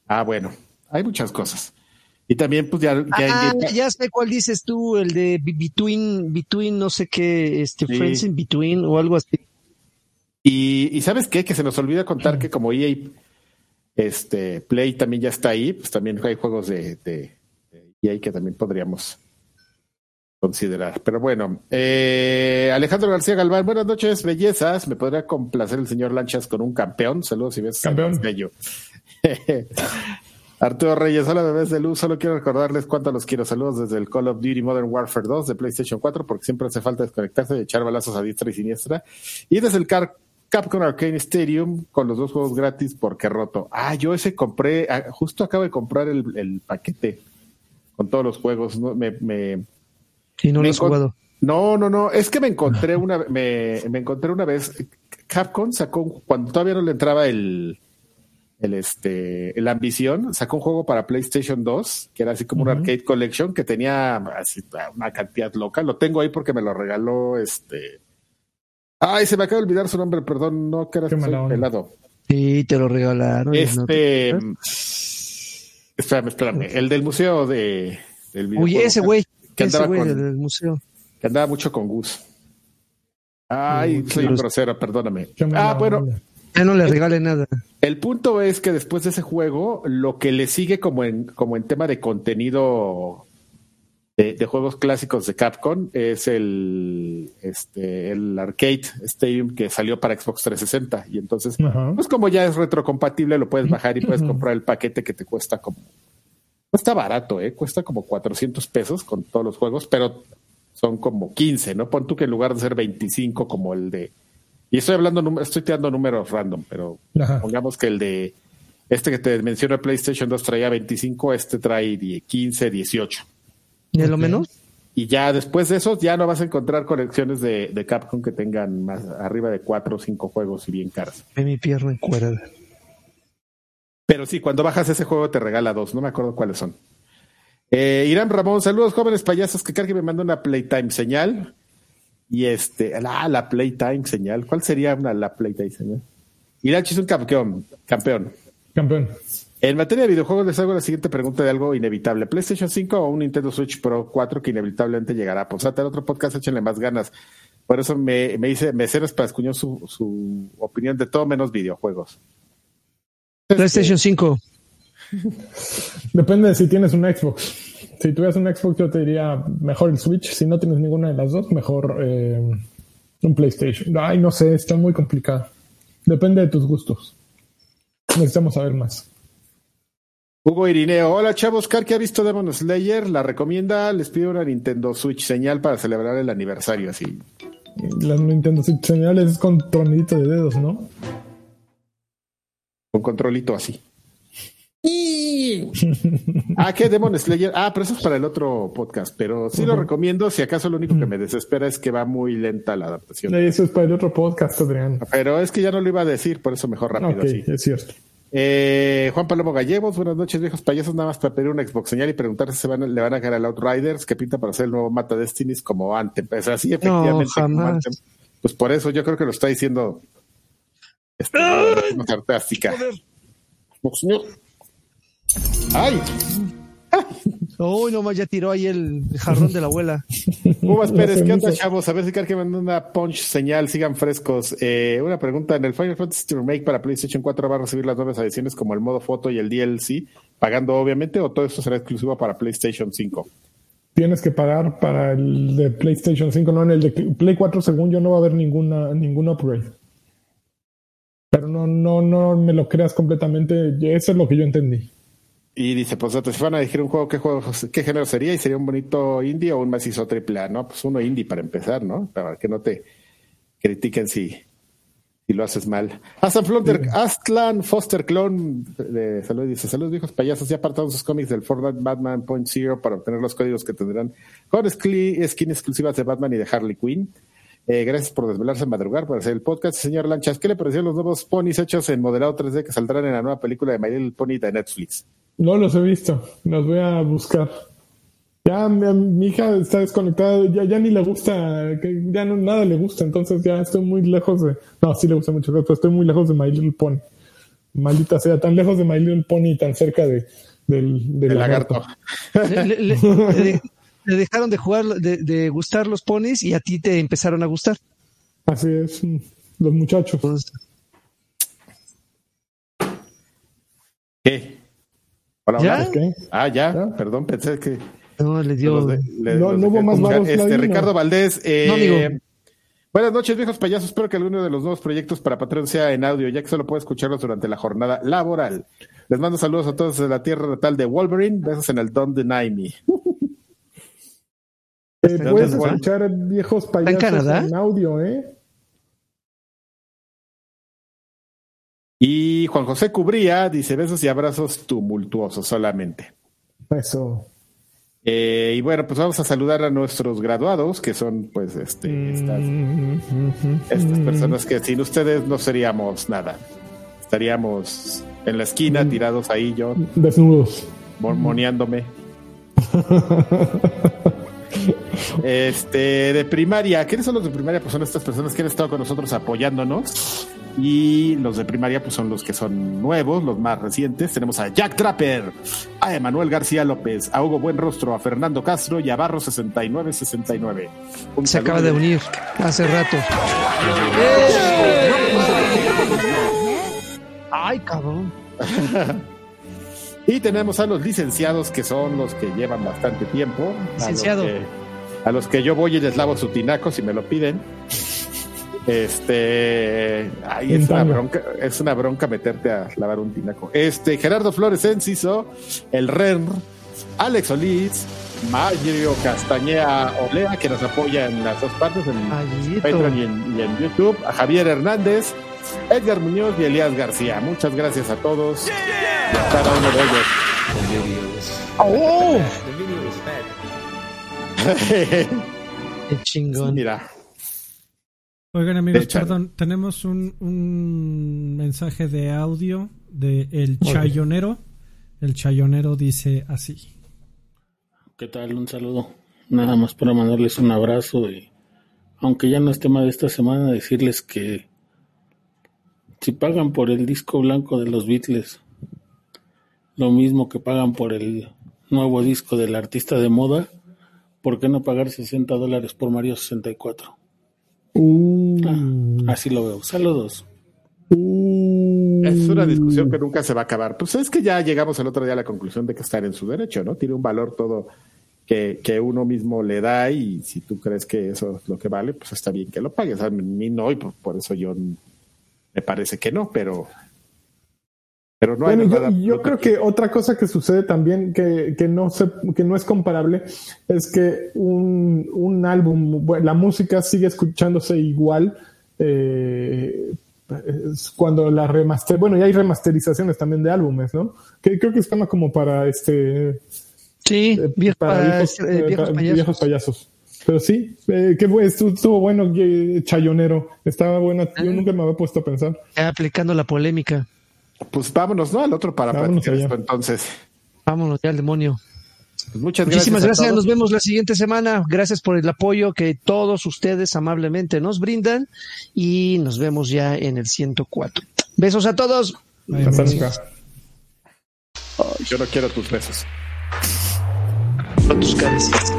Ah, bueno, hay muchas cosas. Y también, pues ya, ya en Ah, ya sé cuál dices tú, el de Be- Between, Between, no sé qué, este, Sí. Friends in Between o algo así. Y, y sabes qué, que se nos olvida contar que como EA este Play también ya está ahí, pues también hay juegos de, de, de EA que también podríamos considerar. Pero bueno, eh, Alejandro García Galván, buenas noches, bellezas. ¿Me podría complacer el señor Lanchas con un campeón? Saludos si ves. Campeón. Bello. Arturo Reyes, hola bebés de luz, solo quiero recordarles cuánto los quiero. Saludos desde el Call of Duty Modern Warfare 2 de PlayStation 4, porque siempre hace falta desconectarse y echar balazos a diestra y siniestra. Y desde el Capcom Arcade Stadium con los dos juegos gratis porque roto. Ah, yo ese compré, ah, justo acabo de comprar el, paquete con todos los juegos. ¿no? Me, me, y no lo has jugado. No, no, no. Es que me encontré una, me, me encontré una vez. Capcom sacó cuando todavía no le entraba el, el este, la ambición, sacó un juego para PlayStation 2, que era así como un arcade collection, que tenía así, una cantidad loca. Lo tengo ahí porque me lo regaló este. Ay, se me acaba de olvidar su nombre, perdón, no que era pelado. Sí, te lo regalaron. Este. espérame, espérame. El del museo de. Del Uy, ese güey. Que andaba ese güey del museo. Que andaba mucho con Gus. Ay, soy un grosero, perdóname. Ah, bueno, no le regale nada. El punto es que después de ese juego, lo que le sigue como en, como en tema de contenido de, juegos clásicos de Capcom es el, este, el Arcade Stadium que salió para Xbox 360. Y entonces, pues como ya es retrocompatible, lo puedes bajar y puedes comprar el paquete que te cuesta como. Cuesta barato, ¿eh? Cuesta como 400 pesos con todos los juegos, pero son como 15, ¿no? Pon tú que en lugar de ser 25 como el de y estoy hablando, estoy tirando números random, pero pongamos que el de este que te menciono, PlayStation 2 traía 25, este trae 15, 18. ¿Y lo menos? Y ya después de eso, ya no vas a encontrar colecciones de, de Capcom que tengan más arriba de 4 o 5 juegos y bien caras. Ve mi pierna encuerada. Pero sí, cuando bajas ese juego te regala dos, no me acuerdo cuáles son. Eh, Irán Ramón, saludos jóvenes payasos, que que me manda una Playtime señal. Y este, la, la Playtime señal. ¿Cuál sería una la Playtime señal? Irachi es un campeón. Campeón. Campeón. En materia de videojuegos les hago la siguiente pregunta de algo inevitable. ¿PlayStation 5 o un Nintendo Switch Pro 4 que inevitablemente llegará? Pues el otro podcast, échenle más ganas. Por eso me, me dice Mecenas para escuchar su, su opinión de todo menos videojuegos. PlayStation 5. Depende de si tienes un Xbox. Si tuvieras un Xbox, yo te diría mejor el Switch. Si no tienes ninguna de las dos, mejor eh, un PlayStation. Ay, no sé, está muy complicado. Depende de tus gustos. Necesitamos saber más. Hugo Irineo, hola chavos, Car que ha visto Demon Slayer, la recomienda, les pido una Nintendo Switch señal para celebrar el aniversario así. La Nintendo Switch señal es con tornillo de dedos, ¿no? Con controlito así. ah, ¿qué Demon Slayer? Ah, pero eso es para el otro podcast, pero sí lo recomiendo. Si acaso lo único que me desespera es que va muy lenta la adaptación. Eso es para el otro podcast, Adrián. Pero es que ya no lo iba a decir, por eso mejor rápido. Ok, es cierto. Eh, Juan Palomo Gallegos, buenas noches, viejos payasos. Nada más para pedir una Xbox señal y preguntar si se van, le van a caer al Outriders que pinta para hacer el nuevo Mata Destinies como antes. Pues así, efectivamente. Pues por eso yo creo que lo está diciendo. Este, fantástica. ¡Ay! Uy, nomás ya tiró ahí el jarrón de la abuela. Uvas Pérez, ¿qué onda, chavos? A ver si que mandó una punch señal, sigan frescos. Eh, una pregunta: ¿en el Final Fantasy Remake para PlayStation 4 va a recibir las nuevas adiciones como el modo foto y el DLC, pagando obviamente, o todo esto será exclusivo para PlayStation 5? Tienes que pagar para el de PlayStation 5, no en el de Play 4, según yo, no va a haber ninguna, ningún upgrade. Pero no, no, no me lo creas completamente. Eso es lo que yo entendí. Y dice, pues si van a elegir un juego, ¿qué juego, qué género sería? ¿Y sería un bonito indie o un macizo triple A? No, pues uno indie para empezar, ¿no? Para que no te critiquen si, si lo haces mal. Aslan, Astlan Foster Clone de Salud dice, saludos viejos payasos, ya apartaron sus cómics del Fortnite Batman Point Zero para obtener los códigos que tendrán con skin exclusivas de Batman y de Harley Quinn. Eh, gracias por desvelarse en madrugar para hacer el podcast. Señor Lanchas, ¿qué le parecieron los nuevos ponis hechos en modelado 3D que saldrán en la nueva película de My Little Pony de Netflix? No los he visto, los voy a buscar. Ya mi, hija está desconectada, ya, ya ni le gusta, ya no, nada le gusta, entonces ya estoy muy lejos de... No, sí le gusta mucho, pero estoy muy lejos de My Little Pony. Maldita sea, tan lejos de My Little Pony y tan cerca de, del, del lagarto. Le, dejaron de jugar, de, de, gustar los ponis y a ti te empezaron a gustar. Así es, los muchachos. ¿Qué? Hola, ¿Ya? Ah, ya? perdón, pensé que. No, le dio. no, no hubo más varos. Este, Ricardo Valdés. Eh, buenas noches, viejos payasos. Espero que alguno de los nuevos proyectos para Patreon sea en audio, ya que solo puedo escucharlos durante la jornada laboral. Les mando saludos a todos de la tierra natal de Wolverine. Besos en el Don't Deny Me. Eh, puedes escuchar viejos payasos en, en audio, ¿eh? Y Juan José Cubría dice besos y abrazos tumultuosos solamente. Eso. Eh, y bueno, pues vamos a saludar a nuestros graduados, que son pues este estas, estas personas que sin ustedes no seríamos nada. Estaríamos en la esquina, tirados ahí yo. Desnudos. Mormoneándome. este, de primaria. ¿Quiénes son los de primaria? Pues son estas personas que han estado con nosotros apoyándonos. Y los de primaria, pues son los que son nuevos, los más recientes. Tenemos a Jack Trapper, a Emanuel García López, a Hugo Buenrostro, a Fernando Castro y a Barro 6969. Se acaba de unir hace rato. Ay, cabrón. y tenemos a los licenciados que son los que llevan bastante tiempo. Licenciado. A los que, yo voy y les lavo su tinaco si me lo piden. Este, es una bronca, es una bronca meterte a lavar un tinaco. Este, Gerardo Flores Enciso, el REN, Alex Solís, Mario Castañeda Olea, que nos apoya en las dos partes, en Patreon y en, YouTube, a Javier Hernández, Edgar Muñoz y Elías García. Muchas gracias a todos y a cada uno de ellos. ¡Oh! ¡Qué chingón! Mira. Oigan amigos, perdón, tenemos un, un, mensaje de audio de El Chayonero. El Chayonero dice así. ¿Qué tal? Un saludo. Nada más para mandarles un abrazo y aunque ya no es tema de esta semana, decirles que si pagan por el disco blanco de los Beatles, lo mismo que pagan por el nuevo disco del artista de moda, ¿por qué no pagar 60 dólares por Mario 64? Uh. Ah, así lo veo. Saludos. Uh. Es una discusión que nunca se va a acabar. Pues es que ya llegamos el otro día a la conclusión de que estar en su derecho, ¿no? Tiene un valor todo que, que uno mismo le da y si tú crees que eso es lo que vale, pues está bien que lo pagues. A mí no, y por eso yo me parece que no, pero pero no bueno, yo, creo que... otra cosa que sucede también que, que, no se, que no es comparable es que un, un álbum, la música sigue escuchándose igual eh, cuando la remaster, bueno, ya hay remasterizaciones también de álbumes, ¿no? Que creo que es como para este sí, eh, para, este, viejos, eh, viejos, payasos. Pero sí, eh, qué bueno, estuvo, bueno, Chayonero. Estaba bueno, yo ah. nunca me había puesto a pensar. Aplicando la polémica. Pues vámonos, ¿no? Al otro para platicar entonces. Vámonos ya al demonio. Pues muchas gracias. Muchísimas gracias. Nos vemos la siguiente semana. Gracias por el apoyo que todos ustedes amablemente nos brindan. Y nos vemos ya en el 104. Besos a todos. yo no quiero tus besos. No tus caricias.